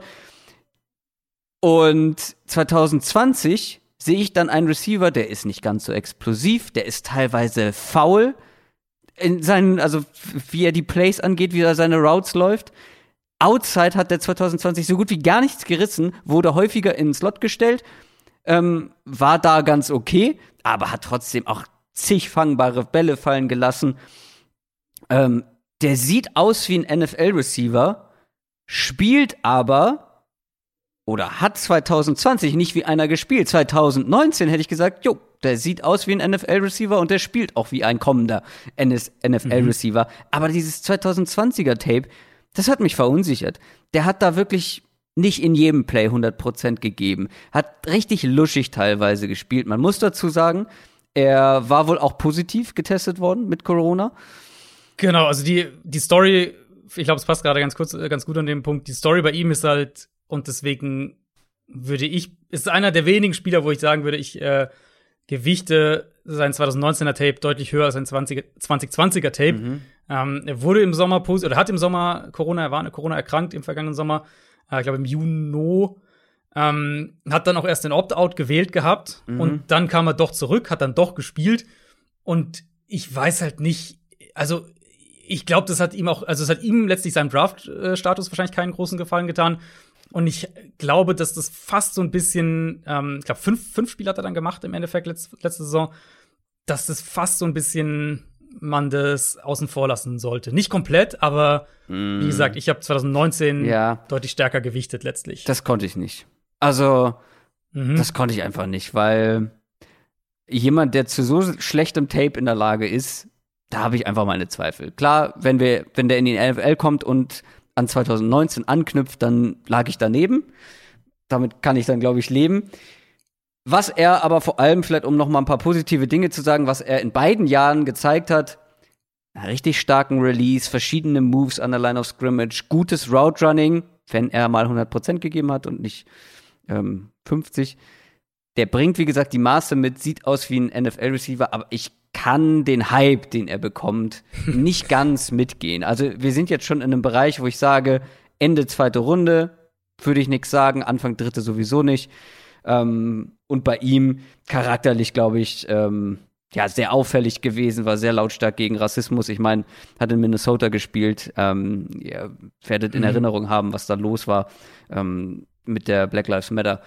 Und 2020 sehe ich dann einen Receiver, der ist nicht ganz so explosiv, der ist teilweise faul in seinen, also wie er die Plays angeht, wie er seine Routes läuft. Outside hat der 2020 so gut wie gar nichts gerissen, wurde häufiger in den Slot gestellt, ähm, war da ganz okay, aber hat trotzdem auch zig fangbare Bälle fallen gelassen. Ähm, der sieht aus wie ein NFL-Receiver, spielt aber oder hat 2020 nicht wie einer gespielt. 2019 hätte ich gesagt, jo, der sieht aus wie ein NFL-Receiver und der spielt auch wie ein kommender NFL-Receiver. Aber dieses 2020er Tape, das hat mich verunsichert. Der hat da wirklich nicht in jedem Play 100% gegeben. Hat richtig luschig teilweise gespielt. Man muss dazu sagen, er war wohl auch positiv getestet worden mit Corona. Genau, also die, die Story, ich glaube, es passt gerade ganz kurz, äh, ganz gut an dem Punkt. Die Story bei ihm ist halt, und deswegen würde ich, ist einer der wenigen Spieler, wo ich sagen würde, ich äh, gewichte sein 2019er Tape deutlich höher als sein 20, 2020er Tape. Mhm. Ähm, er wurde im Sommer positiv, oder hat im Sommer Corona, er war Corona erkrankt im vergangenen Sommer, äh, ich glaube im Juni. Ähm, hat dann auch erst den Opt-out gewählt gehabt Mhm. und dann kam er doch zurück, hat dann doch gespielt und ich weiß halt nicht, also ich glaube, das hat ihm auch, also es hat ihm letztlich seinem Draft-Status wahrscheinlich keinen großen Gefallen getan. Und ich glaube, dass das fast so ein bisschen, ähm, ich glaube, fünf, fünf Spiele hat er dann gemacht im Endeffekt letzte, letzte Saison, dass das fast so ein bisschen man das außen vor lassen sollte. Nicht komplett, aber wie gesagt, ich habe 2019 Ja. deutlich stärker gewichtet letztlich. Das konnte ich nicht. Also, Mhm. das konnte ich einfach nicht, weil jemand, der zu so schlechtem Tape in der Lage ist, da habe ich einfach meine Zweifel. Klar, wenn wir, wenn der in die NFL kommt und an 2019 anknüpft, dann lag ich daneben. Damit kann ich dann, glaube ich, leben. Was er aber vor allem, vielleicht um noch mal ein paar positive Dinge zu sagen, was er in beiden Jahren gezeigt hat, richtig starken Release, verschiedene Moves an der Line of Scrimmage, gutes Route Running, wenn er mal 100% gegeben hat und nicht ähm, 50. Der bringt, wie gesagt, die Maße mit, sieht aus wie ein NFL-Receiver, aber ich kann den Hype, den er bekommt, nicht ganz mitgehen. Also wir sind jetzt schon in einem Bereich, wo ich sage, Ende zweite Runde, würde ich nichts sagen, Anfang dritte sowieso nicht. Ähm, und bei ihm charakterlich, glaube ich, ähm, ja, sehr auffällig gewesen, war sehr lautstark gegen Rassismus. Ich meine, hat in Minnesota gespielt. Ähm, ihr werdet in Mhm. Erinnerung haben, was da los war ähm, mit der Black Lives Matter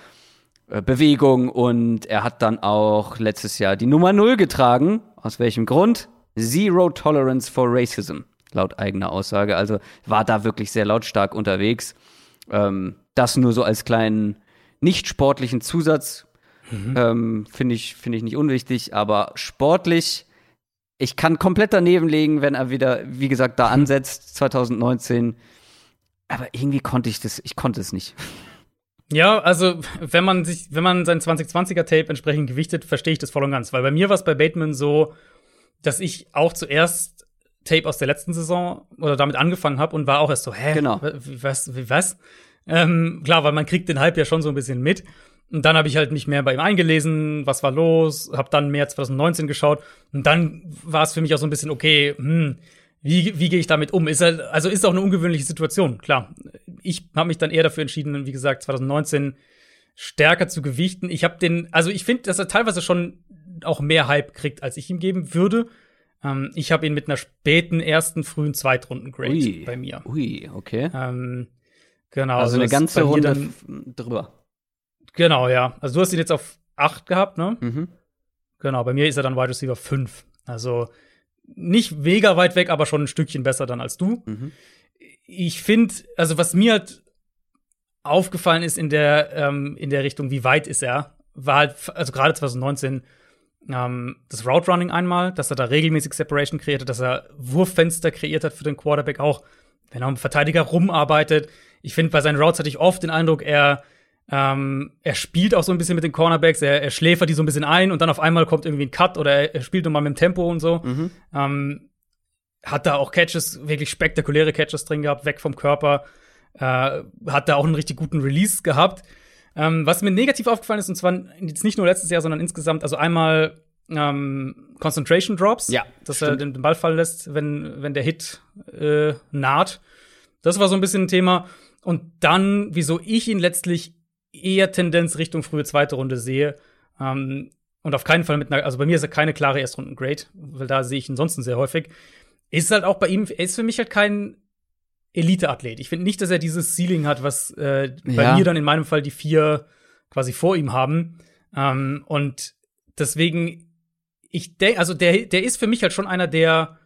Bewegung. Und er hat dann auch letztes Jahr die Nummer Null getragen. Aus welchem Grund? Zero Tolerance for Racism, laut eigener Aussage. Also war da wirklich sehr lautstark unterwegs. Ähm, das nur so als kleinen nicht sportlichen Zusatz ähm, finde ich, finde ich nicht unwichtig, aber sportlich, ich kann komplett daneben legen, wenn er wieder, wie gesagt, da ansetzt, 2019. Aber irgendwie konnte ich das, ich konnte es nicht. Ja, also wenn man sich, wenn man sein 2020er Tape entsprechend gewichtet, verstehe ich das voll und ganz. Weil bei mir war es bei Bateman so, dass ich auch zuerst Tape aus der letzten Saison oder damit angefangen habe und war auch erst so, hä, Genau. was, was? Ähm, klar, weil man kriegt den Hype ja schon so ein bisschen mit. Und dann habe ich halt mich mehr bei ihm eingelesen, was war los, habe dann mehr 2019 geschaut und dann war es für mich auch so ein bisschen okay, hm, wie, wie gehe ich damit um? Ist halt, also ist auch eine ungewöhnliche Situation, klar. Ich habe mich dann eher dafür entschieden, wie gesagt, 2019 stärker zu gewichten. Ich habe den, also ich finde, dass er teilweise schon auch mehr Hype kriegt, als ich ihm geben würde. Ähm, ich habe ihn mit einer späten ersten, frühen Zweitrunden-Grade bei mir. Ui, okay. Ähm, genau. Also eine das ist ganze Runde dann- drüber. Genau, ja. Also du hast ihn jetzt auf 8 gehabt, ne? Mhm. Genau, bei mir ist er dann Wide Receiver 5. Also nicht mega weit weg, aber schon ein Stückchen besser dann als du. Mhm. Ich finde, also was mir halt aufgefallen ist in der, ähm, in der Richtung, wie weit ist er, war halt, also gerade 2019, ähm, das Route Running einmal, dass er da regelmäßig Separation kreiert hat, dass er Wurffenster kreiert hat für den Quarterback auch, wenn er um Verteidiger rumarbeitet. Ich finde, bei seinen Routes hatte ich oft den Eindruck, er ähm, er spielt auch so ein bisschen mit den Cornerbacks, er, er schläfert die so ein bisschen ein und dann auf einmal kommt irgendwie ein Cut oder er, spielt nochmal mit dem Tempo und so. Mhm. Ähm, hat da auch Catches, wirklich spektakuläre Catches drin gehabt, weg vom Körper. Äh, hat da auch einen richtig guten Release gehabt. Ähm, was mir negativ aufgefallen ist, und zwar jetzt nicht nur letztes Jahr, sondern insgesamt, also einmal ähm, Concentration Drops, Ja, dass er den, den Ball fallen lässt, wenn, wenn der Hit äh, naht. Das war so ein bisschen ein Thema. Und dann, wieso ich ihn letztlich eher Tendenz Richtung frühe zweite Runde sehe. Ähm, und auf keinen Fall mit einer, also bei mir ist er keine klare Erstrunden-Grade, weil da sehe ich ihn sonst sehr häufig. Ist halt auch bei ihm, er ist für mich halt kein Elite-Athlet. Ich finde nicht, dass er dieses Ceiling hat, was äh, bei Ja. mir dann in meinem Fall die vier quasi vor ihm haben. Ähm, und deswegen, ich denke, also der, der ist für mich halt schon einer, der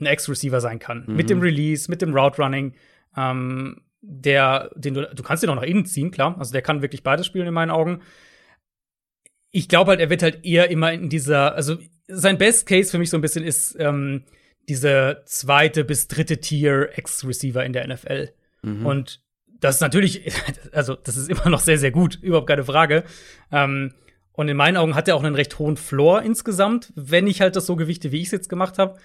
ein Ex-Receiver sein kann. Mhm. Mit dem Release, mit dem Route Running. Ähm, der, den du, du kannst den auch nach innen ziehen, klar. Also der kann wirklich beides spielen in meinen Augen. Ich glaube halt, er wird halt eher immer in dieser, also sein Best Case für mich so ein bisschen ist ähm, diese zweite bis dritte Tier Ex-Receiver in der NFL. Mhm. Und das ist natürlich, also das ist immer noch sehr, sehr gut, überhaupt keine Frage. Ähm, und in meinen Augen hat er auch einen recht hohen Floor insgesamt, wenn ich halt das so gewichte, wie ich es jetzt gemacht habe.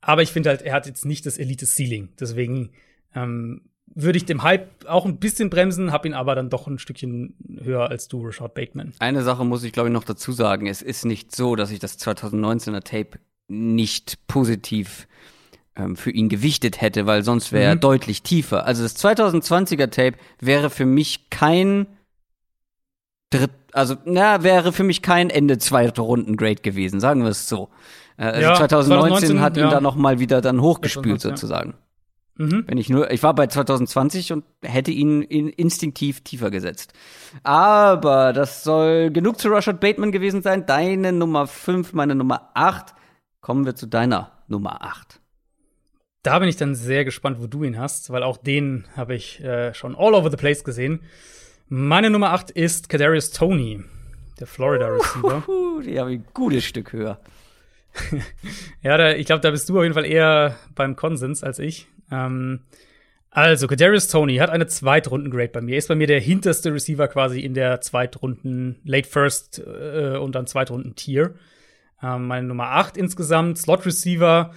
Aber ich finde halt, er hat jetzt nicht das Elite-Ceiling. Deswegen ähm, würde ich dem Hype auch ein bisschen bremsen, hab ihn aber dann doch ein Stückchen höher als du, Rashad Bateman. Eine Sache muss ich, glaube ich, noch dazu sagen. Es ist nicht so, dass ich das 2019er Tape nicht positiv ähm, für ihn gewichtet hätte, weil sonst wäre er Mhm. deutlich tiefer. Also das 2020er Tape wäre für mich kein Dritt, also na, wäre für mich kein Ende zweite Runden Grade gewesen, sagen wir es so. Äh, also Ja, 2019, 2019, hat ihn ja. da noch mal wieder dann hochgespült 2019, ja. Mhm. Wenn ich nur, ich war bei 2020 und hätte ihn in, instinktiv tiefer gesetzt. Aber das soll genug zu Rashad Bateman gewesen sein. Deine Nummer 5, meine Nummer 8. Kommen wir zu deiner Nummer 8. Da bin ich dann sehr gespannt, wo du ihn hast, weil auch den habe ich äh, schon all over the place gesehen. Meine Nummer 8 ist Kadarius Tony, der Florida Receiver. Puh, die habe ich ein gutes Stück höher. Ja, da, ich glaube, da bist du auf jeden Fall eher beim Konsens als ich. Ähm, also, Kadarius Tony hat eine Zweitrunden-Grade bei mir. Ist bei mir der hinterste Receiver quasi in der Zweitrunden, Late First äh, und dann Zweitrunden-Tier. Ähm, meine Nummer 8 insgesamt, Slot-Receiver.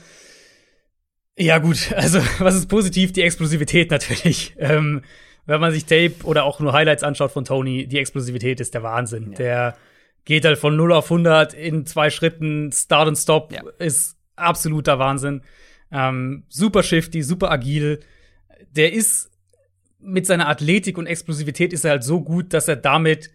Ja, gut, also, was ist positiv? Die Explosivität natürlich. Ähm, wenn man sich Tape oder auch nur Highlights anschaut von Tony, die Explosivität ist der Wahnsinn. Der geht halt von 0 auf 100 in zwei Schritten, Start und Stop, Ja. ist absoluter Wahnsinn. Ähm, super shifty, super agil. Der ist mit seiner Athletik und Explosivität ist er halt so gut, dass er damit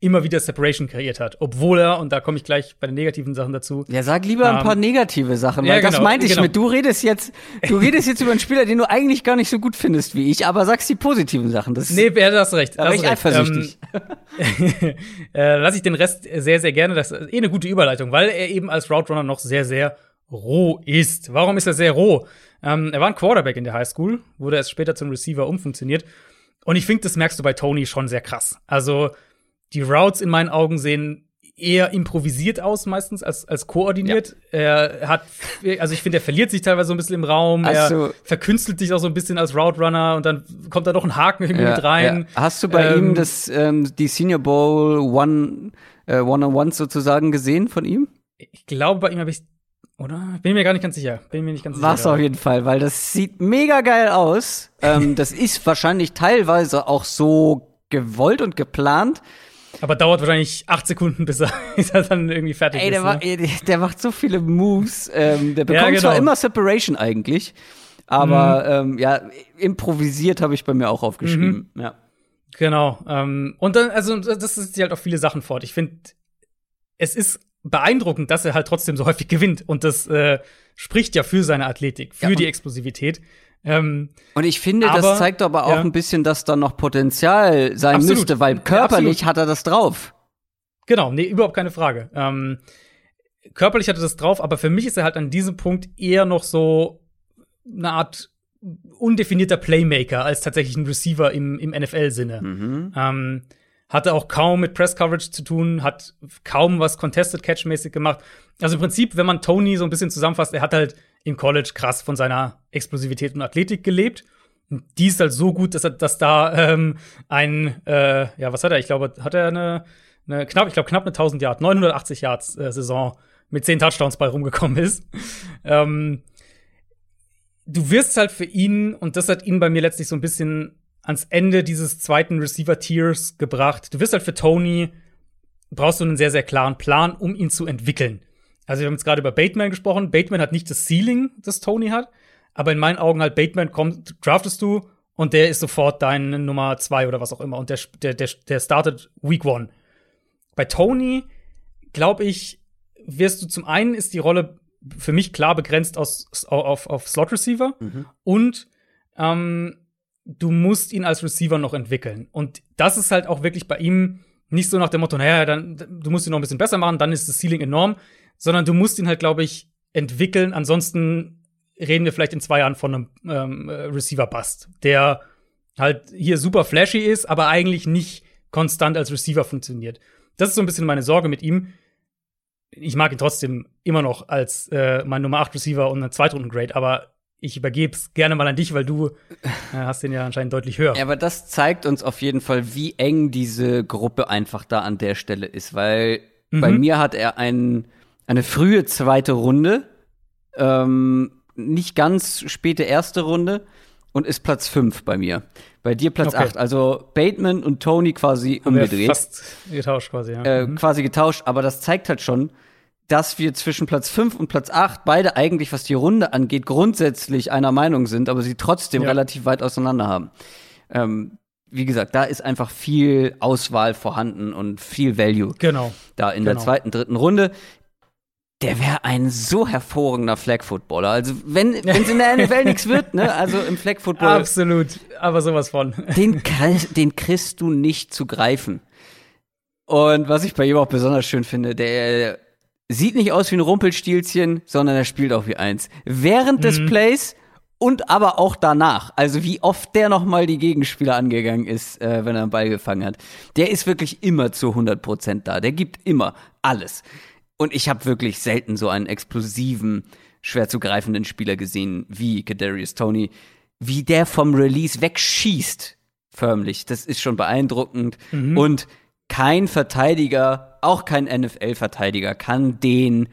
immer wieder Separation kreiert hat. Obwohl er, und da komme ich gleich bei den negativen Sachen dazu, Ja, sag lieber ein Ähm, paar negative Sachen, ja, weil das genau, meinte ich genau. mit. Du redest jetzt, du redest jetzt über einen Spieler, den du eigentlich gar nicht so gut findest wie ich, aber sagst die positiven Sachen. Das Nee, ja, du hast recht. da bin ich recht. eifersüchtig. Ähm, äh, lasse ich den Rest sehr, sehr gerne. Das ist eh eine gute Überleitung, weil er eben als Route Runner noch sehr, sehr roh ist. Warum ist er sehr roh? Ähm, er war ein Quarterback in der Highschool, wurde erst später zum Receiver umfunktioniert. Und ich finde, das merkst du bei Tony schon sehr krass. Also, die Routes in meinen Augen sehen eher improvisiert aus meistens als, als koordiniert. Er hat, also ich finde, er verliert sich teilweise so ein bisschen im Raum. Also- er verkünstelt sich auch so ein bisschen als Route Runner und dann kommt da doch ein Haken irgendwie Ja, mit rein. ja. Hast du bei Ähm, ihm das, ähm, die Senior Bowl One, äh, One-on-Ones sozusagen gesehen von ihm? Ich glaube, bei ihm habe ich oder? Bin mir gar nicht ganz sicher. Bin mir nicht ganz War's sicher. auf jeden Fall, weil das sieht mega geil aus. ähm, das ist wahrscheinlich teilweise auch so gewollt und geplant. Aber dauert wahrscheinlich acht Sekunden, bis er, bis er dann irgendwie fertig Ey, der, ist. war, ne? ey, der macht so viele Moves. Ähm, der bekommt genau. zwar immer Separation eigentlich, aber ähm, ja, improvisiert habe ich bei mir auch aufgeschrieben. Ja. Genau. Ähm, und dann, also das ist halt auch viele Sachen fort. Ich finde, es ist beeindruckend, dass er halt trotzdem so häufig gewinnt. Und das äh, spricht ja für seine Athletik, für Ja, die Explosivität. Ähm, Und ich finde, Aber- das zeigt aber auch ja. ein bisschen, dass da noch Potenzial sein Absolut. müsste, weil Ja, körperlich absolut. hat er das drauf. Genau, nee, überhaupt keine Frage. Ähm, körperlich hatte das drauf, aber für mich ist er halt an diesem Punkt eher noch so eine Art undefinierter Playmaker als tatsächlich ein Receiver im, im NFL-Sinne. Mhm. Ähm, hatte auch kaum mit Press-Coverage zu tun, hat kaum was Contested Catch-mäßig gemacht. Also im Prinzip, wenn man Tony so ein bisschen zusammenfasst, er hat halt im College krass von seiner Explosivität und Athletik gelebt. Und die ist halt so gut, dass er, dass da ähm, ein, äh, ja, was hat er? Ich glaube, hat er eine, eine knapp, ich glaube, knapp eine 1000 Yard, 980 Yards äh, Saison mit 10 Touchdowns bei rumgekommen ist. ähm, du wirst halt für ihn, und das hat ihn bei mir letztlich so ein bisschen ans Ende dieses zweiten Receiver-Tiers gebracht. Du wirst halt für Tony, brauchst du einen sehr, sehr klaren Plan, um ihn zu entwickeln. Also wir haben jetzt gerade über Bateman gesprochen. Bateman hat nicht das Ceiling, das Tony hat, aber in meinen Augen halt Bateman kommt, draftest du und der ist sofort deine Nummer zwei oder was auch immer und der, der, der, der startet Week One. Bei Tony, glaube ich, wirst du zum einen ist die Rolle für mich klar begrenzt aus, auf, auf Slot Receiver Mhm. und ähm, du musst ihn als Receiver noch entwickeln. Und das ist halt auch wirklich bei ihm nicht so nach dem Motto, naja, dann du musst ihn noch ein bisschen besser machen, dann ist das Ceiling enorm, sondern du musst ihn halt, glaube ich, entwickeln. Ansonsten reden wir vielleicht in zwei Jahren von einem ähm, äh, Receiver-Bust, der halt hier super flashy ist, aber eigentlich nicht konstant als Receiver funktioniert. Das ist so ein bisschen meine Sorge mit ihm. Ich mag ihn trotzdem immer noch als äh, mein Nummer 8 Receiver und ein Zweitrunden-Grade, aber ich übergebe es gerne mal an dich, weil du äh, hast den ja anscheinend deutlich höher. Ja, aber das zeigt uns auf jeden Fall, wie eng diese Gruppe einfach da an der Stelle ist, weil Mhm. bei mir hat er ein, eine frühe zweite Runde, ähm, nicht ganz späte erste Runde und ist Platz 5 bei mir. Bei dir Platz Okay. 8. Also Bateman und Tony quasi Haben umgedreht. Fast getauscht quasi, ja. äh, Mhm. quasi getauscht, aber das zeigt halt schon, dass wir zwischen Platz 5 und Platz 8 beide eigentlich, was die Runde angeht, grundsätzlich einer Meinung sind, aber sie trotzdem Ja. relativ weit auseinander haben. Ähm, wie gesagt, da ist einfach viel Auswahl vorhanden und viel Value Genau. da in der Genau. zweiten, dritten Runde. Der wäre ein so hervorragender Flag-Footballer. Also, wenn es in der NFL nichts wird, ne, also im Flag-Football, Absolut. Aber sowas von. den, den kriegst du nicht zu greifen. Und was ich bei ihm auch besonders schön finde, der sieht nicht aus wie ein Rumpelstilzchen, sondern er spielt auch wie eins. Während des Plays und aber auch danach. Also wie oft der noch mal die Gegenspieler angegangen ist, äh, wenn er einen Ball gefangen hat. Der ist wirklich immer zu 100% da. Der gibt immer alles. Und ich habe wirklich selten so einen explosiven, schwer zu greifenden Spieler gesehen wie Kadarius Tony. Wie der vom Release wegschießt, förmlich. Das ist schon beeindruckend. Und kein Verteidiger, auch kein NFL-Verteidiger, kann den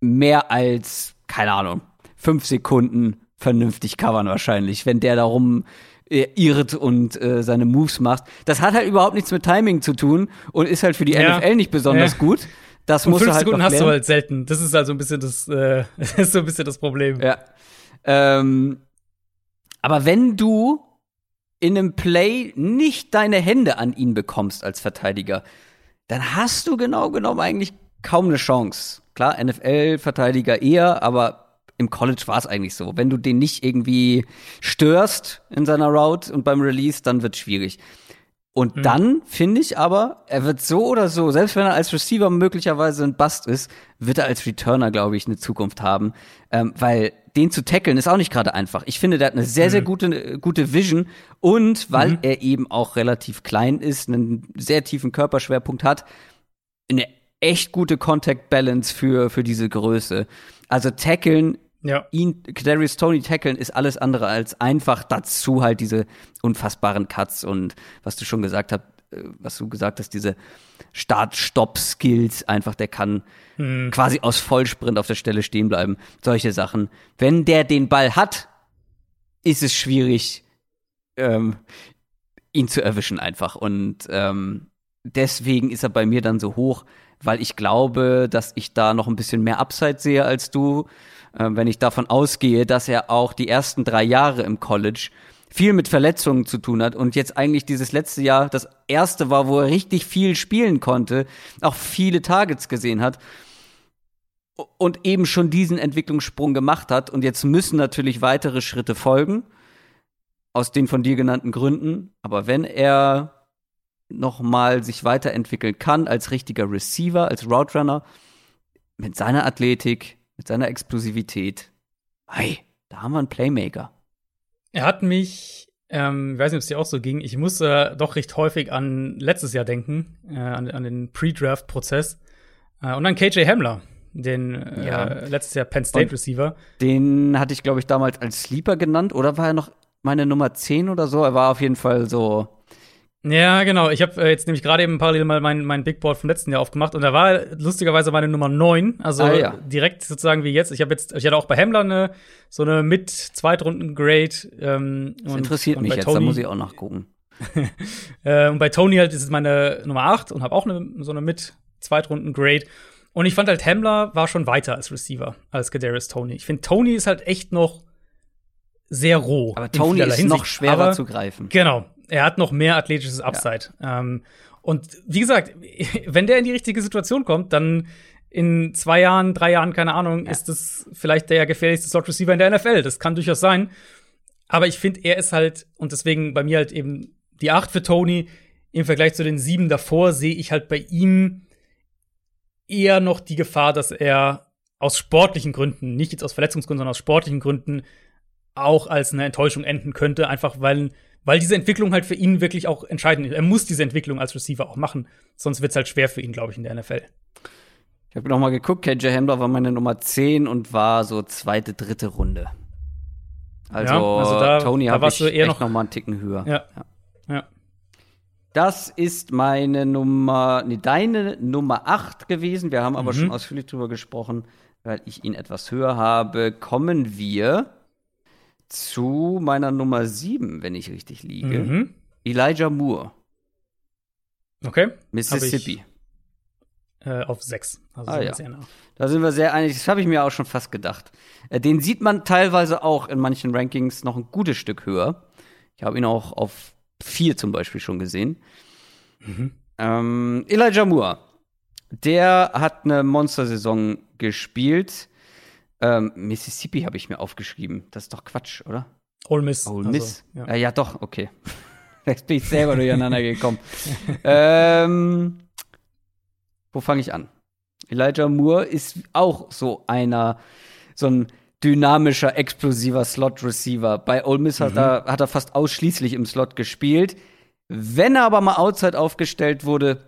mehr als, keine Ahnung, fünf Sekunden vernünftig covern wahrscheinlich, wenn der darum äh, irrt und äh, seine Moves macht. Das hat halt überhaupt nichts mit Timing zu tun und ist halt für die Ja. NFL nicht besonders Ja. gut. Das Und muss fünf er halt Sekunden hast du halt selten. Das ist also ein bisschen das, äh, ist so ein bisschen das Problem. Ja. Ähm, aber wenn du in einem Play nicht deine Hände an ihn bekommst als Verteidiger, dann hast du genau genommen eigentlich kaum eine Chance. Klar, NFL-Verteidiger eher, aber im College war es eigentlich so. Wenn du den nicht irgendwie störst in seiner Route und beim Release, dann wird schwierig. Und dann finde ich aber, er wird so oder so, selbst wenn er als Receiver möglicherweise ein Bust ist, wird er als Returner, glaube ich, eine Zukunft haben. Ähm, weil den zu tackeln ist auch nicht gerade einfach. Ich finde, der hat eine sehr, sehr gute, äh, gute Vision. Und weil er eben auch relativ klein ist, einen sehr tiefen Körperschwerpunkt hat, eine echt gute Contact Balance für, für diese Größe. Also tackeln Ja. ihn, Kadarius Tony tackeln ist alles andere als einfach. Dazu halt diese unfassbaren Cuts und was du schon gesagt hast, äh, was du gesagt hast, diese Start-Stop-Skills, einfach der kann quasi aus Vollsprint auf der Stelle stehen bleiben. Solche Sachen. Wenn der den Ball hat, ist es schwierig, ähm, ihn zu erwischen einfach. Und ähm, deswegen ist er bei mir dann so hoch, weil ich glaube, dass ich da noch ein bisschen mehr Upside sehe als du. Äh, wenn ich davon ausgehe, dass er auch die ersten drei Jahre im College viel mit Verletzungen zu tun hat und jetzt eigentlich dieses letzte Jahr das erste war, wo er richtig viel spielen konnte, auch viele Targets gesehen hat und eben schon diesen Entwicklungssprung gemacht hat. Und jetzt müssen natürlich weitere Schritte folgen, aus den von dir genannten Gründen. Aber wenn er noch mal sich weiterentwickeln kann als richtiger Receiver, als Route Runner mit seiner Athletik, mit seiner Explosivität. Hey, da haben wir einen Playmaker. Er hat mich, ähm, ich weiß nicht, ob es dir auch so ging, ich muss äh, doch recht häufig an letztes Jahr denken, äh, an, an den Pre-Draft-Prozess äh, und an KJ Hamler, den äh, Ja. letztes Jahr Penn State Und- Receiver. Den hatte ich, glaube ich, damals als Sleeper genannt. Oder war er noch meine Nummer 10 oder so? Er war auf jeden Fall so. Ja, genau. Ich habe äh, jetzt nämlich gerade eben parallel mal mein, mein Big Board vom letzten Jahr aufgemacht und da war lustigerweise meine Nummer 9, also Ah, ja. direkt sozusagen wie jetzt. Ich habe jetzt, ich hatte auch bei Hamler eine so eine mit Zweitrunden Grade. Ähm, Das und- interessiert und mich bei jetzt, Tony, da muss ich auch nachgucken. Äh, und bei Tony halt ist es meine Nummer 8 und habe auch eine, so eine mit Zweitrunden Grade. Und ich fand halt Hamler war schon weiter als Receiver als Kadarius Tony. Ich finde Tony ist halt echt noch sehr roh. Aber Tony ist noch Hinsicht. schwerer Aber- zu greifen. Genau. Er hat noch mehr athletisches Upside. Ähm, und wie gesagt, wenn der in die richtige Situation kommt, dann in zwei Jahren, drei Jahren, keine Ahnung, ist das vielleicht der gefährlichste Slot Receiver in der NFL. Das kann durchaus sein. Aber ich finde, er ist halt, und deswegen bei mir halt eben die 8 für Tony, im Vergleich zu den sieben davor, sehe ich halt bei ihm eher noch die Gefahr, dass er aus sportlichen Gründen, nicht jetzt aus Verletzungsgründen, sondern aus sportlichen Gründen, auch als eine Enttäuschung enden könnte, einfach weil, weil diese Entwicklung halt für ihn wirklich auch entscheidend ist. Er muss diese Entwicklung als Receiver auch machen, sonst wird es halt schwer für ihn, glaube ich, in der NFL. Ich habe noch mal geguckt, KJ Hamler war meine Nummer 10 und war so zweite, dritte Runde. Also, Ja, also da- Tony da habe ich du eher noch- noch mal einen Ticken höher. Ja. Ja. Das ist meine Nummer, nee, deine Nummer 8 gewesen. Wir haben aber Mhm. schon ausführlich drüber gesprochen, weil ich ihn etwas höher habe. Kommen wir zu meiner Nummer 7, wenn ich richtig liege. Mhm. Elijah Moore, Okay. Mississippi. Äh, auf sechs. Also Ah, ja. nah. Da sind wir sehr einig. Das habe ich mir auch schon fast gedacht. Äh, Den sieht man teilweise auch in manchen Rankings noch ein gutes Stück höher. Ich habe ihn auch auf vier zum Beispiel schon gesehen. Ähm, Elijah Moore, der hat eine Monstersaison gespielt. Ähm, Mississippi habe ich mir aufgeschrieben. Das ist doch Quatsch, oder? Ole Miss. Ole also, Miss. ja. ja. ja, doch, okay. Jetzt bin ich selber durcheinander gekommen. ähm, wo fange ich an? Elijah Moore ist auch so einer, so ein dynamischer, explosiver Slot-Receiver. Bei Ole Miss hat, er, hat er fast ausschließlich im Slot gespielt. Wenn er aber mal outside aufgestellt wurde,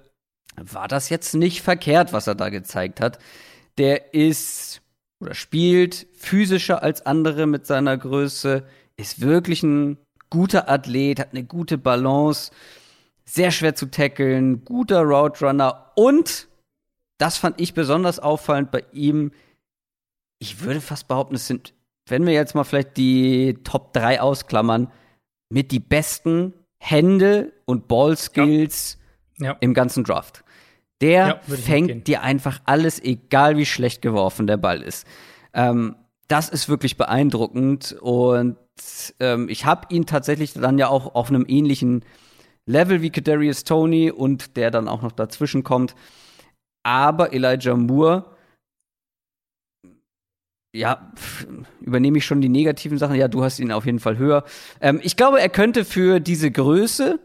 war das jetzt nicht verkehrt, was er da gezeigt hat. Der ist oder spielt physischer als andere mit seiner Größe, ist wirklich ein guter Athlet, hat eine gute Balance, sehr schwer zu tackeln, guter Route Runner und das fand ich besonders auffallend bei ihm. Ich würde fast behaupten, es sind, wenn wir jetzt mal vielleicht die Top 3 ausklammern, mit die besten Hände und Ballskills Ja. im ganzen Draft. Der Ja, fängt dir einfach alles, egal wie schlecht geworfen der Ball ist. Ähm, das ist wirklich beeindruckend und ähm, ich habe ihn tatsächlich dann ja auch auf einem ähnlichen Level wie Kadarius Tony und der dann auch noch dazwischen kommt. Aber Elijah Moore, ja, übernehme ich schon die negativen Sachen. Ja, du hast ihn auf jeden Fall höher. Ähm, ich glaube, er könnte für diese Größe,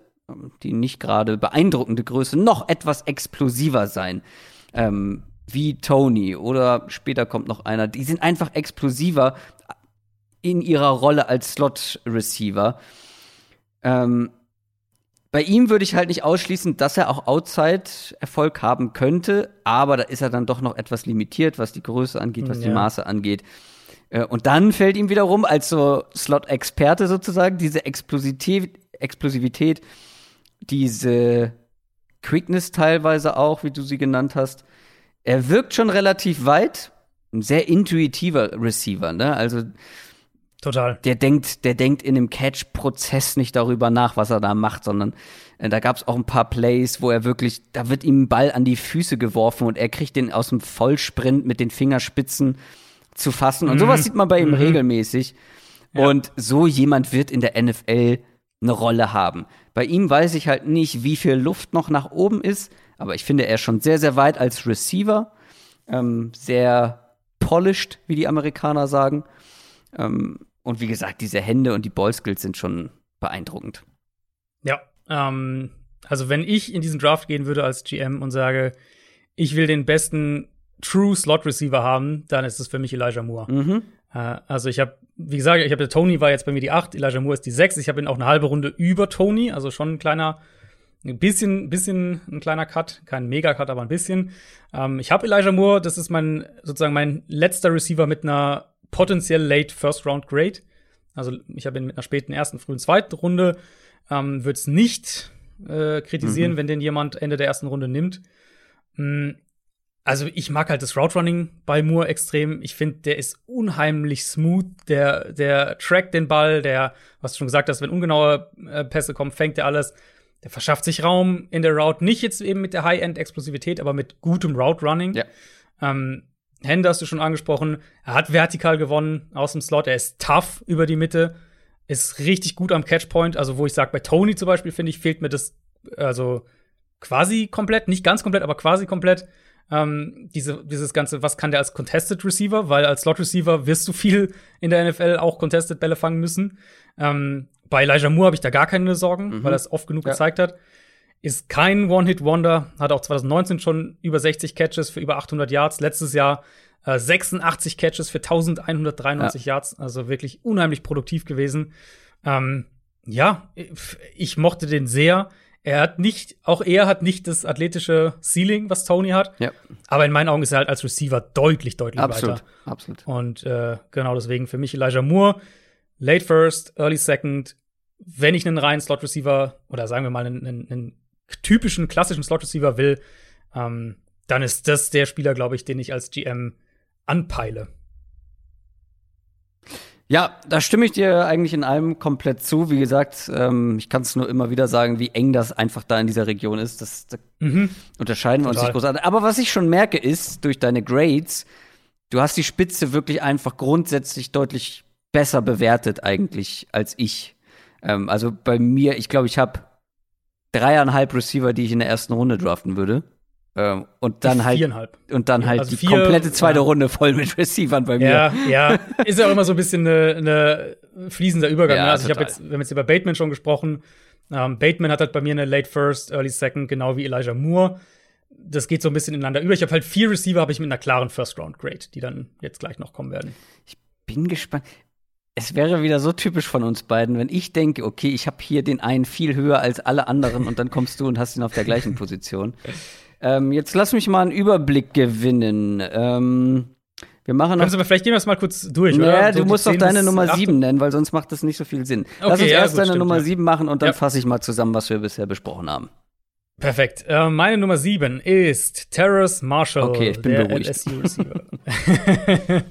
die nicht gerade beeindruckende Größe, noch etwas explosiver sein. Ähm, wie Tony oder später kommt noch einer. Die sind einfach explosiver in ihrer Rolle als Slot-Receiver. Ähm, bei ihm würde ich halt nicht ausschließen, dass er auch Outside-Erfolg haben könnte, aber da ist er dann doch noch etwas limitiert, was die Größe angeht, was die Ja. Maße angeht. Äh, Und dann fällt ihm wiederum als so Slot-Experte sozusagen diese Explosivität, Explosivität, diese Quickness teilweise auch, wie du sie genannt hast. Er wirkt schon relativ weit, ein sehr intuitiver Receiver, ne? Also Total. der denkt, der denkt in dem Catch-Prozess nicht darüber nach, was er da macht, sondern äh, da gab es auch ein paar Plays, wo er wirklich, da wird ihm ein Ball an die Füße geworfen und er kriegt den aus dem Vollsprint mit den Fingerspitzen zu fassen. Und sowas sieht man bei ihm regelmäßig. Und so jemand wird in der NFL eine Rolle haben. Bei ihm weiß ich halt nicht, wie viel Luft noch nach oben ist, aber ich finde, er ist schon sehr, sehr weit als Receiver. Ähm, sehr polished, wie die Amerikaner sagen. Ähm, und wie gesagt, diese Hände und die Ballskills sind schon beeindruckend. Ja, ähm, Also wenn ich in diesen Draft gehen würde als GM und sage, ich will den besten True Slot Receiver haben, dann ist es für mich Elijah Moore. Mhm. Äh, also ich habe, wie gesagt, ich habe Tony war jetzt bei mir die 8, Elijah Moore ist die 6. Ich habe ihn auch eine halbe Runde über Tony, also schon ein kleiner, ein bisschen, bisschen ein kleiner Cut, kein Mega-Cut, aber ein bisschen. Ähm, ich habe Elijah Moore, das ist mein sozusagen mein letzter Receiver mit einer potenziell late First Round Grade. Also ich habe ihn mit einer späten ersten, frühen zweiten Runde. Ähm, Würde es nicht äh, kritisieren, mhm. wenn den jemand Ende der ersten Runde nimmt. Mhm. Also ich mag halt das Route Running bei Moore extrem. Ich finde, der ist unheimlich smooth. Der, der trackt den Ball, der, was du schon gesagt hast, wenn ungenaue äh, Pässe kommen, fängt er alles. Der verschafft sich Raum in der Route, nicht jetzt eben mit der High-End-Explosivität, aber mit gutem Route Running. Ja. Ähm, Hände hast du schon angesprochen. Er hat vertikal gewonnen aus dem Slot. Er ist tough über die Mitte. Ist richtig gut am Catchpoint. Also, wo ich sage, bei Tony zum Beispiel, finde ich, fehlt mir das, also quasi komplett, nicht ganz komplett, aber quasi komplett ähm, diese, dieses ganze, was kann der als Contested Receiver? Weil als Slot Receiver wirst du viel in der NFL auch Contested Bälle fangen müssen. Ähm, bei Elijah Moore habe ich da gar keine Sorgen, mhm. weil er es oft genug ja. gezeigt hat. Ist kein One-Hit-Wonder, hat auch 2019 schon über 60 Catches für über 800 Yards. Letztes Jahr äh, 86 Catches für 1193 ja. Yards. Also wirklich unheimlich produktiv gewesen. Ähm, ja, ich mochte den sehr. Er hat nicht, auch er hat nicht das athletische Ceiling, was Tony hat. Ja. Aber in meinen Augen ist er halt als Receiver deutlich, deutlich absolut, weiter. Absolut. Und äh, genau deswegen für mich Elijah Moore, late first, early second. Wenn ich einen reinen Slot Receiver oder sagen wir mal einen, einen, einen typischen klassischen Slot Receiver will, ähm, dann ist das der Spieler, glaube ich, den ich als GM anpeile. Ja, da stimme ich dir eigentlich in allem komplett zu. Wie gesagt, ähm, ich kann es nur immer wieder sagen, wie eng das einfach da in dieser Region ist. Das, da mhm. unterscheiden wir uns nicht großartig. Aber was ich schon merke, ist, durch deine Grades, du hast die Spitze wirklich einfach grundsätzlich deutlich besser bewertet eigentlich als ich. Ähm, also bei mir, ich glaube, ich habe dreieinhalb Receiver, die ich in der ersten Runde draften würde. Ähm, und dann halt und dann halt also die vier, komplette zweite ja. Runde voll mit Receivern bei mir. Ja, ja, ist ja auch immer so ein bisschen eine, eine fließender Übergang. Ja, ne? also ich habe jetzt, wir haben jetzt über Bateman schon gesprochen. Ähm, Bateman hat halt bei mir eine Late First, Early Second, genau wie Elijah Moore. Das geht so ein bisschen ineinander über. Ich habe halt vier Receiver, habe ich mit einer klaren First Round Grade, die dann jetzt gleich noch kommen werden. Ich bin gespannt. Es wäre wieder so typisch von uns beiden, wenn ich denke, okay, ich habe hier den einen viel höher als alle anderen und dann kommst du und hast ihn auf der gleichen Position. Ähm, jetzt lass mich mal einen Überblick gewinnen. Ähm, wir machen aber vielleicht gehen wir es mal kurz durch, oder? Ja, so du musst doch deine Nummer 7 nennen, weil sonst macht das nicht so viel Sinn. Okay, Lass uns ja, erst gut, deine stimmt, Nummer ja. 7 machen und dann ja. fasse ich mal zusammen, was wir bisher besprochen haben. Perfekt. Äh, meine Nummer 7 ist Terrace Marshall. Okay, ich bin der beruhigt. LSU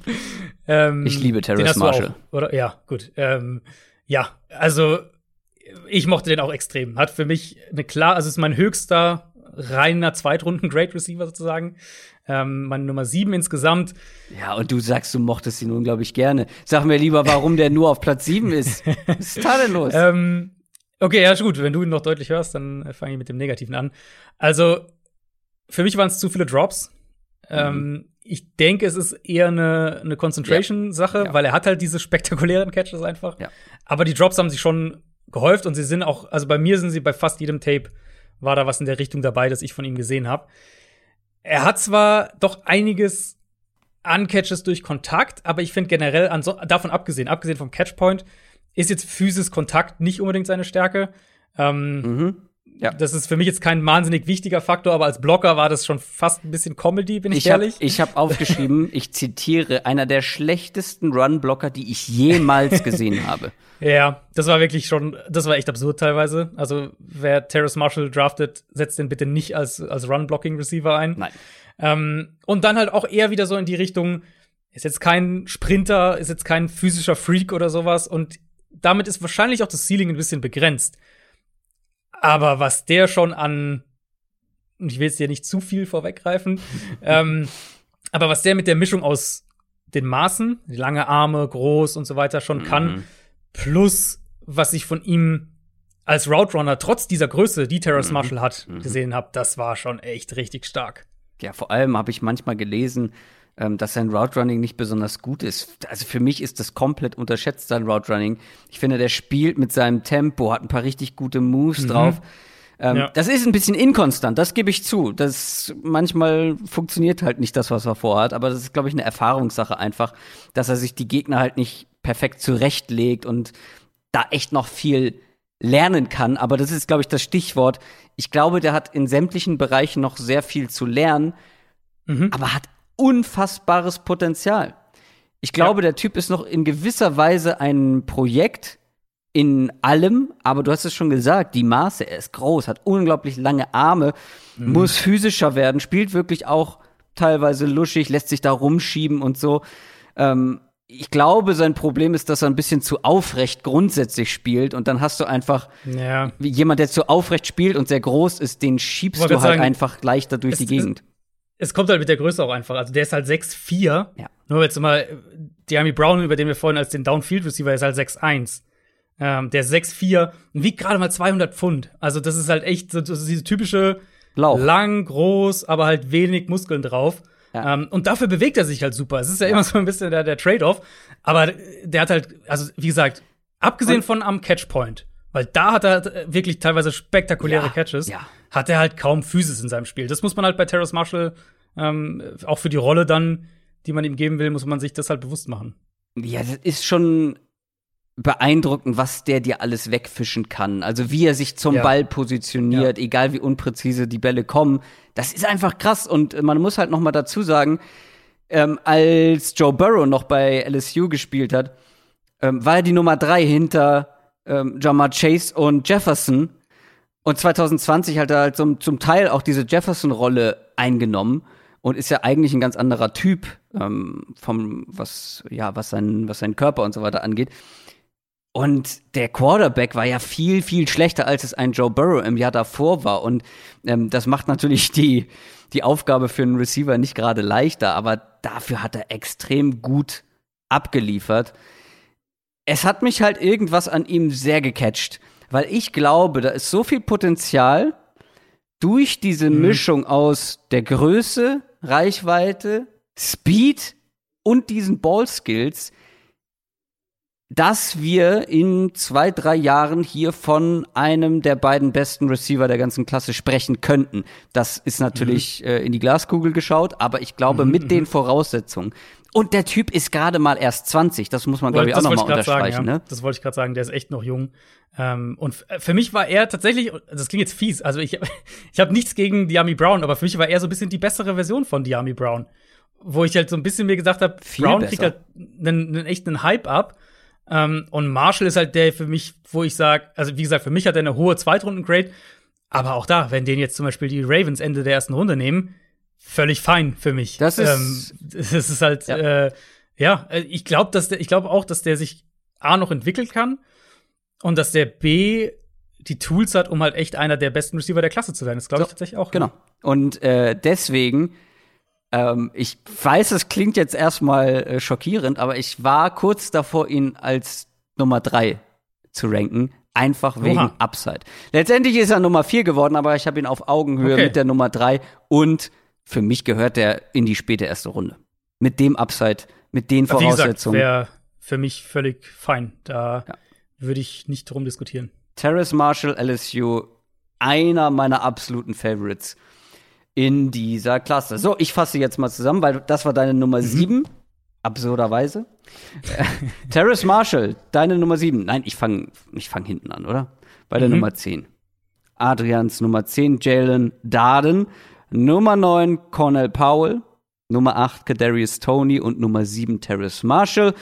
ähm, ich liebe Terrace Marshall. Auch, oder? Ja, gut. Ähm, ja, also ich mochte den auch extrem. Hat für mich eine klar, also ist mein höchster reiner Zweitrunden-Great Receiver sozusagen. Ähm, meine Nummer sieben insgesamt. Ja, und du sagst, du mochtest ihn unglaublich gerne. Sag mir lieber, warum der nur auf Platz sieben ist. Was ist da denn los? Ähm, okay, ja, ist gut. Wenn du ihn noch deutlich hörst, dann fange ich mit dem Negativen an. Also, für mich waren es zu viele Drops. Mhm. Ähm, ich denke, es ist eher eine, eine Concentration-Sache, ja. ja. weil er hat halt diese spektakulären Catches einfach. Ja. Aber die Drops haben sich schon gehäuft und sie sind auch, also bei mir sind sie bei fast jedem Tape war da was in der Richtung dabei, das ich von ihm gesehen habe. Er hat zwar doch einiges an Catches durch Kontakt, aber ich finde generell davon abgesehen, abgesehen vom Catchpoint, ist jetzt Physis Kontakt nicht unbedingt seine Stärke. Ähm, mhm. Ja. Das ist für mich jetzt kein wahnsinnig wichtiger Faktor, aber als Blocker war das schon fast ein bisschen Comedy, bin ich, ich ehrlich. Hab, ich habe aufgeschrieben, ich zitiere, einer der schlechtesten Run-Blocker, die ich jemals gesehen habe. Ja, das war wirklich schon, das war echt absurd teilweise. Also, wer Terrace Marshall draftet, setzt den bitte nicht als, als Run-Blocking-Receiver ein. Nein. Ähm, und dann halt auch eher wieder so in die Richtung, ist jetzt kein Sprinter, ist jetzt kein physischer Freak oder sowas. Und damit ist wahrscheinlich auch das Ceiling ein bisschen begrenzt. Aber was der schon an, ich will jetzt dir nicht zu viel vorweggreifen, ähm, aber was der mit der Mischung aus den Maßen, lange Arme, groß und so weiter schon kann, mhm. plus was ich von ihm als Route Runner trotz dieser Größe, die Terrace mhm. Marshall hat, mhm. gesehen habe, das war schon echt richtig stark. Ja, vor allem habe ich manchmal gelesen, ähm, dass sein Route Running nicht besonders gut ist. Also für mich ist das komplett unterschätzt, sein Route Running. Ich finde, der spielt mit seinem Tempo, hat ein paar richtig gute Moves mhm. drauf. Ähm, Ja. Das ist ein bisschen inkonstant, das gebe ich zu. Das manchmal funktioniert halt nicht das, was er vorhat, aber das ist, glaube ich, eine Erfahrungssache einfach, dass er sich die Gegner halt nicht perfekt zurechtlegt und da echt noch viel lernen kann. Aber das ist, glaube ich, das Stichwort. Ich glaube, der hat in sämtlichen Bereichen noch sehr viel zu lernen, Mhm. aber hat unfassbares Potenzial. Ich glaube, der Typ ist noch in gewisser Weise ein Projekt in allem, aber du hast es schon gesagt, die Maße, er ist groß, hat unglaublich lange Arme, muss physischer werden, spielt wirklich auch teilweise luschig, lässt sich da rumschieben und so. Ähm, ich glaube, sein Problem ist, dass er ein bisschen zu aufrecht grundsätzlich spielt und dann hast du einfach Ja. jemand, der zu aufrecht spielt und sehr groß ist, den schiebst du halt sagen, einfach leichter durch die Gegend. Es kommt halt mit der Größe auch einfach. Also der ist halt 6'4. Ja. Nur jetzt mal, Diami Brown, über den wir vorhin als den Downfield Receiver ist halt 6'1. Ähm, der ist 6'4 und wiegt gerade mal 200 Pfund. Also das ist halt echt so, so diese typische Lauch. lang, groß, aber halt wenig Muskeln drauf. Ja. Ähm, und dafür bewegt er sich halt super. Es ist ja, immer so ein bisschen der, der Trade-off. Aber der hat halt, also wie gesagt, abgesehen Und- von am Catchpoint, weil da hat er äh, wirklich teilweise spektakuläre Ja, Catches, ja. hat er halt kaum Physis in seinem Spiel. Das muss man halt bei Terrace Marshall ähm, auch für die Rolle dann, die man ihm geben will, muss man sich das halt bewusst machen. Ja, das ist schon beeindruckend, was der dir alles wegfischen kann. Also wie er sich zum Ja. Ball positioniert, egal wie unpräzise die Bälle kommen. Das ist einfach krass. Und man muss halt noch mal dazu sagen, ähm, als Joe Burrow noch bei LSU gespielt hat, ähm, war er die Nummer drei hinter ähm, Jamar Chase und Jefferson. Und 2020 hat er halt zum, zum Teil auch diese Jefferson-Rolle eingenommen und ist ja eigentlich ein ganz anderer Typ ähm, vom was ja was sein was seinen Körper und so weiter angeht. Und der Quarterback war ja viel viel schlechter als es ein Joe Burrow im Jahr davor war und ähm, das macht natürlich die die Aufgabe für einen Receiver nicht gerade leichter, aber dafür hat er extrem gut abgeliefert. Es hat mich halt irgendwas an ihm sehr gecatcht, weil ich glaube, da ist so viel Potenzial durch diese Mischung aus der Größe, Reichweite, Speed und diesen Ballskills, dass wir in zwei, drei Jahren hier von einem der beiden besten Receiver der ganzen Klasse sprechen könnten. Das ist natürlich äh, in die Glaskugel geschaut, aber ich glaube, mit den Voraussetzungen. Und der Typ ist gerade mal erst 20, das muss man, glaube ich, auch nochmal unterstreichen. sagen, ja. ne? Das wollte ich gerade sagen, der ist echt noch jung. Ähm, und f- für mich war er tatsächlich, das klingt jetzt fies, also ich, ich habe nichts gegen Diami Brown, aber für mich war er so ein bisschen die bessere Version von Diami Brown. Wo ich halt so ein bisschen mir gesagt habe, Brown besser. kriegt halt einen, einen echten Hype ab. Ähm, und Marshall ist halt der für mich, wo ich sage, also wie gesagt, für mich hat er eine hohe Zweitrunden-Grade. Aber auch da, wenn den jetzt zum Beispiel die Ravens Ende der ersten Runde nehmen, völlig fein für mich. Das ist- ähm, das ist halt, Ja. äh, ja äh, ich glaube, dass der, ich glaube auch, dass der sich A noch entwickeln kann und dass der B die Tools hat, um halt echt einer der besten Receiver der Klasse zu werden. Das glaube ich So, tatsächlich auch. Genau. Und äh, deswegen, ähm, ich weiß, es klingt jetzt erstmal äh, schockierend, aber ich war kurz davor, ihn als Nummer drei zu ranken. Einfach wegen Oha. Upside. Letztendlich ist er Nummer vier geworden, aber ich habe ihn auf Augenhöhe Okay. mit der Nummer drei und für mich gehört der in die späte erste Runde. Mit dem Upside, mit den Voraussetzungen. wäre für mich völlig fein. Da Ja. würde ich nicht drum diskutieren. Terrace Marshall, LSU, einer meiner absoluten Favorites in dieser Klasse. So, ich fasse jetzt mal zusammen, weil das war deine Nummer sieben, absurderweise. Äh, Terrace Marshall, deine Nummer sieben. Nein, ich fange ich fang hinten an, oder? Bei der Mhm. Nummer zehn. Adrians Nummer zehn, Jalen Darden. Nummer neun, Cornell Powell. Nummer acht, Kadarius Tony. Und Nummer sieben, Terrace Marshall.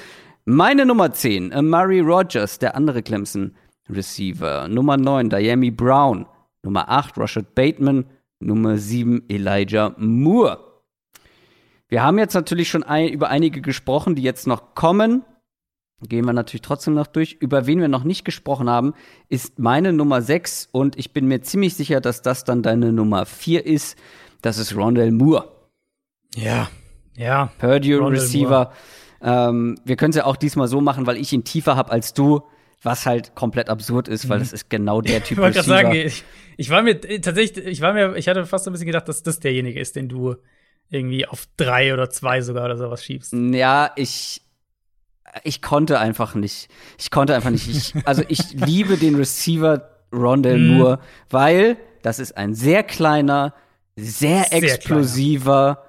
Meine Nummer zehn, Amari Rogers, der andere Clemson Receiver. Nummer neun, Diami Brown. Nummer acht, Rashad Bateman. Nummer sieben, Elijah Moore. Wir haben jetzt natürlich schon ein, über einige gesprochen, die jetzt noch kommen. Gehen wir natürlich trotzdem noch durch. Über wen wir noch nicht gesprochen haben, ist meine Nummer 6 und ich bin mir ziemlich sicher, dass das dann deine Nummer 4 ist. Das ist Rondell Moore. Ja. Ja. Purdue Rondale Receiver. Ähm, wir können es ja auch diesmal so machen, weil ich ihn tiefer habe als du, was halt komplett absurd ist, weil das ist genau der Typ Ich wollte gerade Receiver. sagen, ich, ich war mir äh, tatsächlich, ich war mir, ich hatte fast ein bisschen gedacht, dass das derjenige ist, den du irgendwie auf drei oder zwei sogar oder sowas schiebst. Ja, ich ich konnte einfach nicht. Ich konnte einfach nicht. Ich, also ich liebe den Receiver Rondell Mhm. Moore, weil das ist ein sehr kleiner, sehr, Sehr explosiver,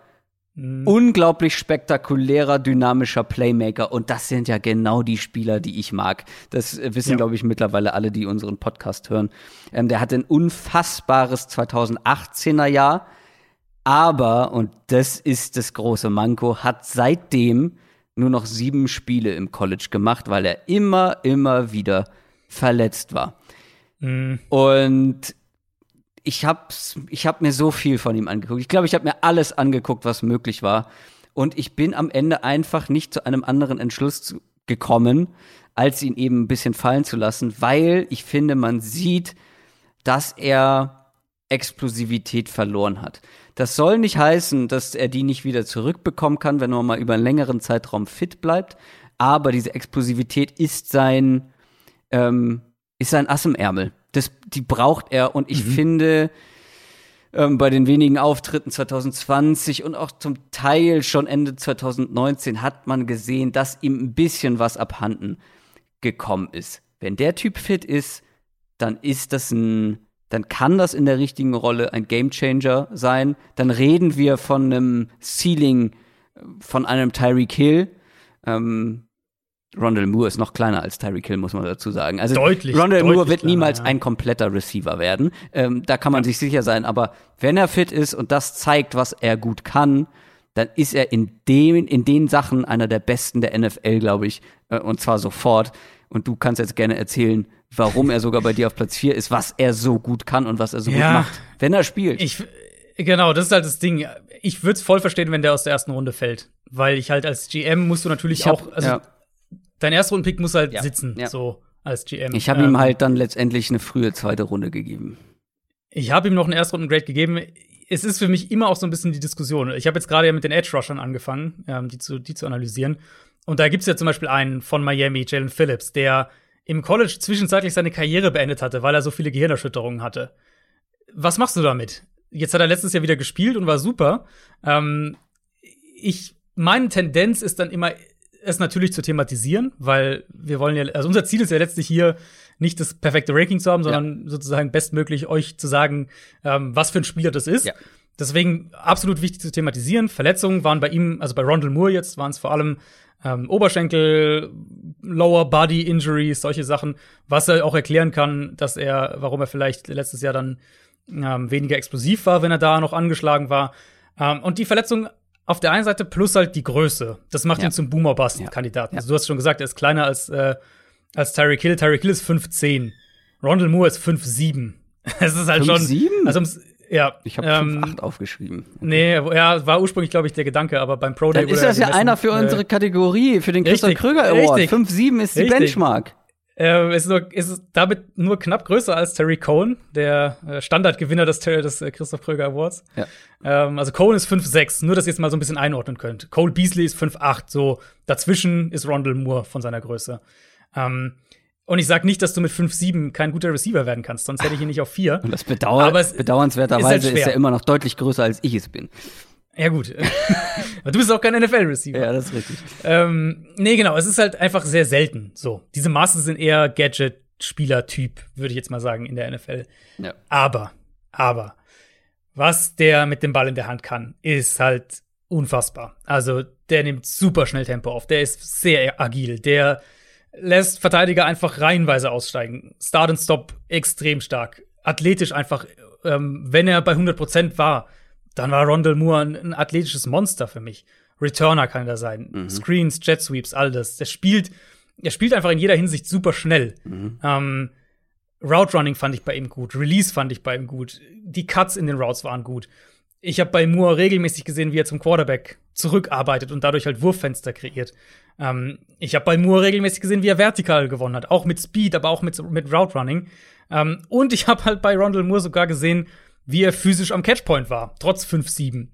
Mhm. unglaublich spektakulärer, dynamischer Playmaker. Und das sind ja genau die Spieler, die ich mag. Das wissen, Ja. glaube ich, mittlerweile alle, die unseren Podcast hören. Ähm, der hatte ein unfassbares 2018er Jahr. Aber, und das ist das große Manko, hat seitdem nur noch sieben Spiele im College gemacht, weil er immer, immer wieder verletzt war. Mhm. Und ich hab's, ich hab mir so viel von ihm angeguckt. Ich glaube, ich habe mir alles angeguckt, was möglich war. Und ich bin am Ende einfach nicht zu einem anderen Entschluss gekommen, als ihn eben ein bisschen fallen zu lassen, weil ich finde, man sieht, dass er Explosivität verloren hat. Das soll nicht heißen, dass er die nicht wieder zurückbekommen kann, wenn man mal über einen längeren Zeitraum fit bleibt. Aber diese Explosivität ist sein, ähm, ist sein Ass im Ärmel. Das, die braucht er und ich finde, ähm, bei den wenigen Auftritten 2020 und auch zum Teil schon Ende 2019 hat man gesehen, dass ihm ein bisschen was abhanden gekommen ist. Wenn der Typ fit ist, dann ist das ein, dann kann das in der richtigen Rolle ein Gamechanger sein. Dann reden wir von einem Ceiling äh, von einem Tyreek Hill. Ähm, Rondell Moore ist noch kleiner als Tyreek Hill, muss man dazu sagen. Also Deutlich, Rondell deutlich Moore wird kleiner, niemals ja. ein kompletter Receiver werden. Ähm, da kann man sich sicher sein. Aber wenn er fit ist und das zeigt, was er gut kann, dann ist er in dem, in den Sachen einer der besten der NFL, glaube ich. Äh, und zwar sofort. Und du kannst jetzt gerne erzählen, warum er sogar bei dir auf Platz 4 ist, was er so gut kann und was er so Ja. gut macht, wenn er spielt. Ich, genau, das ist halt das Ding. Ich würde es voll verstehen, wenn der aus der ersten Runde fällt. Weil ich halt als GM musst du natürlich Ich hab- auch, also ja. dein Erstrundenpick muss halt Ja, sitzen, ja. so als GM. Ich habe Ähm, ihm halt dann letztendlich eine frühe zweite Runde gegeben. Ich habe ihm noch einen Erstrunden-Grade gegeben. Es ist für mich immer auch so ein bisschen die Diskussion. Ich habe jetzt gerade ja mit den Edge-Rushern angefangen, ähm, die, zu, die zu analysieren. Und da gibt's ja zum Beispiel einen von Miami, Jalen Phillips, der im College zwischenzeitlich seine Karriere beendet hatte, weil er so viele Gehirnerschütterungen hatte. Was machst du damit? Jetzt hat er letztes Jahr wieder gespielt und war super. Ähm, ich, meine Tendenz ist dann immer, es natürlich zu thematisieren, weil wir wollen ja, also unser Ziel ist ja letztlich hier, nicht das perfekte Ranking zu haben, sondern sozusagen bestmöglich euch zu sagen, ähm, was für ein Spieler das ist. Ja. Deswegen absolut wichtig zu thematisieren. Verletzungen waren bei ihm, also bei Rondell Moore jetzt, waren es vor allem ähm, Oberschenkel, Lower Body Injuries, solche Sachen, was er auch erklären kann, dass er, warum er vielleicht letztes Jahr dann ähm, weniger explosiv war, wenn er da noch angeschlagen war. Ähm, und die Verletzung auf der einen Seite plus halt die Größe. Das macht Ja. ihn zum Boomer-Bust-Kandidaten. Ja. Also du hast schon gesagt, er ist kleiner als, äh, als Tyreek Hill. Tyreek Hill ist 5'10. Rondell Moore ist 5'7. Es ist halt schon. 5'7? Also, ja. Ich habe ähm, 5,8 aufgeschrieben. Nee, ja, war ursprünglich, glaube ich, der Gedanke, aber beim Pro Day Dann ist das ja einer für äh, unsere Kategorie, für den Christoph Kröger Award. richtig. 5,7 ist die Richtig. Benchmark. Äh, ist, nur, ist damit nur knapp größer als Terry Cohen, der äh, Standardgewinner des, des äh, Christoph Kröger Awards. Ja. Ähm, also Cohen ist 5'6, nur dass ihr es mal so ein bisschen einordnen könnt. Cole Beasley ist 5'8, so dazwischen ist Rondell Moore von seiner Größe. Ähm, und ich sag nicht, dass du mit 5'7 kein guter Receiver werden kannst, sonst hätte ich ihn nicht auf 4. Und das Aber es ist bedauernswerterweise halt ist, er immer noch deutlich größer, als ich es bin. Ja, gut. Aber du bist auch kein NFL-Receiver. Ja, das ist richtig. Ähm, nee, genau, es ist halt einfach sehr selten so. Diese Maße sind eher Gadget-Spieler-Typ, würde ich jetzt mal sagen, in der NFL. Ja. Aber, aber, was der mit dem Ball in der Hand kann, ist halt unfassbar. Also, der nimmt super schnell Tempo auf, der ist sehr agil, der lässt Verteidiger einfach reihenweise aussteigen. Start and Stop extrem stark. Athletisch einfach, ähm, wenn er bei 100% war, dann war Rondell Moore ein, ein athletisches Monster für mich. Returner kann er sein. Screens, Jet Sweeps, all das. Der spielt, er spielt einfach in jeder Hinsicht super schnell. Ähm, Route Running fand ich bei ihm gut. Release fand ich bei ihm gut. Die Cuts in den Routes waren gut. Ich habe bei Moore regelmäßig gesehen, wie er zum Quarterback zurückarbeitet und dadurch halt Wurffenster kreiert. Ähm, ich habe bei Moore regelmäßig gesehen, wie er vertikal gewonnen hat. Auch mit Speed, aber auch mit, mit Route Running. Ähm, und ich habe halt bei Rondell Moore sogar gesehen, wie er physisch am Catchpoint war, trotz 5-7.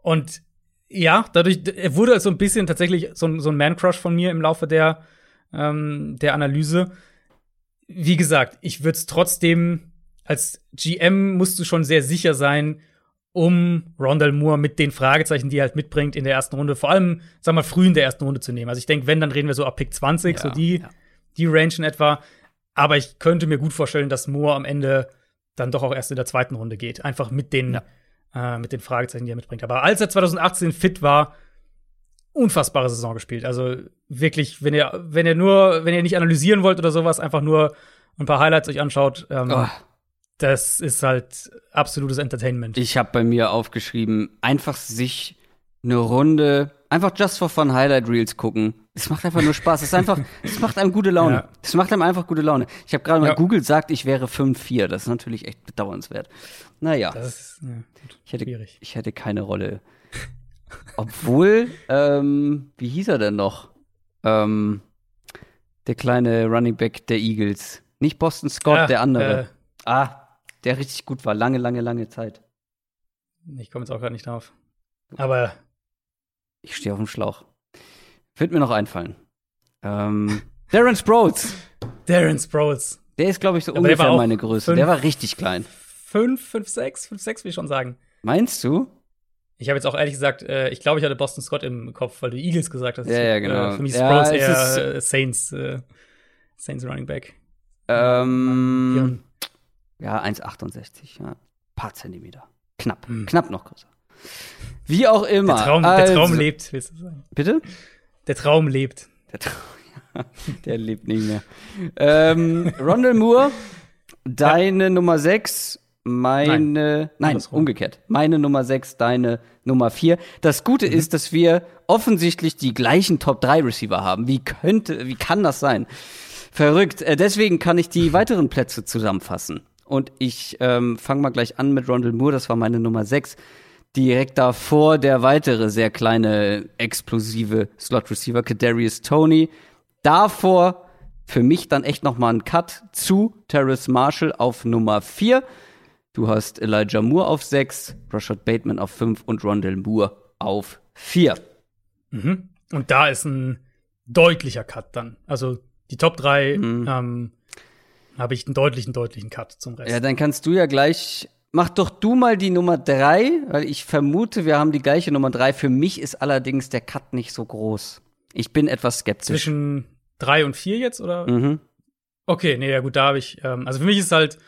Und ja, dadurch, er wurde so ein bisschen tatsächlich so, ein- so ein Man-Crush von mir im Laufe der, ähm, der Analyse. Wie gesagt, ich würde es trotzdem, als GM musst du schon sehr sicher sein, um Rondell Moore mit den Fragezeichen, die er halt mitbringt in der ersten Runde, vor allem, sag mal, früh in der ersten Runde zu nehmen. Also ich denke, wenn, dann reden wir so ab Pick 20, so Ja, die, ja. die Range in etwa. Aber ich könnte mir gut vorstellen, dass Moore am Ende dann doch auch erst in der zweiten Runde geht. Einfach mit den, Ja. äh, mit den Fragezeichen, die er mitbringt. Aber als er 2018 fit war, unfassbare Saison gespielt. Also wirklich, wenn ihr, wenn ihr nur, wenn ihr nicht analysieren wollt oder sowas, einfach nur ein paar Highlights euch anschaut, ähm, Oh, das ist halt absolutes Entertainment. ich habe bei mir aufgeschrieben, einfach sich eine Runde, einfach just for fun Highlight Reels gucken. Es macht einfach nur Spaß. Es ist einfach, es macht einem gute Laune. Ja. Es macht einem einfach gute Laune. Ich habe gerade mal Ja. Google sagt, ich wäre 5-4. Das ist natürlich echt bedauernswert. Naja, Das ist ja, ich hätte, schwierig. ich hätte keine Rolle. Obwohl, ähm, wie hieß er denn noch? Ähm, der kleine Running Back der Eagles. Nicht Boston Scott, der andere. äh, ah, der richtig gut war. Lange, lange, lange Zeit. ich komme jetzt auch gerade nicht drauf. Aber Ich stehe auf dem Schlauch. Wird mir noch einfallen. Ähm, Darren Sproles. Darren Sproles. Der ist, glaube ich, so Aber ungefähr meine Größe. fünf- Der war richtig klein. 5, 5, 6, 5, 6 will ich schon sagen. Meinst du? Ich habe jetzt auch ehrlich gesagt, äh, ich glaube, ich hatte Boston Scott im Kopf, weil du Eagles gesagt hast. Ja, ja, genau. Äh, für mich ist Ja, Sproles es ist- eher äh, Saints, äh, Saints Running Back. Ähm, ja, 1,68. Ja. Paar Zentimeter. Knapp. Hm. Knapp noch größer. Wie auch immer. Der Traum, also, der Traum lebt, willst du sagen. Bitte? Der Traum lebt. Der, Traum, ja, der lebt nicht mehr. ähm, Rondell Moore, deine Nummer 6, meine. Nein, andersrum. umgekehrt. Meine Nummer 6, deine Nummer 4. Das Gute Mhm. ist, dass wir offensichtlich die gleichen Top 3 Receiver haben. Wie könnte, wie kann das sein? Verrückt. Äh, deswegen kann ich die weiteren Plätze zusammenfassen. Und ich ähm, fange mal gleich an mit Rondell Moore, das war meine Nummer 6. Direkt davor der weitere sehr kleine, explosive Slot-Receiver, Kadarius Tony. Davor für mich dann echt noch mal ein Cut zu Terrace Marshall auf Nummer 4. Du hast Elijah Moore auf 6, Rashad Bateman auf 5 und Rondell Moore auf 4. Mhm. Und da ist ein deutlicher Cut dann. Also die Top 3 Mhm. ähm, habe ich einen deutlichen, deutlichen Cut zum Rest. Ja, dann kannst du ja gleich. Mach doch du mal die Nummer 3, weil ich vermute, wir haben die gleiche Nummer 3. Für mich ist allerdings der Cut nicht so groß. Ich bin etwas skeptisch. Zwischen 3 und 4 jetzt, oder? Mhm. Okay, nee, ja gut, da habe ich, ähm, also für mich ist halt,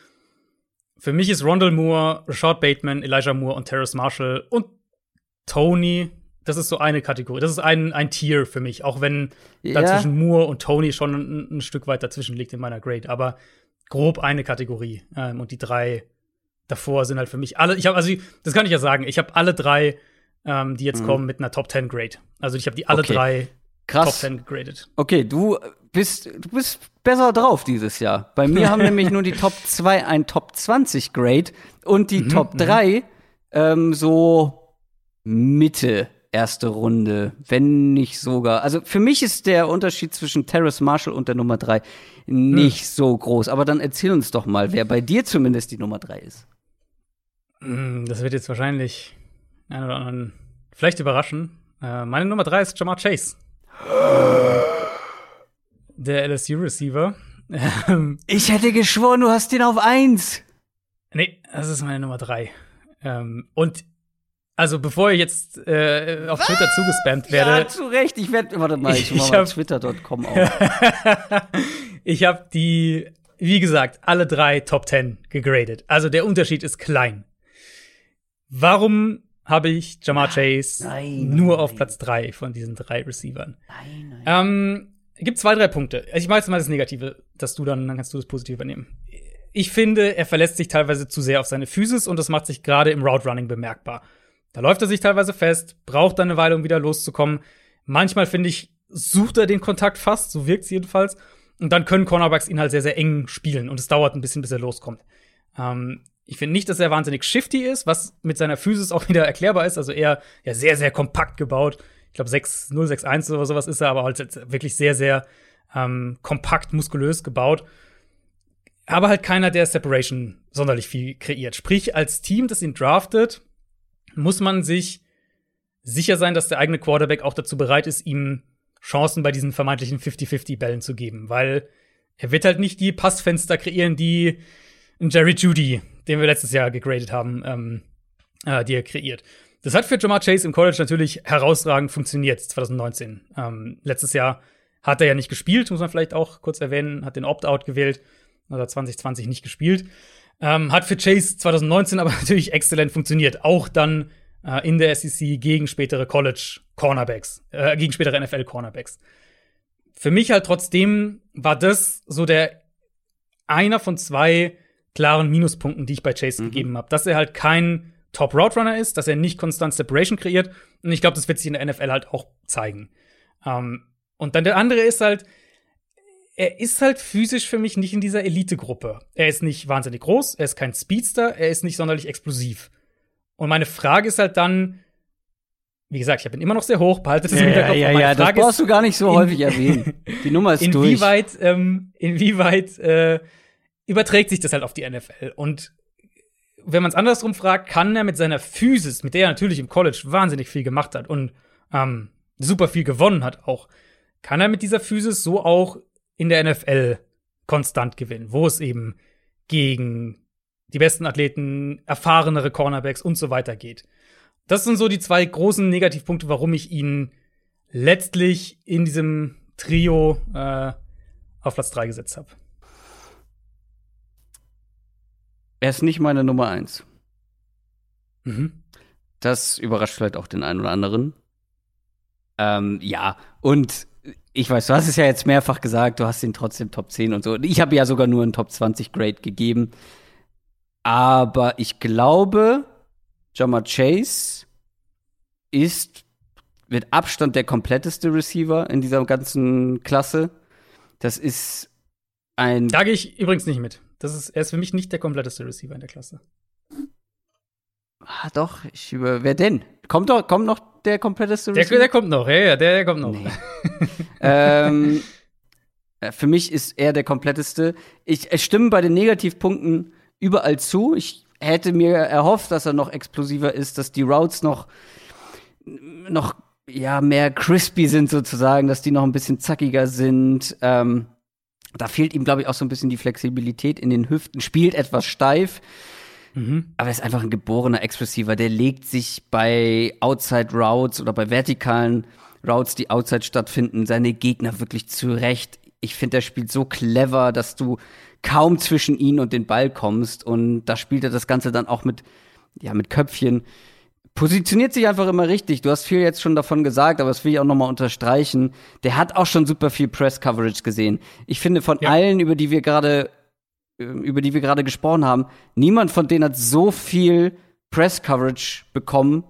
für mich ist Rondell Moore, Rashad Bateman, Elijah Moore und Terrace Marshall und Tony, das ist so eine Kategorie. Das ist ein, ein Tier für mich, auch wenn Ja. zwischen Moore und Tony schon ein, ein Stück weit dazwischen liegt in meiner Grade, aber grob eine Kategorie. Ähm, und die drei davor sind halt für mich alle, ich habe, also das kann ich ja sagen, ich habe alle drei, ähm, die jetzt kommen, mit einer Top 10 Grade. Also ich habe die alle Mhm. Okay. drei Top Krass. 10 gegradet. Okay, du bist, du bist besser drauf dieses Jahr. Bei mir haben nämlich nur die Top 2 ein Top 20 Grade und die Top 3 ähm, so Mitte erste Runde, wenn nicht sogar. Also für mich ist der Unterschied zwischen Terrace Marshall und der Nummer 3 nicht so groß. Aber dann erzähl uns doch mal, wer bei dir zumindest die Nummer 3 ist. Mm, Das wird jetzt wahrscheinlich einen oder anderen vielleicht überraschen. Äh, meine Nummer drei ist Jamar Chase. Der LSU-Receiver. Ich hätte geschworen, du hast den auf 1. nee, das ist meine Nummer drei. Ähm, und also bevor ich jetzt äh, auf Twitter zugespammt werde, Ja, zu Recht. Ich werde, warte mal, ich, Ich mach mal twitter.com auf. ich habe die, wie gesagt, alle drei Top 10 gegradet. Also der Unterschied ist klein. Warum habe ich Jamar Chase Nein, nur nein. auf Platz drei von diesen drei Receivern? Nein, nein. Ähm, gibt zwei, drei Punkte. Ich mache jetzt mal das Negative, dass du dann, dann kannst du das Positive übernehmen. Ich finde, er verlässt sich teilweise zu sehr auf seine Physis und das macht sich gerade im Route Running bemerkbar. Da läuft er sich teilweise fest, braucht dann eine Weile, um wieder loszukommen. Manchmal finde ich, sucht er den Kontakt fast, so wirkt's jedenfalls. Und dann können Cornerbacks ihn halt sehr, sehr eng spielen und es dauert ein bisschen, bis er loskommt. Ähm, ich finde nicht, dass er wahnsinnig shifty ist, was mit seiner Physis auch wieder erklärbar ist. Also er ja sehr, sehr kompakt gebaut. Ich glaube 6-061 oder sowas ist er, aber halt wirklich sehr, sehr ähm, kompakt, muskulös gebaut. Aber halt keiner, der Separation sonderlich viel kreiert. Sprich, als Team, das ihn draftet, muss man sich sicher sein, dass der eigene Quarterback auch dazu bereit ist, ihm Chancen bei diesen vermeintlichen 50-50-Bällen zu geben, weil er wird halt nicht die Passfenster kreieren, die Jerry Judy, den wir letztes Jahr gegradet haben, ähm, äh, die er kreiert. Das hat für Jamar Chase im College natürlich herausragend funktioniert, 2019. Ähm, letztes Jahr hat er ja nicht gespielt, muss man vielleicht auch kurz erwähnen, hat den Opt-out gewählt. oder 2020 nicht gespielt. Ähm, hat für Chase 2019 aber natürlich exzellent funktioniert. Auch dann äh, in der SEC gegen spätere College Cornerbacks, äh, gegen spätere NFL Cornerbacks. Für mich halt trotzdem war das so der einer von zwei klaren Minuspunkten, die ich bei Chase mhm. gegeben habe. Dass er halt kein Top Route Runner ist, dass er nicht konstant Separation kreiert. Und ich glaube, das wird sich in der NFL halt auch zeigen. Ähm, und dann der andere ist halt, er ist halt physisch für mich nicht in dieser Elite-Gruppe. Er ist nicht wahnsinnig groß, er ist kein Speedster, er ist nicht sonderlich explosiv. Und meine Frage ist halt dann, wie gesagt, ich ihn immer noch sehr hoch, behaltet es ja, im Hinterkopf. Ja, ja, ja, das brauchst du gar nicht so häufig erwähnen. Die Nummer ist inwieweit, durch. Ähm, inwieweit äh, überträgt sich das halt auf die NFL? Und wenn man es andersrum fragt, kann er mit seiner Physis, mit der er natürlich im College wahnsinnig viel gemacht hat und ähm, super viel gewonnen hat auch, kann er mit dieser Physis so auch in der NFL konstant gewinnen, wo es eben gegen die besten Athleten, erfahrenere Cornerbacks und so weiter geht. Das sind so die zwei großen Negativpunkte, warum ich ihn letztlich in diesem Trio äh, auf Platz 3 gesetzt habe. Er ist nicht meine Nummer eins. Mhm. Das überrascht vielleicht auch den einen oder anderen. Ähm, ja, und ich weiß, du hast es ja jetzt mehrfach gesagt, du hast ihn trotzdem Top 10 und so. Ich habe ja sogar nur einen Top 20 Grade gegeben. Aber ich glaube, Jama Chase ist mit Abstand der kompletteste Receiver in dieser ganzen Klasse. Das ist ein. Da gehe ich übrigens nicht mit. Das ist, er ist für mich nicht der kompletteste Receiver in der Klasse. Ah, doch, ich über. Wer denn? Kommt doch, kommt noch der kompletteste Receiver? Der, der kommt noch, ja, ja, der, der kommt noch. Nee. ähm, äh, für mich ist er der kompletteste. Ich, es stimmen bei den Negativpunkten überall zu. Ich hätte mir erhofft, dass er noch explosiver ist, dass die Routes noch, noch ja, mehr crispy sind sozusagen, dass die noch ein bisschen zackiger sind. Ähm, da fehlt ihm, glaube ich, auch so ein bisschen die Flexibilität in den Hüften, spielt etwas steif. Mhm. Aber er ist einfach ein geborener Expressiver. Der legt sich bei Outside Routes oder bei vertikalen Routes, die Outside stattfinden, seine Gegner wirklich zurecht. Ich finde, er spielt so clever, dass du kaum zwischen ihn und den Ball kommst. Und da spielt er das Ganze dann auch mit, ja, mit Köpfchen positioniert sich einfach immer richtig. Du hast viel jetzt schon davon gesagt, aber das will ich auch nochmal unterstreichen. Der hat auch schon super viel Press-Coverage gesehen. Ich finde, von ja. allen, über die wir gerade über die wir gerade gesprochen haben, niemand von denen hat so viel Press-Coverage bekommen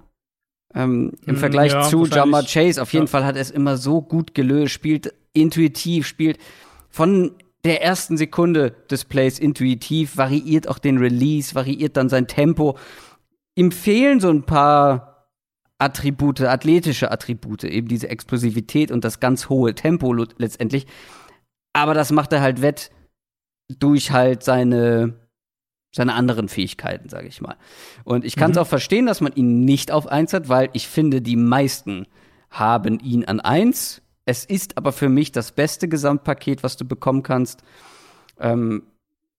ähm, im mm, Vergleich ja, zu Jamar Chase. Auf jeden ja. Fall hat er es immer so gut gelöst, spielt intuitiv, spielt von der ersten Sekunde des Plays intuitiv, variiert auch den Release, variiert dann sein Tempo ihm fehlen so ein paar Attribute, athletische Attribute, eben diese Explosivität und das ganz hohe Tempo letztendlich. Aber das macht er halt wett durch halt seine, seine anderen Fähigkeiten, sage ich mal. Und ich kann es mhm. auch verstehen, dass man ihn nicht auf eins hat, weil ich finde, die meisten haben ihn an eins. Es ist aber für mich das beste Gesamtpaket, was du bekommen kannst. Ähm,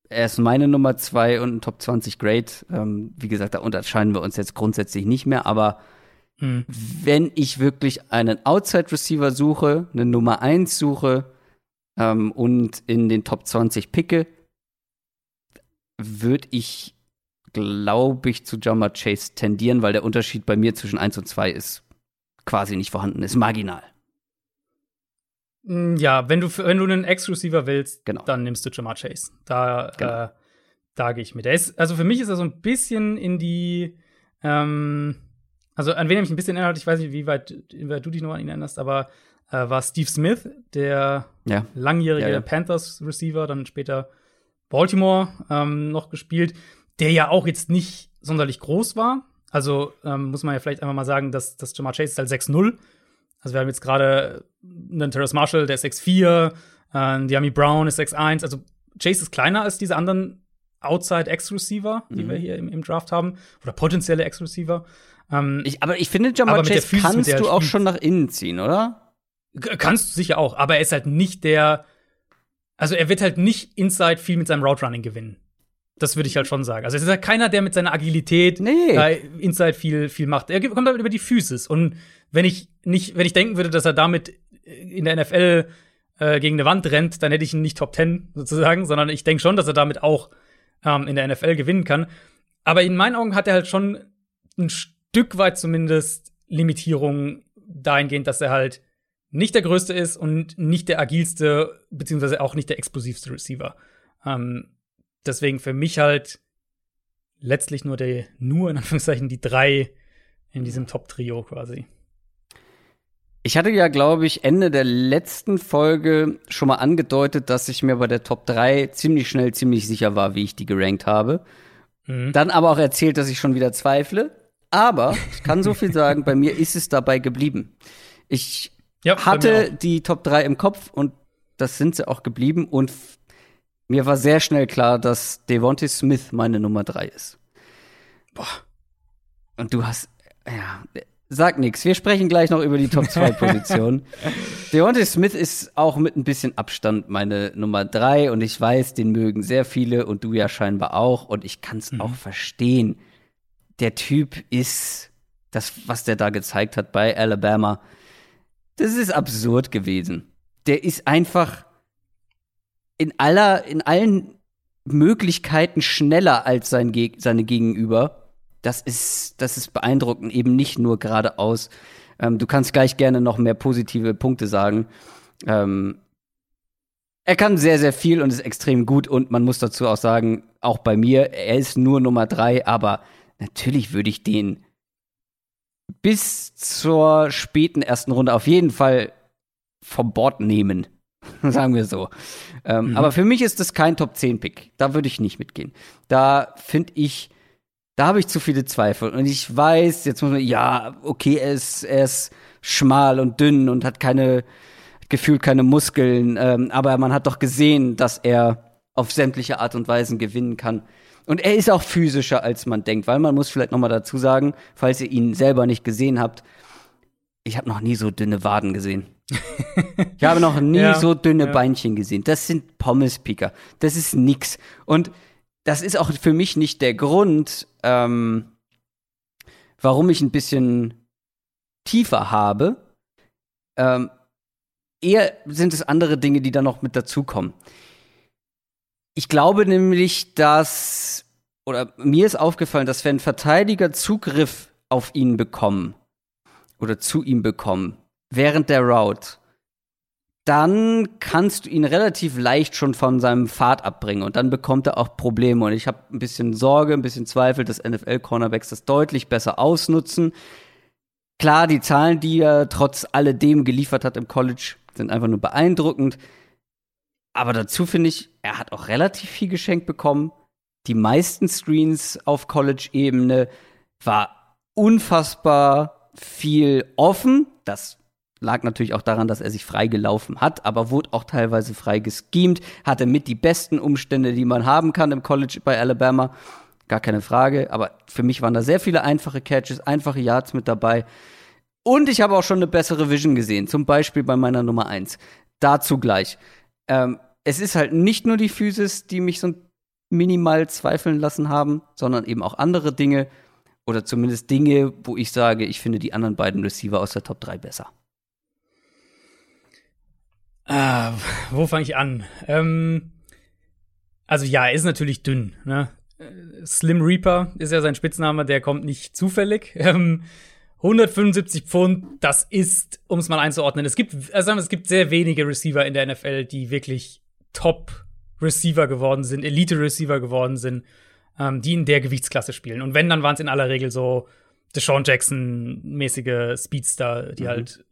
er ist meine Nummer zwei und ein Top 20 Grade. Ähm, wie gesagt, da unterscheiden wir uns jetzt grundsätzlich nicht mehr, aber hm. wenn ich wirklich einen Outside Receiver suche, eine Nummer eins suche ähm, und in den Top 20 picke, würde ich, glaube ich, zu Jammer Chase tendieren, weil der Unterschied bei mir zwischen 1 und 2 ist quasi nicht vorhanden, ist marginal. Mm, ja, wenn du, wenn du einen Ex-Receiver willst, genau. dann nimmst du Jamar Chase. Da, genau. äh, da gehe ich mit. Ist, also für mich ist er so ein bisschen in die, ähm, also an wen er mich ein bisschen erinnert, ich weiß nicht, wie weit, wie weit du dich noch an ihn erinnerst, aber äh, war Steve Smith, der ja. langjährige ja, ja. Panthers-Receiver, dann später Baltimore ähm, noch gespielt, der ja auch jetzt nicht sonderlich groß war. Also ähm, muss man ja vielleicht einfach mal sagen, dass, dass Jamar Chase ist halt 6-0 also wir haben jetzt gerade einen Terrace Marshall, der ist 6'4, äh, Diami Brown ist 6'1. Also Chase ist kleiner als diese anderen Outside X-Receiver, die mhm. wir hier im, im, Draft haben. Oder potenzielle X-Receiver. Ähm, aber ich finde, Jamal Chase kannst du auch schon nach innen ziehen, oder? Kannst du sicher auch, aber er ist halt nicht der. Also er wird halt nicht Inside viel mit seinem Route Running gewinnen. Das würde ich halt schon sagen. Also es ist halt keiner, der mit seiner Agilität nee. Inside viel, viel macht. Er kommt halt über die Physis. Und wenn ich nicht, wenn ich denken würde, dass er damit in der NFL äh, gegen eine Wand rennt, dann hätte ich ihn nicht Top 10 sozusagen, sondern ich denke schon, dass er damit auch ähm, in der NFL gewinnen kann. Aber in meinen Augen hat er halt schon ein Stück weit zumindest Limitierungen dahingehend, dass er halt nicht der größte ist und nicht der agilste, beziehungsweise auch nicht der explosivste Receiver. Ähm, deswegen für mich halt letztlich nur der, nur in Anführungszeichen die drei in diesem Top-Trio quasi. Ich hatte ja, glaube ich, Ende der letzten Folge schon mal angedeutet, dass ich mir bei der Top 3 ziemlich schnell ziemlich sicher war, wie ich die gerankt habe. Mhm. Dann aber auch erzählt, dass ich schon wieder zweifle. Aber ich kann so viel sagen, bei mir ist es dabei geblieben. Ich ja, hatte die Top 3 im Kopf und das sind sie auch geblieben. Und mir war sehr schnell klar, dass Devontae Smith meine Nummer 3 ist. Boah. Und du hast, ja, Sag nix. Wir sprechen gleich noch über die Top 2 Position. Deontay Smith ist auch mit ein bisschen Abstand meine Nummer 3 und ich weiß, den mögen sehr viele und du ja scheinbar auch und ich kann es mhm. auch verstehen. Der Typ ist das, was der da gezeigt hat bei Alabama. Das ist absurd gewesen. Der ist einfach in aller, in allen Möglichkeiten schneller als sein seine Gegenüber das ist, das ist beeindruckend, eben nicht nur geradeaus. Ähm, du kannst gleich gerne noch mehr positive Punkte sagen. Ähm, er kann sehr, sehr viel und ist extrem gut und man muss dazu auch sagen, auch bei mir, er ist nur Nummer drei, aber natürlich würde ich den bis zur späten ersten Runde auf jeden Fall vom Bord nehmen. sagen wir so. Ähm, mhm. Aber für mich ist das kein Top 10 Pick. Da würde ich nicht mitgehen. Da finde ich, da habe ich zu viele Zweifel. Und ich weiß, jetzt muss man, ja, okay, er ist, er ist schmal und dünn und hat keine, gefühlt keine Muskeln, ähm, aber man hat doch gesehen, dass er auf sämtliche Art und Weisen gewinnen kann. Und er ist auch physischer, als man denkt, weil man muss vielleicht noch mal dazu sagen, falls ihr ihn selber nicht gesehen habt, ich habe noch nie so dünne Waden gesehen. ich habe noch nie ja, so dünne ja. Beinchen gesehen. Das sind Pommespicker. Das ist nix. Und das ist auch für mich nicht der Grund, ähm, warum ich ein bisschen tiefer habe. Ähm, eher sind es andere Dinge, die da noch mit dazukommen. Ich glaube nämlich, dass, oder mir ist aufgefallen, dass wenn Verteidiger Zugriff auf ihn bekommen oder zu ihm bekommen während der Route, dann kannst du ihn relativ leicht schon von seinem Pfad abbringen und dann bekommt er auch Probleme. Und ich habe ein bisschen Sorge, ein bisschen Zweifel, dass NFL-Cornerbacks das deutlich besser ausnutzen. Klar, die Zahlen, die er trotz alledem geliefert hat im College, sind einfach nur beeindruckend. Aber dazu finde ich, er hat auch relativ viel geschenkt bekommen. Die meisten Screens auf College-Ebene war unfassbar viel offen. Das Lag natürlich auch daran, dass er sich frei gelaufen hat, aber wurde auch teilweise frei geschemt, hatte mit die besten Umstände, die man haben kann im College bei Alabama. Gar keine Frage, aber für mich waren da sehr viele einfache Catches, einfache Yards mit dabei. Und ich habe auch schon eine bessere Vision gesehen, zum Beispiel bei meiner Nummer eins. Dazu gleich. Ähm, es ist halt nicht nur die Physis, die mich so minimal zweifeln lassen haben, sondern eben auch andere Dinge oder zumindest Dinge, wo ich sage, ich finde die anderen beiden Receiver aus der Top 3 besser. Ah, wo fange ich an? Ähm, also ja, er ist natürlich dünn. Ne? Slim Reaper ist ja sein Spitzname, der kommt nicht zufällig. Ähm, 175 Pfund, das ist, um es mal einzuordnen, es gibt, also es gibt sehr wenige Receiver in der NFL, die wirklich Top-Receiver geworden sind, Elite-Receiver geworden sind, ähm, die in der Gewichtsklasse spielen. Und wenn, dann waren es in aller Regel so Deshaun Jackson-mäßige Speedster, die mhm. halt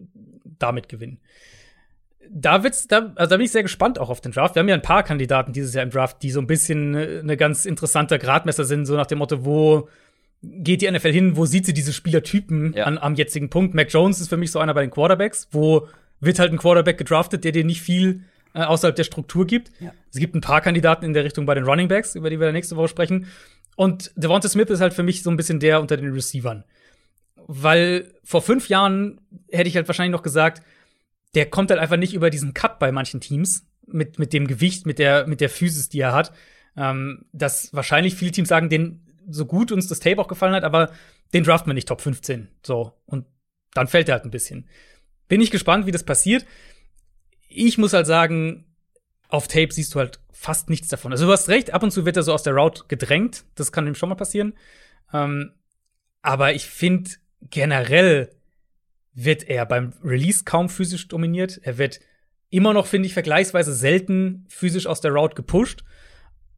damit gewinnen da wird's, da, also da bin ich sehr gespannt auch auf den Draft. Wir haben ja ein paar Kandidaten dieses Jahr im Draft, die so ein bisschen eine ne ganz interessanter Gradmesser sind, so nach dem Motto, wo geht die NFL hin, wo sieht sie diese Spielertypen ja. an, am jetzigen Punkt? Mac Jones ist für mich so einer bei den Quarterbacks, wo wird halt ein Quarterback gedraftet, der dir nicht viel äh, außerhalb der Struktur gibt. Ja. Es gibt ein paar Kandidaten in der Richtung bei den Running Backs, über die wir nächste Woche sprechen. Und Devonta Smith ist halt für mich so ein bisschen der unter den Receivern. Weil vor fünf Jahren hätte ich halt wahrscheinlich noch gesagt, der kommt halt einfach nicht über diesen Cut bei manchen Teams mit, mit dem Gewicht, mit der, mit der Physis, die er hat. Ähm, dass wahrscheinlich viele Teams sagen, den so gut uns das Tape auch gefallen hat, aber den draften wir nicht Top 15. So. Und dann fällt er halt ein bisschen. Bin ich gespannt, wie das passiert. Ich muss halt sagen, auf Tape siehst du halt fast nichts davon. Also du hast recht, ab und zu wird er so aus der Route gedrängt. Das kann ihm schon mal passieren. Ähm, aber ich finde generell wird er beim Release kaum physisch dominiert. Er wird immer noch, finde ich, vergleichsweise selten physisch aus der Route gepusht.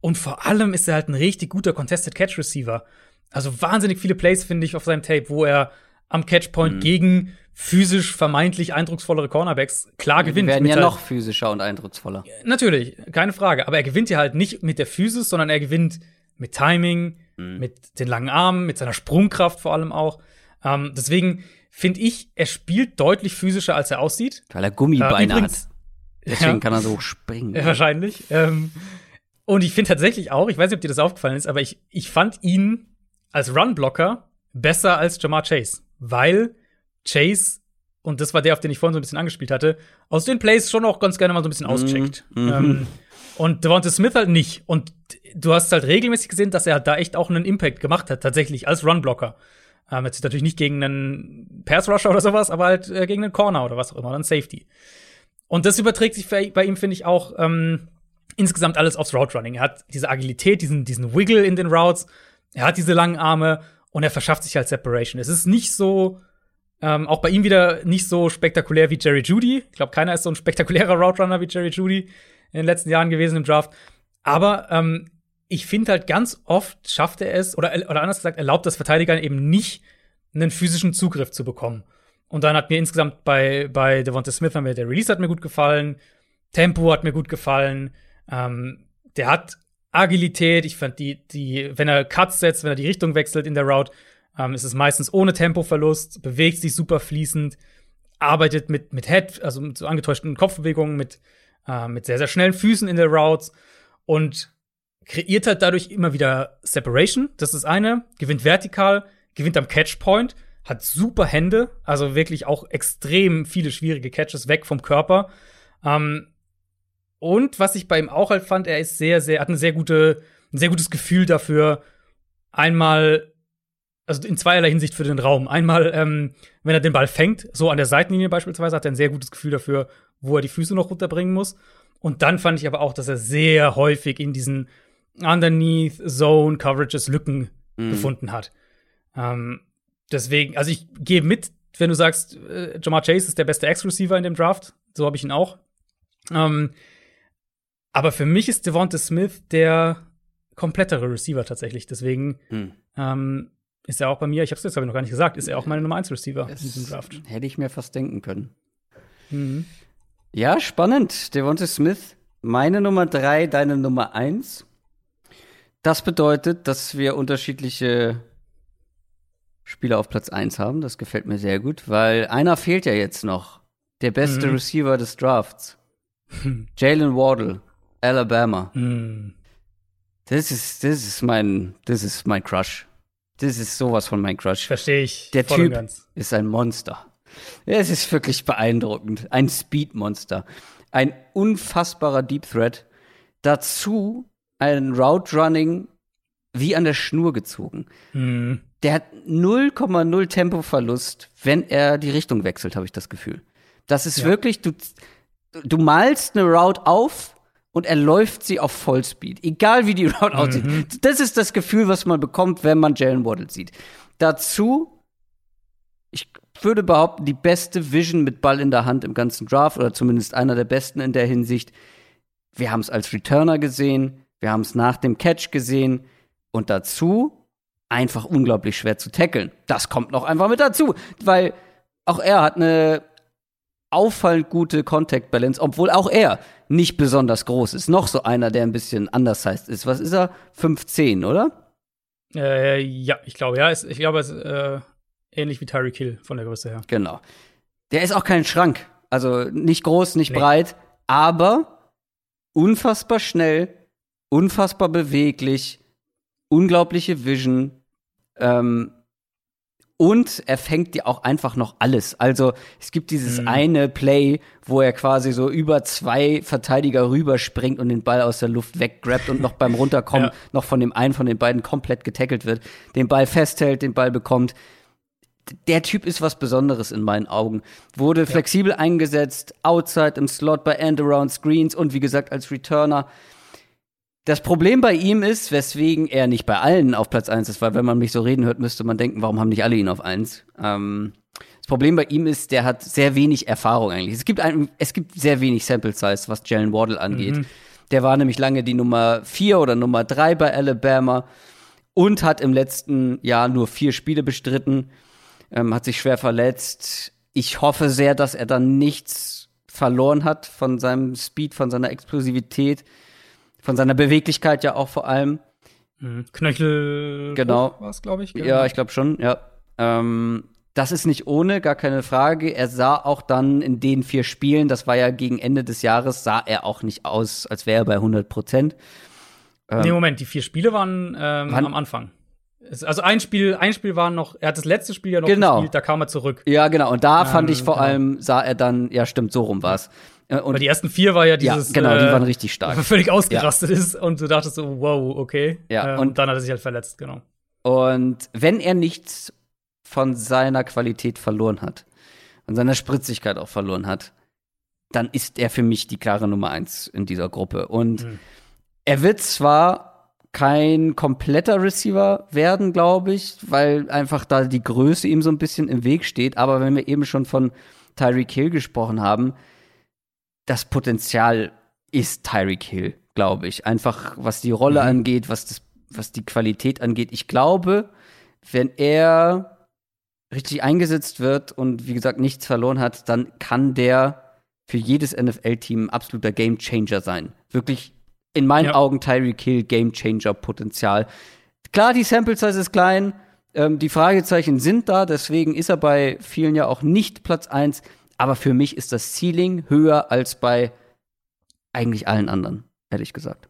Und vor allem ist er halt ein richtig guter Contested Catch Receiver. Also wahnsinnig viele Plays finde ich auf seinem Tape, wo er am Catchpoint mhm. gegen physisch vermeintlich eindrucksvollere Cornerbacks klar gewinnt. Die werden ja halt noch physischer und eindrucksvoller. Natürlich, keine Frage. Aber er gewinnt ja halt nicht mit der Physis, sondern er gewinnt mit Timing, mhm. mit den langen Armen, mit seiner Sprungkraft vor allem auch. Ähm, deswegen finde ich, er spielt deutlich physischer, als er aussieht. Weil er Gummibeine äh, übrigens, hat. Deswegen ja, kann er so springen. Ja, wahrscheinlich. Ähm, und ich finde tatsächlich auch, ich weiß nicht, ob dir das aufgefallen ist, aber ich, ich fand ihn als Runblocker besser als Jamar Chase, weil Chase, und das war der, auf den ich vorhin so ein bisschen angespielt hatte, aus den Plays schon auch ganz gerne mal so ein bisschen mhm. auscheckt. Mhm. Ähm, und Devonta Smith halt nicht. Und du hast halt regelmäßig gesehen, dass er halt da echt auch einen Impact gemacht hat, tatsächlich, als Runblocker. Ähm, jetzt natürlich nicht gegen einen Pass-Rusher oder sowas, aber halt äh, gegen einen Corner oder was auch immer, dann Safety. Und das überträgt sich bei ihm, finde ich, auch ähm, insgesamt alles aufs Route Running. Er hat diese Agilität, diesen, diesen Wiggle in den Routes, er hat diese langen Arme und er verschafft sich halt Separation. Es ist nicht so, ähm, auch bei ihm wieder nicht so spektakulär wie Jerry Judy. Ich glaube, keiner ist so ein spektakulärer Route Runner wie Jerry Judy in den letzten Jahren gewesen im Draft. Aber ähm, ich finde halt ganz oft schafft er es, oder, oder anders gesagt, erlaubt das Verteidigern eben nicht, einen physischen Zugriff zu bekommen. Und dann hat mir insgesamt bei, bei Devonta Smith wir, der Release hat mir gut gefallen, Tempo hat mir gut gefallen, ähm, der hat Agilität, ich fand die, die, wenn er Cuts setzt, wenn er die Richtung wechselt in der Route, ähm, ist es meistens ohne Tempoverlust, bewegt sich super fließend, arbeitet mit, mit Head, also mit so angetäuschten Kopfbewegungen, mit, äh, mit sehr, sehr schnellen Füßen in der Routes und kreiert halt dadurch immer wieder Separation. Das ist eine, gewinnt vertikal, gewinnt am Catchpoint, hat super Hände, also wirklich auch extrem viele schwierige Catches weg vom Körper. Ähm, und was ich bei ihm auch halt fand, er ist sehr, sehr, hat eine sehr gute, ein sehr gutes Gefühl dafür, einmal, also in zweierlei Hinsicht für den Raum. Einmal, ähm, wenn er den Ball fängt, so an der Seitenlinie beispielsweise, hat er ein sehr gutes Gefühl dafür, wo er die Füße noch runterbringen muss. Und dann fand ich aber auch, dass er sehr häufig in diesen Underneath Zone Coverages Lücken mhm. gefunden hat. Ähm, deswegen, also ich gehe mit, wenn du sagst, äh, Jamar Chase ist der beste Ex-Receiver in dem Draft. So habe ich ihn auch. Ähm, aber für mich ist Devonta Smith der komplettere Receiver tatsächlich. Deswegen hm. ähm, ist er auch bei mir, ich habe es jetzt glaube ich noch gar nicht gesagt, ist er auch meine Nummer 1 Receiver es in diesem Draft. Hätte ich mir fast denken können. Mhm. Ja, spannend. Devonta Smith, meine Nummer 3, deine Nummer 1. Das bedeutet, dass wir unterschiedliche Spieler auf Platz 1 haben. Das gefällt mir sehr gut, weil einer fehlt ja jetzt noch. Der beste mhm. Receiver des Drafts. Jalen Wardle. Alabama. Mm. Das ist, das ist mein, das ist mein Crush. Das ist sowas von mein Crush. Verstehe ich. Der Typ ist ein Monster. Es ist wirklich beeindruckend. Ein Speed-Monster. Ein unfassbarer Deep Threat. Dazu ein Route Running wie an der Schnur gezogen. Mm. Der hat 0,0 Tempoverlust, wenn er die Richtung wechselt, habe ich das Gefühl. Das ist ja. wirklich, du, du malst eine Route auf und er läuft sie auf Vollspeed, egal wie die Route mhm. aussieht. Das ist das Gefühl, was man bekommt, wenn man Jalen Waddle sieht. Dazu, ich würde behaupten, die beste Vision mit Ball in der Hand im ganzen Draft oder zumindest einer der besten in der Hinsicht. Wir haben es als Returner gesehen, wir haben es nach dem Catch gesehen und dazu einfach unglaublich schwer zu tackeln. Das kommt noch einfach mit dazu, weil auch er hat eine auffallend gute Contact Balance, obwohl auch er nicht besonders groß ist. Noch so einer, der ein bisschen anders heißt ist. Was ist er? 5'10, oder? Äh, ja, ich glaube, ja. ich glaube, es ist äh, ähnlich wie Tyreek Hill von der Größe her. Genau. Der ist auch kein Schrank. Also nicht groß, nicht nee. breit, aber unfassbar schnell, unfassbar beweglich, unglaubliche Vision. Ähm, und er fängt dir auch einfach noch alles. Also es gibt dieses mhm. eine Play, wo er quasi so über zwei Verteidiger rüberspringt und den Ball aus der Luft weggrabt und noch beim Runterkommen ja. noch von dem einen von den beiden komplett getackelt wird, den Ball festhält, den Ball bekommt. der Typ ist was Besonderes in meinen Augen. Wurde flexibel eingesetzt, outside im Slot, bei End-Around Screens und wie gesagt als Returner. Das Problem bei ihm ist, weswegen er nicht bei allen auf Platz 1 ist, weil wenn man mich so reden hört, müsste man denken, warum haben nicht alle ihn auf 1? Ähm, das Problem bei ihm ist, der hat sehr wenig Erfahrung eigentlich. Es gibt, ein, es gibt sehr wenig Sample Size, was Jalen Waddle angeht. Mhm. Der war nämlich lange die Nummer 4 oder Nummer 3 bei Alabama und hat im letzten Jahr nur vier Spiele bestritten, ähm, hat sich schwer verletzt. Ich hoffe sehr, dass er dann nichts verloren hat von seinem Speed, von seiner Explosivität, von seiner Beweglichkeit ja auch vor allem. Mhm. Knöchel Genau. war es, glaube ich. Ja, ich glaube schon, ja. Ähm, das ist nicht ohne, gar keine Frage. Er sah auch dann in den vier Spielen, das war ja gegen Ende des Jahres, sah er auch nicht aus, als wäre er bei 100 Prozent. nee, Moment, die vier Spiele waren, ähm, Wann- am Anfang. Also ein Spiel, ein Spiel war noch, er hat das letzte Spiel ja noch Genau. gespielt, da kam er zurück. Ja, genau. Und da fand Ähm, ich vor genau. allem, sah er dann, ja, stimmt, so rum war's. Äh, Und Aber die ersten vier war ja ja, dieses, genau, die äh, waren richtig stark. völlig ausgerastet ist und du dachtest so, wow, okay. Ja, Ähm, und- und dann hat er sich halt verletzt, genau. Und wenn er nichts von seiner Qualität verloren hat, von seiner Spritzigkeit auch verloren hat, dann ist er für mich die klare Nummer eins in dieser Gruppe. Und Mhm. er wird zwar kein kompletter Receiver werden, glaube ich, weil einfach da die Größe ihm so ein bisschen im Weg steht. Aber wenn wir eben schon von Tyreek Hill gesprochen haben, das Potenzial ist Tyreek Hill, glaube ich. Einfach was die Rolle angeht, was, das, was die Qualität angeht. Ich glaube, wenn er richtig eingesetzt wird und wie gesagt nichts verloren hat, dann kann der für jedes NFL-Team ein absoluter Gamechanger sein. Wirklich in meinen Ja. Augen Tyreek Hill Gamechanger-Potenzial. Klar, die Sample Size ist klein, ähm, die Fragezeichen sind da, deswegen ist er bei vielen ja auch nicht Platz 1, aber für mich ist das Ceiling höher als bei eigentlich allen anderen, ehrlich gesagt.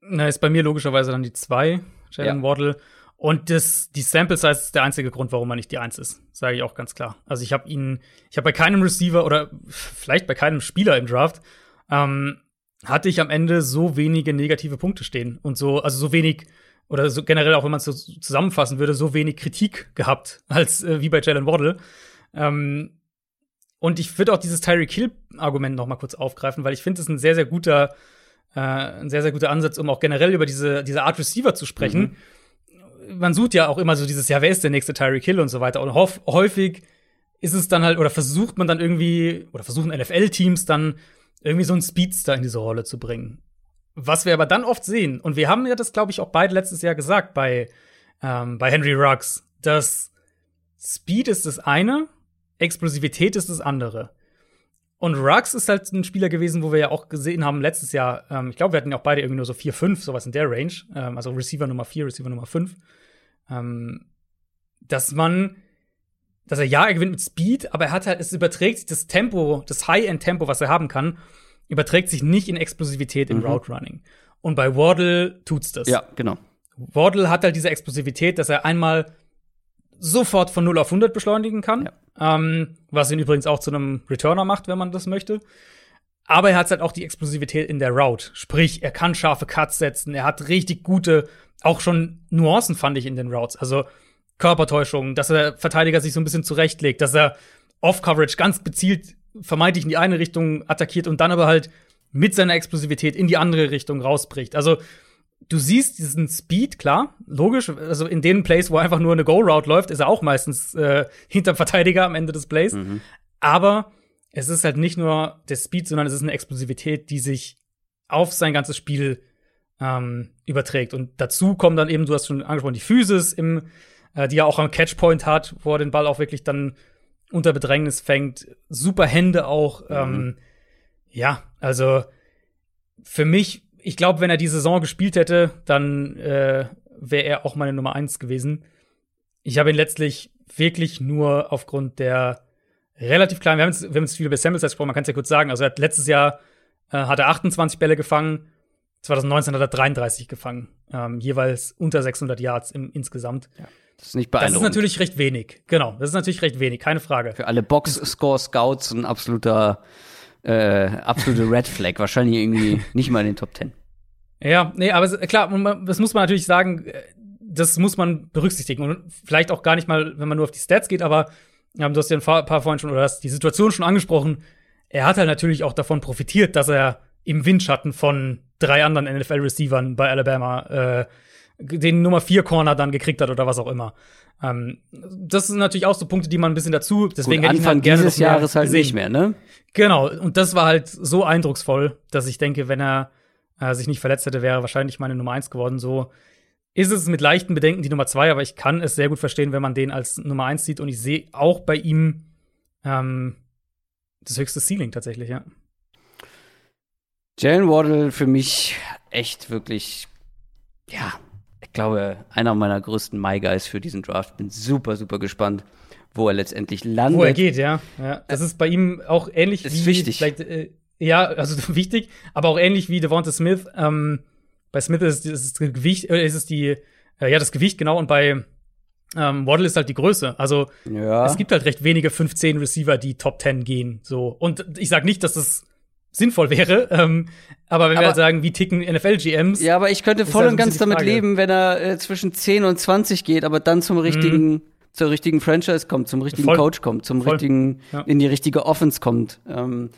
Na, ist bei mir logischerweise dann die zwei, Jalen Ja. Waddle. Und das, die Sample Size ist der einzige Grund, warum er nicht die Eins ist. Sage ich auch ganz klar. Also ich habe ihn, ich habe bei keinem Receiver oder vielleicht bei keinem Spieler im Draft, ähm, hatte ich am Ende so wenige negative Punkte stehen und so, also so wenig oder so generell auch wenn man es so zusammenfassen würde, so wenig Kritik gehabt als äh, wie bei Jalen Waddle. Ähm, und ich würde auch dieses Tyreek Hill Argument noch mal kurz aufgreifen, weil ich finde es ein sehr sehr guter äh, ein sehr sehr guter Ansatz, um auch generell über diese diese Art Receiver zu sprechen. Man sucht ja auch immer so dieses ja, wer ist der nächste Tyreek Hill und so weiter und häufig ist es dann halt oder versucht man dann irgendwie oder versuchen NFL Teams dann irgendwie so einen Speedster in diese Rolle zu bringen. Was wir aber dann oft sehen, und wir haben ja das, glaube ich, auch beide letztes Jahr gesagt bei, ähm, bei Henry Ruggs, dass Speed ist das eine, Explosivität ist das andere. Und Ruggs ist halt ein Spieler gewesen, wo wir ja auch gesehen haben letztes Jahr, ähm, ich glaube, wir hatten ja auch beide irgendwie nur so 4, 5, sowas in der Range, ähm, also Receiver Nummer 4, Receiver Nummer 5, ähm, dass man, dass er ja, er gewinnt mit Speed, aber er hat halt, es überträgt sich das Tempo, das High-End-Tempo, was er haben kann, überträgt sich nicht in Explosivität im Mhm. Route Running. Und bei Waddle tut's das. Ja, genau. Waddle hat halt diese Explosivität, dass er einmal sofort von 0 auf 100 beschleunigen kann. Ähm, was ihn übrigens auch zu einem Returner macht, wenn man das möchte. Aber er hat halt auch die Explosivität in der Route. Sprich, er kann scharfe Cuts setzen. Er hat richtig gute, auch schon Nuancen fand ich in den Routes. Also Körpertäuschungen, dass der Verteidiger sich so ein bisschen zurechtlegt, dass er Off-Coverage ganz gezielt vermeintlich in die eine Richtung attackiert und dann aber halt mit seiner Explosivität in die andere Richtung rausbricht. Also du siehst diesen Speed, klar, logisch. Also in den Plays, wo einfach nur eine Go-Route läuft, ist er auch meistens äh, hinterm Verteidiger am Ende des Plays. Aber es ist halt nicht nur der Speed, sondern es ist eine Explosivität, die sich auf sein ganzes Spiel ähm, überträgt. Und dazu kommen dann eben, du hast schon angesprochen, die Physis, im, äh, die er auch am Catchpoint hat, wo er den Ball auch wirklich dann unter Bedrängnis fängt. Super Hände auch. Ähm, ja, also für mich, ich glaube, wenn er die Saison gespielt hätte, dann äh, wäre er auch meine Nummer eins gewesen. Ich habe ihn letztlich wirklich nur aufgrund der relativ kleinen, wir haben jetzt, wir haben jetzt viel über Samples gesprochen, man kann es ja kurz sagen. Also er hat letztes Jahr äh, hat er 28 Bälle gefangen, 2019 hat er 33 gefangen, ähm, jeweils unter 600 Yards im, insgesamt. Das ist nicht Das ist beeindruckend. natürlich recht wenig. Genau, das ist natürlich recht wenig, keine Frage. Für alle Box-Score-Scouts ein absoluter, äh, absolute Red Flag. Wahrscheinlich irgendwie nicht mal in den Top 10. Ja, nee, aber klar, das muss man natürlich sagen, äh, das muss man berücksichtigen. Und vielleicht auch gar nicht mal, wenn man nur auf die Stats geht, aber ähm, du hast ja ein paar, paar vorhin schon, oder hast die Situation schon angesprochen. Er hat halt natürlich auch davon profitiert, dass er im Windschatten von drei anderen NFL-Receivern bei Alabama äh, den Nummer 4 Corner dann gekriegt hat oder was auch immer. Ähm, das sind natürlich auch so Punkte, die man ein bisschen dazu. Deswegen Gut, Anfang halt dieses Jahres halt gesehen. nicht mehr, ne? Genau, und das war halt so eindrucksvoll, dass ich denke, wenn er äh, sich nicht verletzt hätte, wäre er wahrscheinlich meine Nummer 1 geworden. So ist es mit leichten Bedenken die Nummer 2, aber ich kann es sehr gut verstehen, wenn man den als Nummer 1 sieht. Und ich sehe auch bei ihm ähm, das höchste Ceiling tatsächlich, ja. Jalen Waddle für mich echt wirklich, ja, glaube, einer meiner größten My Guys für diesen Draft. Bin super, super gespannt, wo er letztendlich landet. Wo er geht, ja. ja. Das ist bei ihm auch ähnlich Ist wie wichtig. vielleicht äh, ja, also wichtig, aber auch ähnlich wie Devonta Smith. Ähm, bei Smith ist, ist das Gewicht, äh, ist es die, äh, ja, das Gewicht, genau, und bei ähm, Waddle ist halt die Größe. Also Ja. es gibt halt recht wenige 15 Receiver, die Top 10 gehen. So. Und ich sag nicht, dass das sinnvoll wäre, ähm, aber wenn wir Aber- halt sagen, wie ticken NFL-GMs, Ja, aber ich könnte voll und ganz damit leben, wenn er äh, zwischen 10 und 20 geht, aber dann zum richtigen, zur richtigen Franchise kommt, zum richtigen Mhm. Voll. Coach kommt, zum Voll. richtigen, Ja. in die richtige Offense kommt. Ähm,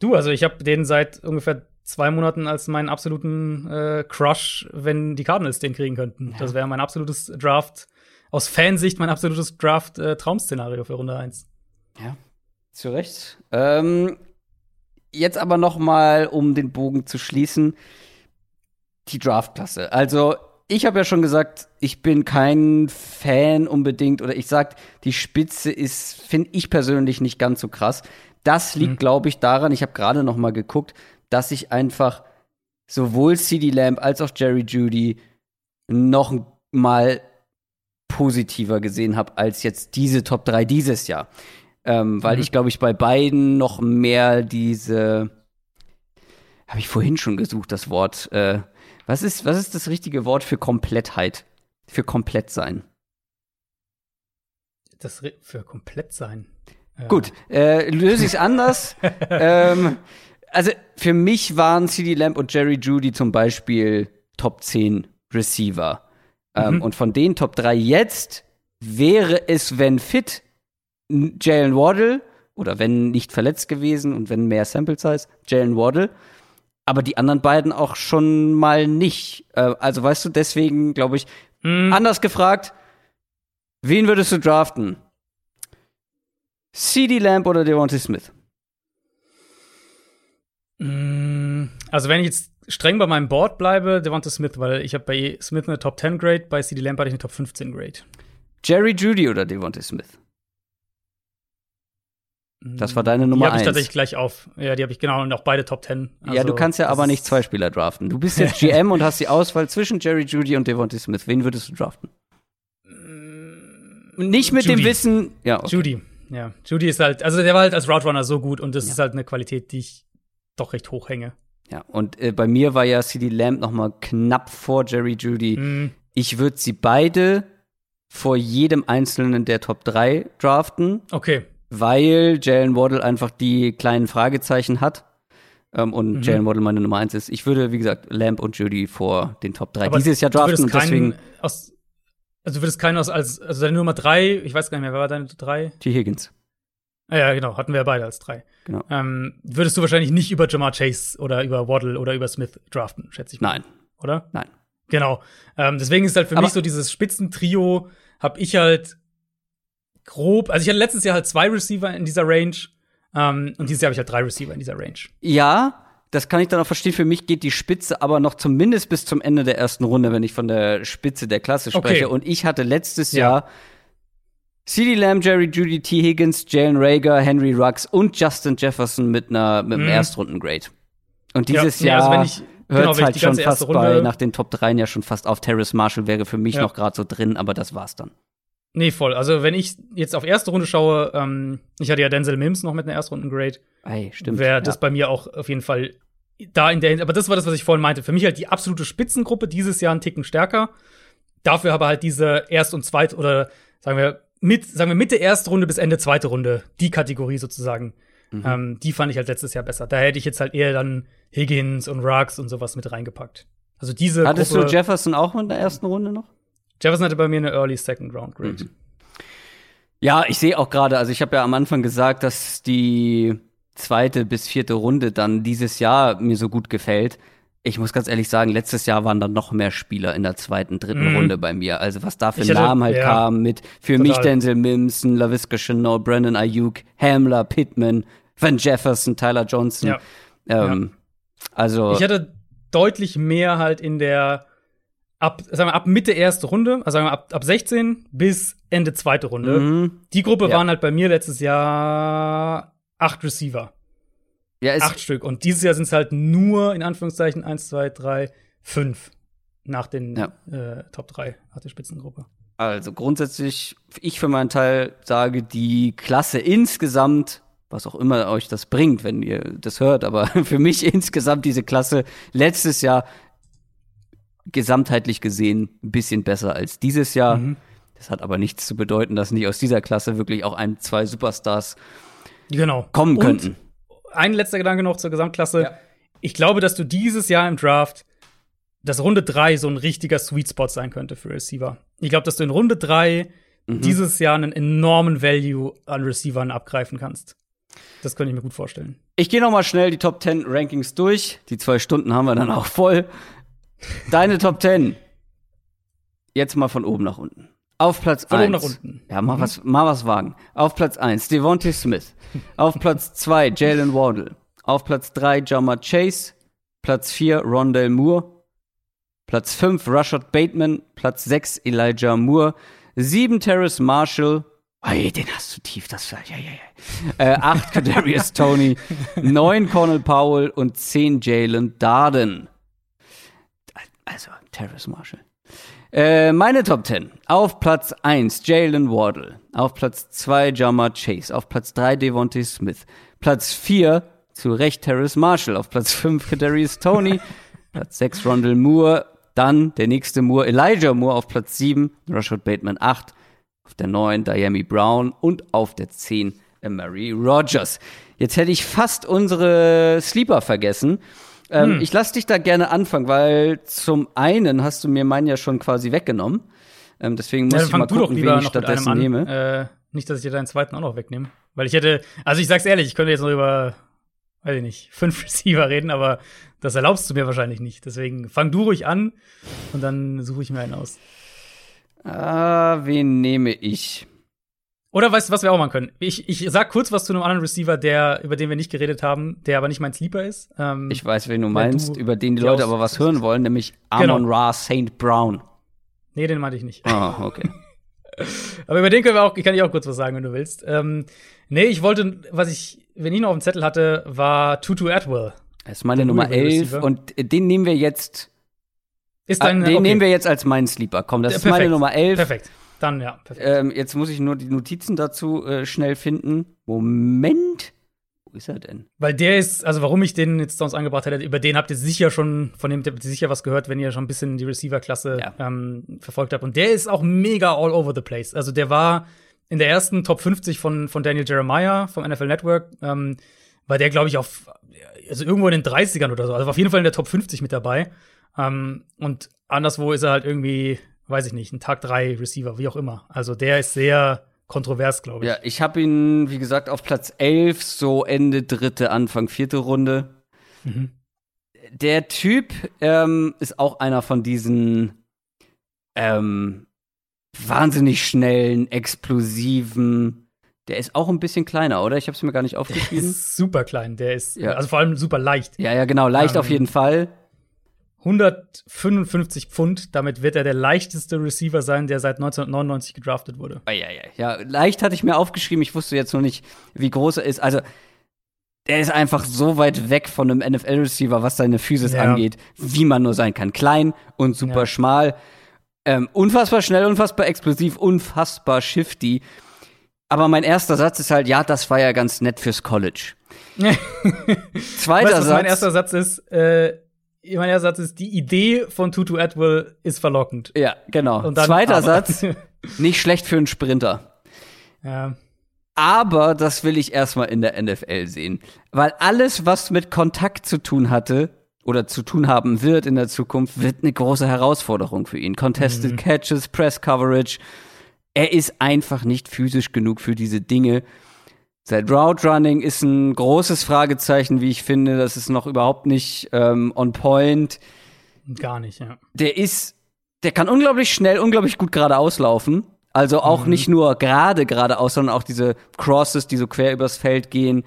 Du, also ich habe den seit ungefähr zwei Monaten als meinen absoluten äh, Crush, wenn die Cardinals den kriegen könnten. Das wäre mein absolutes Draft, aus Fansicht mein absolutes Draft-Traum-Szenario für Runde 1. ja, zu Recht. Ähm, jetzt aber noch mal, um den Bogen zu schließen, die Draftklasse. Also ich habe ja schon gesagt, ich bin kein Fan unbedingt oder ich sag, die Spitze ist, finde ich persönlich nicht ganz so krass. Das liegt, glaube ich, daran, ich habe gerade noch mal geguckt, dass ich einfach sowohl CD Lamb als auch Jerry Judy noch mal positiver gesehen habe als jetzt diese Top 3 dieses Jahr. Ähm, weil Mhm. ich, glaube ich, bei beiden noch mehr diese habe ich vorhin schon gesucht, das Wort. Äh, was, ist, was ist das richtige Wort für Komplettheit? Für komplett sein. Das für komplett sein. Äh, Gut, äh, löse ich es anders. ähm, also für mich waren CD Lamb und Jerry Judy zum Beispiel Top 10 Receiver. Ähm, Mhm. Und von den Top 3 jetzt wäre es, wenn fit, Jalen Waddle oder wenn nicht verletzt gewesen und wenn mehr Sample Size, Jalen Waddle. Aber die anderen beiden auch schon mal nicht. Äh, also weißt du, deswegen glaube ich, Mhm. Anders gefragt, wen würdest du draften? CD Lamb oder Devontae Smith? Mm, Also wenn ich jetzt streng bei meinem Board bleibe, Devonta Smith, weil ich habe bei Smith eine Top 10 Grade, bei CD Lamb hatte ich eine Top 15 Grade. Jerry Judy oder Devontae Smith? Das war deine Nummer Die habe ich tatsächlich gleich auf. Ja, die habe ich genau und auch beide Top 10. ja, Also, du kannst ja aber nicht zwei Spieler draften. Du bist jetzt GM und hast die Auswahl zwischen Jerry Judy und Devontae Smith. Wen würdest du draften? Nicht mit dem Judy. Wissen. Ja, okay. Judy. Ja, Judy ist halt, also der war halt als Route Runner so gut und das ist halt eine Qualität, die ich doch recht hoch hänge. ja. Und äh, bei mir war ja CD Lamb noch mal knapp vor Jerry Judy. Mm, Ich würde sie beide vor jedem einzelnen der Top 3 draften. Okay. Weil Jalen Waddle einfach die kleinen Fragezeichen hat ähm, und Mhm. Jalen Waddle meine Nummer eins ist. Ich würde, wie gesagt, Lamb und Judy vor den Top 3 Aber dieses Jahr draften und deswegen aus, also du würdest keinen aus, als, also deine Nummer drei, ich weiß gar nicht mehr, wer war deine drei? T. Higgins. Ah ja, genau, hatten wir ja beide als drei. Genau. Ähm, würdest du wahrscheinlich nicht über Jamar Chase oder über Waddle oder über Smith draften, schätze ich mal. Nein, Oder? nein. Genau. Ähm, deswegen ist halt für Aber- mich so dieses Spitzentrio, habe ich halt grob, also ich hatte letztes Jahr halt zwei Receiver in dieser Range ähm, und dieses Jahr habe ich halt drei Receiver in dieser Range. Ja, das kann ich dann auch verstehen. Für mich geht die Spitze aber noch zumindest bis zum Ende der ersten Runde, wenn ich von der Spitze der Klasse spreche. Okay. Und ich hatte letztes Ja. Jahr CeeDee Lamb, Jerry Judy, T. Higgins, Jalen Rager, Henry Ruggs und Justin Jefferson mit einer mit einem Mhm. Erstrundengrade. Und dieses Ja, nee, Jahr also wenn ich- genau, hört ich halt schon fast bei nach den Top 3 ja schon fast auf. Terrace Marshall wäre für mich Ja. noch gerade so drin, aber das war's dann. Nee, voll. Also wenn ich jetzt auf erste Runde schaue, ähm, ich hatte ja Denzel Mims noch mit einer Erstrundengrade, Ey, stimmt. wäre das ja. bei mir auch auf jeden Fall da in der, aber das war das, was ich vorhin meinte. Für mich halt die absolute Spitzengruppe dieses Jahr einen Ticken stärker. Dafür aber halt diese Erst- und Zweit- oder sagen wir mit, sagen wir Mitte erste Runde bis Ende zweite Runde, die Kategorie sozusagen. Mhm. Ähm, die fand ich halt letztes Jahr besser. Da hätte ich jetzt halt eher dann Higgins und Ruggs und sowas mit reingepackt. Also diese Hattest Gruppe, du Jefferson auch in der ersten Runde noch? Jefferson hatte bei mir eine Early Second Round Grade. Mhm. Ja, ich sehe auch gerade, also ich habe ja am Anfang gesagt, dass die zweite bis vierte Runde dann dieses Jahr mir so gut gefällt. Ich muss ganz ehrlich sagen, letztes Jahr waren dann noch mehr Spieler in der zweiten, dritten Mhm. Runde bei mir. Also was da für Namen halt ja. kamen mit für Total. mich Denzel Mims, LaVisca Chenault, Brandon Ayuk, Hamler, Pittman, Van Jefferson, Tyler Johnson. Ja. Ähm, Also Ich hatte deutlich mehr halt in der ab, sagen wir, ab Mitte erste Runde, also sagen wir ab, ab 16 bis Ende zweite Runde. mhm. Die Gruppe Ja. waren halt bei mir letztes Jahr acht Receiver. ja, acht Stück. Und dieses Jahr sind es halt nur, in Anführungszeichen, eins, zwei, drei, fünf nach den Ja. äh, Top 3, nach der Spitzengruppe. Also grundsätzlich, ich für meinen Teil sage, die Klasse insgesamt, was auch immer euch das bringt, wenn ihr das hört, aber für mich insgesamt diese Klasse letztes Jahr gesamtheitlich gesehen ein bisschen besser als dieses Jahr. Mhm. Das hat aber nichts zu bedeuten, dass nicht aus dieser Klasse wirklich auch ein, zwei Superstars Genau. kommen Und könnten. ein letzter Gedanke noch zur Gesamtklasse. Ja. Ich glaube, dass du dieses Jahr im Draft, dass Runde 3 so ein richtiger Sweet Spot sein könnte für Receiver. Ich glaube, dass du in Runde 3 Mhm. dieses Jahr einen enormen Value an Receivern abgreifen kannst. Das könnte ich mir gut vorstellen. Ich gehe noch mal schnell die Top 10 Rankings durch. Die zwei Stunden haben wir dann auch voll. Deine Top 10. Jetzt mal von oben nach unten. Auf Platz Von 1. oben nach unten. Ja, mal, was, mal was wagen. Auf Platz 1 Devontae Smith. Auf Platz 2 Jalen Wardle. Auf Platz 3 Jamar Chase. Platz 4 Rondell Moore. Platz 5 Rashad Bateman. Platz 6 Elijah Moore. 7 Terrace Marshall. Ey, den hast du tief, das war, ja, ja, ja. Äh, 8 Kadarius Tony. 9 Cornel Powell und 10 Jalen Darden. Also, Terrace Marshall. Äh, meine Top 10. Auf Platz 1 Jalen Wardle. Auf Platz 2 Jamar Chase. Auf Platz 3 Devontae Smith. Platz 4 zu Recht Terrace Marshall. Auf Platz 5 Kadarius Tony. Platz 6 Rondell Moore. Dann der nächste Moore Elijah Moore auf Platz 7. Rashad Bateman 8. Auf der 9 Diami Brown. Und auf der 10 Mary Rogers. Jetzt hätte ich fast unsere Sleeper vergessen. Ähm, Ich lasse dich da gerne anfangen, weil zum einen hast du mir meinen ja schon quasi weggenommen. Ähm, deswegen muss Ja, ich mal fang du doch gucken, wen ich stattdessen nehme. Äh, nicht, dass ich dir deinen zweiten auch noch wegnehme. Weil ich hätte, also ich sag's ehrlich, ich könnte jetzt noch über, weiß ich nicht, fünf Receiver reden, aber das erlaubst du mir wahrscheinlich nicht. Deswegen fang du ruhig an und dann suche ich mir einen aus. Ah, wen nehme ich? Oder weißt du, was wir auch machen können? Ich, ich sag kurz was zu einem anderen Receiver, der, über den wir nicht geredet haben, der aber nicht mein Sleeper ist. Ähm, Ich weiß, wen du meinst, du über den die Leute aber was hören wollen, nämlich Genau. Amon Ra St. Brown. nee, den meinte ich nicht. Ah, okay. Aber über den können wir auch, kann ich auch kurz was sagen, wenn du willst. Ähm, nee, ich wollte, was ich, wenn ich noch auf dem Zettel hatte, war Tutu Atwell. Das ist meine Nummer Louisville 11 Receiver. und den nehmen wir jetzt, Ist ah, dein, den okay. nehmen wir jetzt als meinen Sleeper. Komm, das Ja, ist meine perfekt. Nummer 11. Perfekt. Dann, ja, perfekt. Ähm, jetzt muss ich nur die Notizen dazu äh, schnell finden. Moment. Wo ist er denn? Weil der ist, also warum ich den jetzt sonst angebracht hätte, über den habt ihr sicher schon, von dem habt ihr sicher was gehört, wenn ihr schon ein bisschen die Receiver-Klasse Ja. ähm, verfolgt habt. Und der ist auch mega all over the place. Also der war in der ersten Top 50 von, von Daniel Jeremiah vom NFL Network, ähm, war der, glaube ich, auf, also irgendwo in den 30ern oder so. Also auf jeden Fall in der Top 50 mit dabei. Ähm, und anderswo ist er halt irgendwie, weiß ich nicht, ein Tag 3 Receiver, wie auch immer. Also der ist sehr kontrovers, glaube ich. Ja, ich habe ihn, wie gesagt, auf Platz 11, so Ende dritte, Anfang vierte Runde. Mhm. Der Typ ähm, ist auch einer von diesen ähm, wahnsinnig schnellen, explosiven. Der ist auch ein bisschen kleiner, oder? Ich habe es mir gar nicht Der aufgeschrieben. ist super klein, der ist, Ja. also vor allem super leicht. Ja, ja, genau, leicht Ähm, auf jeden Fall. 155 Pfund, damit wird er der leichteste Receiver sein, der seit 1999 gedraftet wurde. Ja, leicht hatte ich mir aufgeschrieben. Ich wusste jetzt noch nicht, wie groß er ist. Also, der ist einfach so weit weg von einem NFL-Receiver, was seine Physis Ja. angeht, wie man nur sein kann. Klein und super Ja. schmal. Ähm, unfassbar schnell, unfassbar explosiv, unfassbar shifty. Aber mein erster Satz ist halt, ja, das war ja ganz nett fürs College. Zweiter weißt Satz. mein erster Satz ist? Äh, mein Satz ist, die Idee von Tutu Atwell ist verlockend. ja, genau. Und dann Zweiter. Satz, nicht schlecht für einen Sprinter. ja. Aber das will ich erstmal in der NFL sehen. Weil alles, was mit Kontakt zu tun hatte, oder zu tun haben wird in der Zukunft, wird eine große Herausforderung für ihn. Contested mhm. Catches, Press Coverage. Er ist einfach nicht physisch genug für diese Dinge. Sein Route Running ist ein großes Fragezeichen, wie ich finde. Das ist noch überhaupt nicht ähm, on point. Gar nicht, ja. Der ist, der kann unglaublich schnell, unglaublich gut geradeaus laufen. Also auch mhm. nicht nur gerade geradeaus, sondern auch diese Crosses, die so quer übers Feld gehen.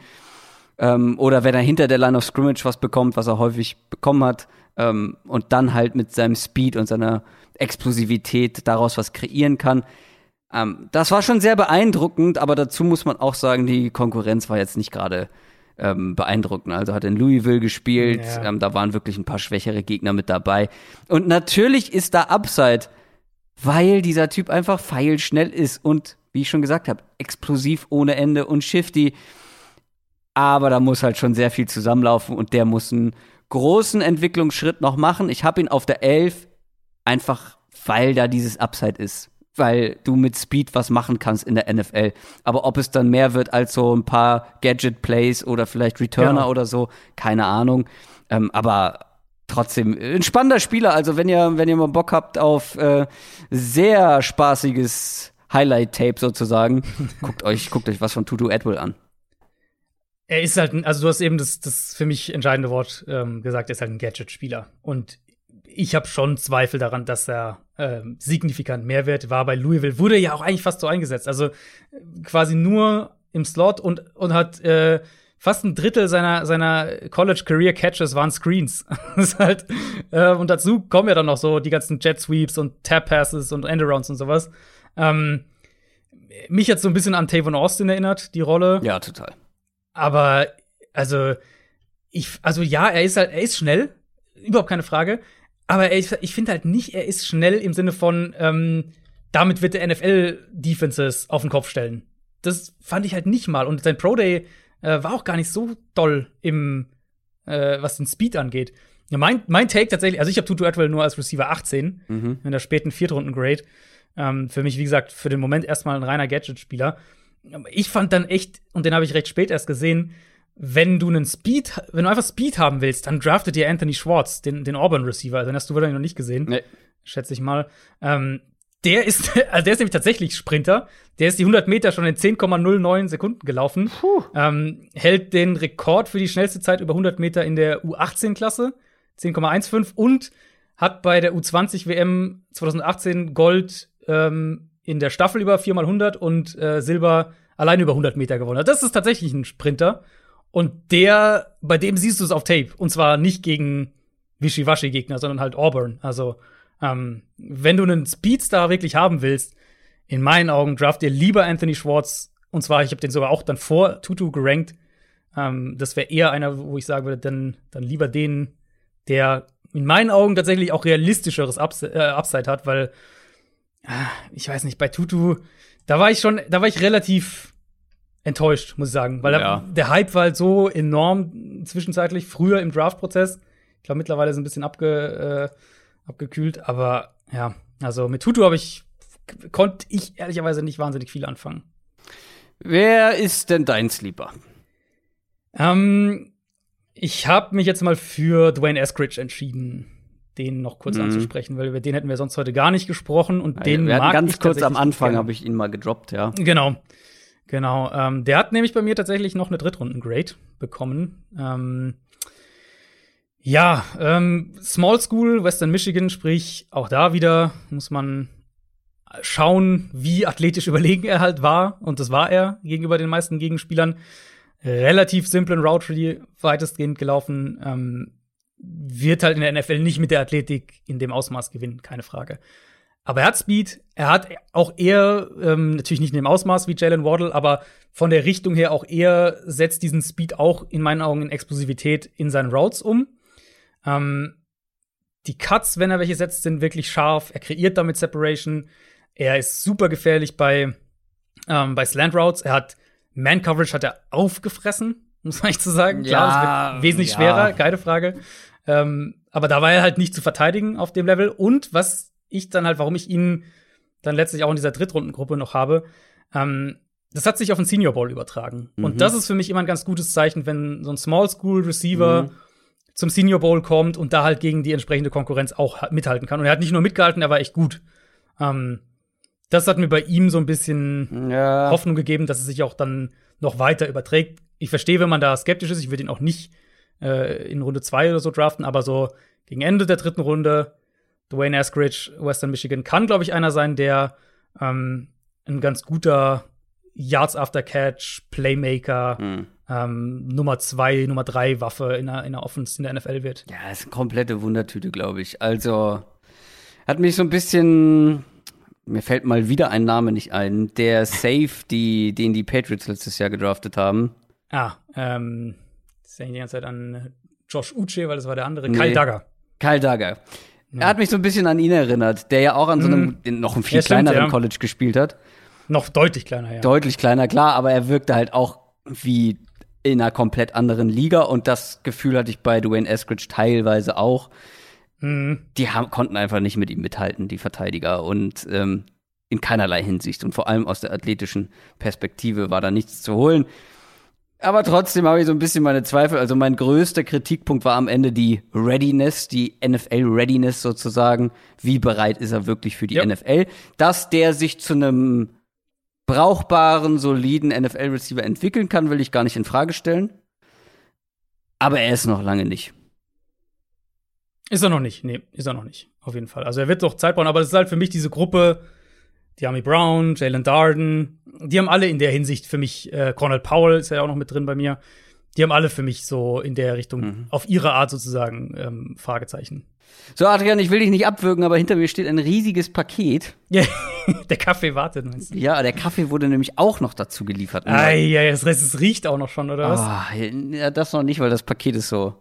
Ähm, oder wenn er hinter der Line of Scrimmage was bekommt, was er häufig bekommen hat. Ähm, und dann halt mit seinem Speed und seiner Explosivität daraus was kreieren kann. Ähm, das war schon sehr beeindruckend, aber dazu muss man auch sagen, die Konkurrenz war jetzt nicht gerade ähm, beeindruckend. Also hat in Louisville gespielt, ja. ähm, da waren wirklich ein paar schwächere Gegner mit dabei. Und natürlich ist da Upside, weil dieser Typ einfach feilschnell ist und, wie ich schon gesagt habe, explosiv ohne Ende und shifty. Aber da muss halt schon sehr viel zusammenlaufen und der muss einen großen Entwicklungsschritt noch machen. Ich habe ihn auf der 11 einfach, weil da dieses Upside ist weil du mit Speed was machen kannst in der NFL. Aber ob es dann mehr wird als so ein paar Gadget-Plays oder vielleicht Returner genau. oder so, keine Ahnung. Ähm, aber trotzdem ein spannender Spieler. Also wenn ihr, wenn ihr mal Bock habt auf äh, sehr spaßiges Highlight-Tape sozusagen, guckt euch, guckt euch was von Tutu Atwell an. Er ist halt, ein, also du hast eben das, das für mich entscheidende Wort ähm, gesagt, er ist halt ein Gadget-Spieler. Und ich habe schon Zweifel daran, dass er äh, signifikant Mehrwert war bei Louisville. Wurde ja auch eigentlich fast so eingesetzt. Also quasi nur im Slot und, und hat äh, fast ein Drittel seiner, seiner College Career Catches waren Screens. das ist halt, äh, und dazu kommen ja dann noch so die ganzen Jet Sweeps und Tap Passes und Endarounds und sowas. Ähm, mich hat so ein bisschen an Tavon Austin erinnert, die Rolle. Ja, total. Aber, also, ich, also ja, er ist halt, er ist schnell, überhaupt keine Frage. Aber ich, ich finde halt nicht, er ist schnell im Sinne von, ähm, damit wird der NFL Defenses auf den Kopf stellen. Das fand ich halt nicht mal. Und sein Pro Day äh, war auch gar nicht so doll im, äh, was den Speed angeht. Ja, mein, mein Take tatsächlich, also ich habe Tutu Atwell nur als Receiver 18 mhm. in der späten Viertrunden-Grade. Ähm, für mich, wie gesagt, für den Moment erstmal ein reiner Gadget-Spieler. Ich fand dann echt, und den habe ich recht spät erst gesehen, wenn du einen Speed, wenn du einfach Speed haben willst, dann draftet dir Anthony Schwartz, den, den Auburn Receiver. Den hast du wahrscheinlich noch nicht gesehen. Nee. Schätze ich mal. Ähm, der ist, also der ist nämlich tatsächlich Sprinter. Der ist die 100 Meter schon in 10,09 Sekunden gelaufen. Ähm, hält den Rekord für die schnellste Zeit über 100 Meter in der U18-Klasse. 10,15 und hat bei der U20 WM 2018 Gold ähm, in der Staffel über 4x100 und äh, Silber allein über 100 Meter gewonnen. Das ist tatsächlich ein Sprinter. Und der, bei dem siehst du es auf Tape. Und zwar nicht gegen Wischiwaschi-Gegner, sondern halt Auburn. Also, ähm, wenn du einen Speedstar wirklich haben willst, in meinen Augen draft dir lieber Anthony Schwartz. Und zwar, ich habe den sogar auch dann vor Tutu gerankt. Ähm, das wäre eher einer, wo ich sagen würde, dann, dann lieber den, der in meinen Augen tatsächlich auch realistischeres Ups äh, Upside hat, weil äh, ich weiß nicht, bei Tutu, da war ich schon, da war ich relativ enttäuscht, muss ich sagen. Weil ja. der, der Hype war halt so enorm zwischenzeitlich, früher im Draft-Prozess. Ich glaube, mittlerweile ist ein bisschen abge, äh, abgekühlt, aber ja, also mit Tutu habe ich, konnte ich ehrlicherweise nicht wahnsinnig viel anfangen. Wer ist denn dein Sleeper? Ähm, ich habe mich jetzt mal für Dwayne Eskridge entschieden, den noch kurz mhm. anzusprechen, weil über den hätten wir sonst heute gar nicht gesprochen und ja, den wir mag ganz kurz am Anfang habe ich ihn mal gedroppt, ja. Genau. Genau, ähm, der hat nämlich bei mir tatsächlich noch eine Drittrunden-Grade bekommen. Ähm, ja, ähm, Small School, Western Michigan, sprich, auch da wieder muss man schauen, wie athletisch überlegen er halt war. Und das war er gegenüber den meisten Gegenspielern. Relativ simplen Route weitestgehend gelaufen. Ähm, wird halt in der NFL nicht mit der Athletik in dem Ausmaß gewinnen, keine Frage. Aber er hat Speed, er hat auch eher, ähm, natürlich nicht in dem Ausmaß wie Jalen Waddle, aber von der Richtung her auch eher setzt diesen Speed auch in meinen Augen in Explosivität in seinen Routes um. Ähm, die Cuts, wenn er welche setzt, sind wirklich scharf. Er kreiert damit Separation. Er ist super gefährlich bei, ähm, bei Slant Routes. Er hat Man Coverage hat er aufgefressen, muss man echt so sagen. Ja, Klar, es wird wesentlich ja. schwerer, keine Frage. Ähm, aber da war er halt nicht zu verteidigen auf dem Level. Und was ich dann halt, warum ich ihn dann letztlich auch in dieser Drittrundengruppe noch habe, ähm, das hat sich auf den Senior Bowl übertragen. Mhm. Und das ist für mich immer ein ganz gutes Zeichen, wenn so ein Small School Receiver mhm. zum Senior Bowl kommt und da halt gegen die entsprechende Konkurrenz auch mithalten kann. Und er hat nicht nur mitgehalten, er war echt gut. Ähm, das hat mir bei ihm so ein bisschen ja. Hoffnung gegeben, dass es sich auch dann noch weiter überträgt. Ich verstehe, wenn man da skeptisch ist. Ich würde ihn auch nicht äh, in Runde zwei oder so draften, aber so gegen Ende der dritten Runde, Dwayne Askridge, Western Michigan, kann, glaube ich, einer sein, der ähm, ein ganz guter Yards after Catch, Playmaker, hm. ähm, Nummer zwei, Nummer drei Waffe in der, in der Offense in der NFL wird. Ja, ist eine komplette Wundertüte, glaube ich. Also hat mich so ein bisschen mir fällt mal wieder ein Name nicht ein, der Safe, die, den die Patriots letztes Jahr gedraftet haben. Ah, ähm, das denke ich die ganze Zeit an Josh Uche, weil das war der andere. Nee. Kyle Duggar. Kyle Duggar. Er hat mich so ein bisschen an ihn erinnert, der ja auch an so einem mhm. noch ein viel ja, kleineren ja. College gespielt hat. Noch deutlich kleiner, ja. Deutlich kleiner, klar, aber er wirkte halt auch wie in einer komplett anderen Liga und das Gefühl hatte ich bei Dwayne Eskridge teilweise auch. Mhm. Die haben, konnten einfach nicht mit ihm mithalten, die Verteidiger. Und ähm, in keinerlei Hinsicht. Und vor allem aus der athletischen Perspektive war da nichts zu holen. Aber trotzdem habe ich so ein bisschen meine Zweifel. Also mein größter Kritikpunkt war am Ende die Readiness, die NFL-Readiness sozusagen. Wie bereit ist er wirklich für die ja. NFL? Dass der sich zu einem brauchbaren, soliden NFL-Receiver entwickeln kann, will ich gar nicht in Frage stellen. Aber er ist noch lange nicht. Ist er noch nicht. Nee, ist er noch nicht. Auf jeden Fall. Also er wird doch Zeit brauchen, aber das ist halt für mich diese Gruppe, Diami Brown, Jalen Darden, die haben alle in der Hinsicht für mich, äh, Cornell Powell ist ja auch noch mit drin bei mir, die haben alle für mich so in der Richtung, mhm. auf ihre Art sozusagen, ähm, Fragezeichen. So, Adrian, ich will dich nicht abwürgen, aber hinter mir steht ein riesiges Paket. Ja, der Kaffee wartet, meinst du? Ja, der Kaffee wurde nämlich auch noch dazu geliefert. Ah, ja, das Rest, es riecht auch noch schon, oder was? Oh, ja, das noch nicht, weil das Paket ist so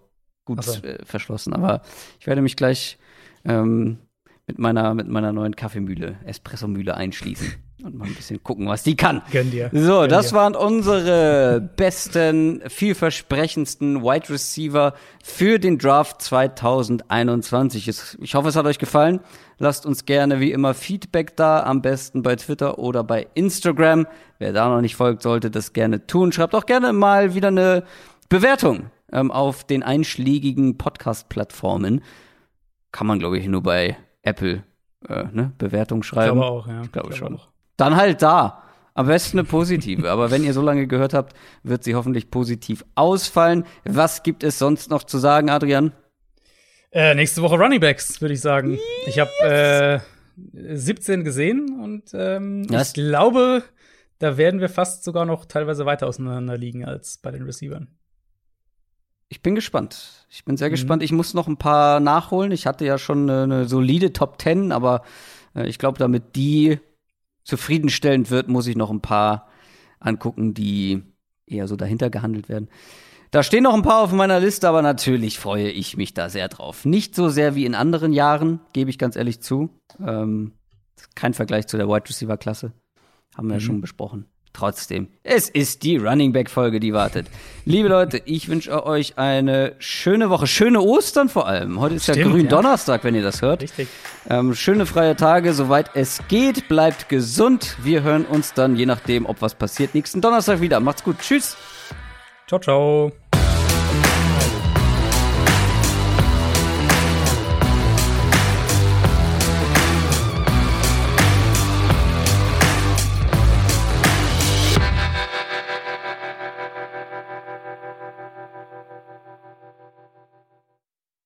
gut so. äh, verschlossen. Aber ich werde mich gleich ähm, mit meiner, mit meiner neuen Kaffeemühle, Espressomühle einschließen und mal ein bisschen gucken, was die kann. Gönn dir. So, Gönn das dir. waren unsere besten, vielversprechendsten Wide Receiver für den Draft 2021. Ich hoffe, es hat euch gefallen. Lasst uns gerne wie immer Feedback da, am besten bei Twitter oder bei Instagram. Wer da noch nicht folgt, sollte das gerne tun. Schreibt auch gerne mal wieder eine Bewertung ähm, auf den einschlägigen Podcast-Plattformen. Kann man, glaube ich, nur bei Apple äh, ne, Bewertung schreiben. Ich glaube auch, ja. Ich glaube schon. Auch. Dann halt da. Am besten eine positive. Aber wenn ihr so lange gehört habt, wird sie hoffentlich positiv ausfallen. Was gibt es sonst noch zu sagen, Adrian? Äh, nächste Woche Running Backs, würde ich sagen. Ich habe äh, 17 gesehen und ähm, ich glaube, da werden wir fast sogar noch teilweise weiter auseinander liegen als bei den Receivern. Ich bin gespannt. Ich bin sehr mhm. gespannt. Ich muss noch ein paar nachholen. Ich hatte ja schon eine, eine solide Top 10, aber äh, ich glaube, damit die zufriedenstellend wird, muss ich noch ein paar angucken, die eher so dahinter gehandelt werden. Da stehen noch ein paar auf meiner Liste, aber natürlich freue ich mich da sehr drauf. Nicht so sehr wie in anderen Jahren, gebe ich ganz ehrlich zu. Ähm, kein Vergleich zu der Wide Receiver Klasse. Haben wir mhm. ja schon besprochen trotzdem, es ist die Running Back Folge, die wartet. Liebe Leute, ich wünsche euch eine schöne Woche, schöne Ostern vor allem. Heute ist Stimmt, ja Gründonnerstag, ja. wenn ihr das hört. Richtig. Ähm, schöne freie Tage, soweit es geht. Bleibt gesund. Wir hören uns dann, je nachdem, ob was passiert, nächsten Donnerstag wieder. Macht's gut. Tschüss. Ciao, ciao.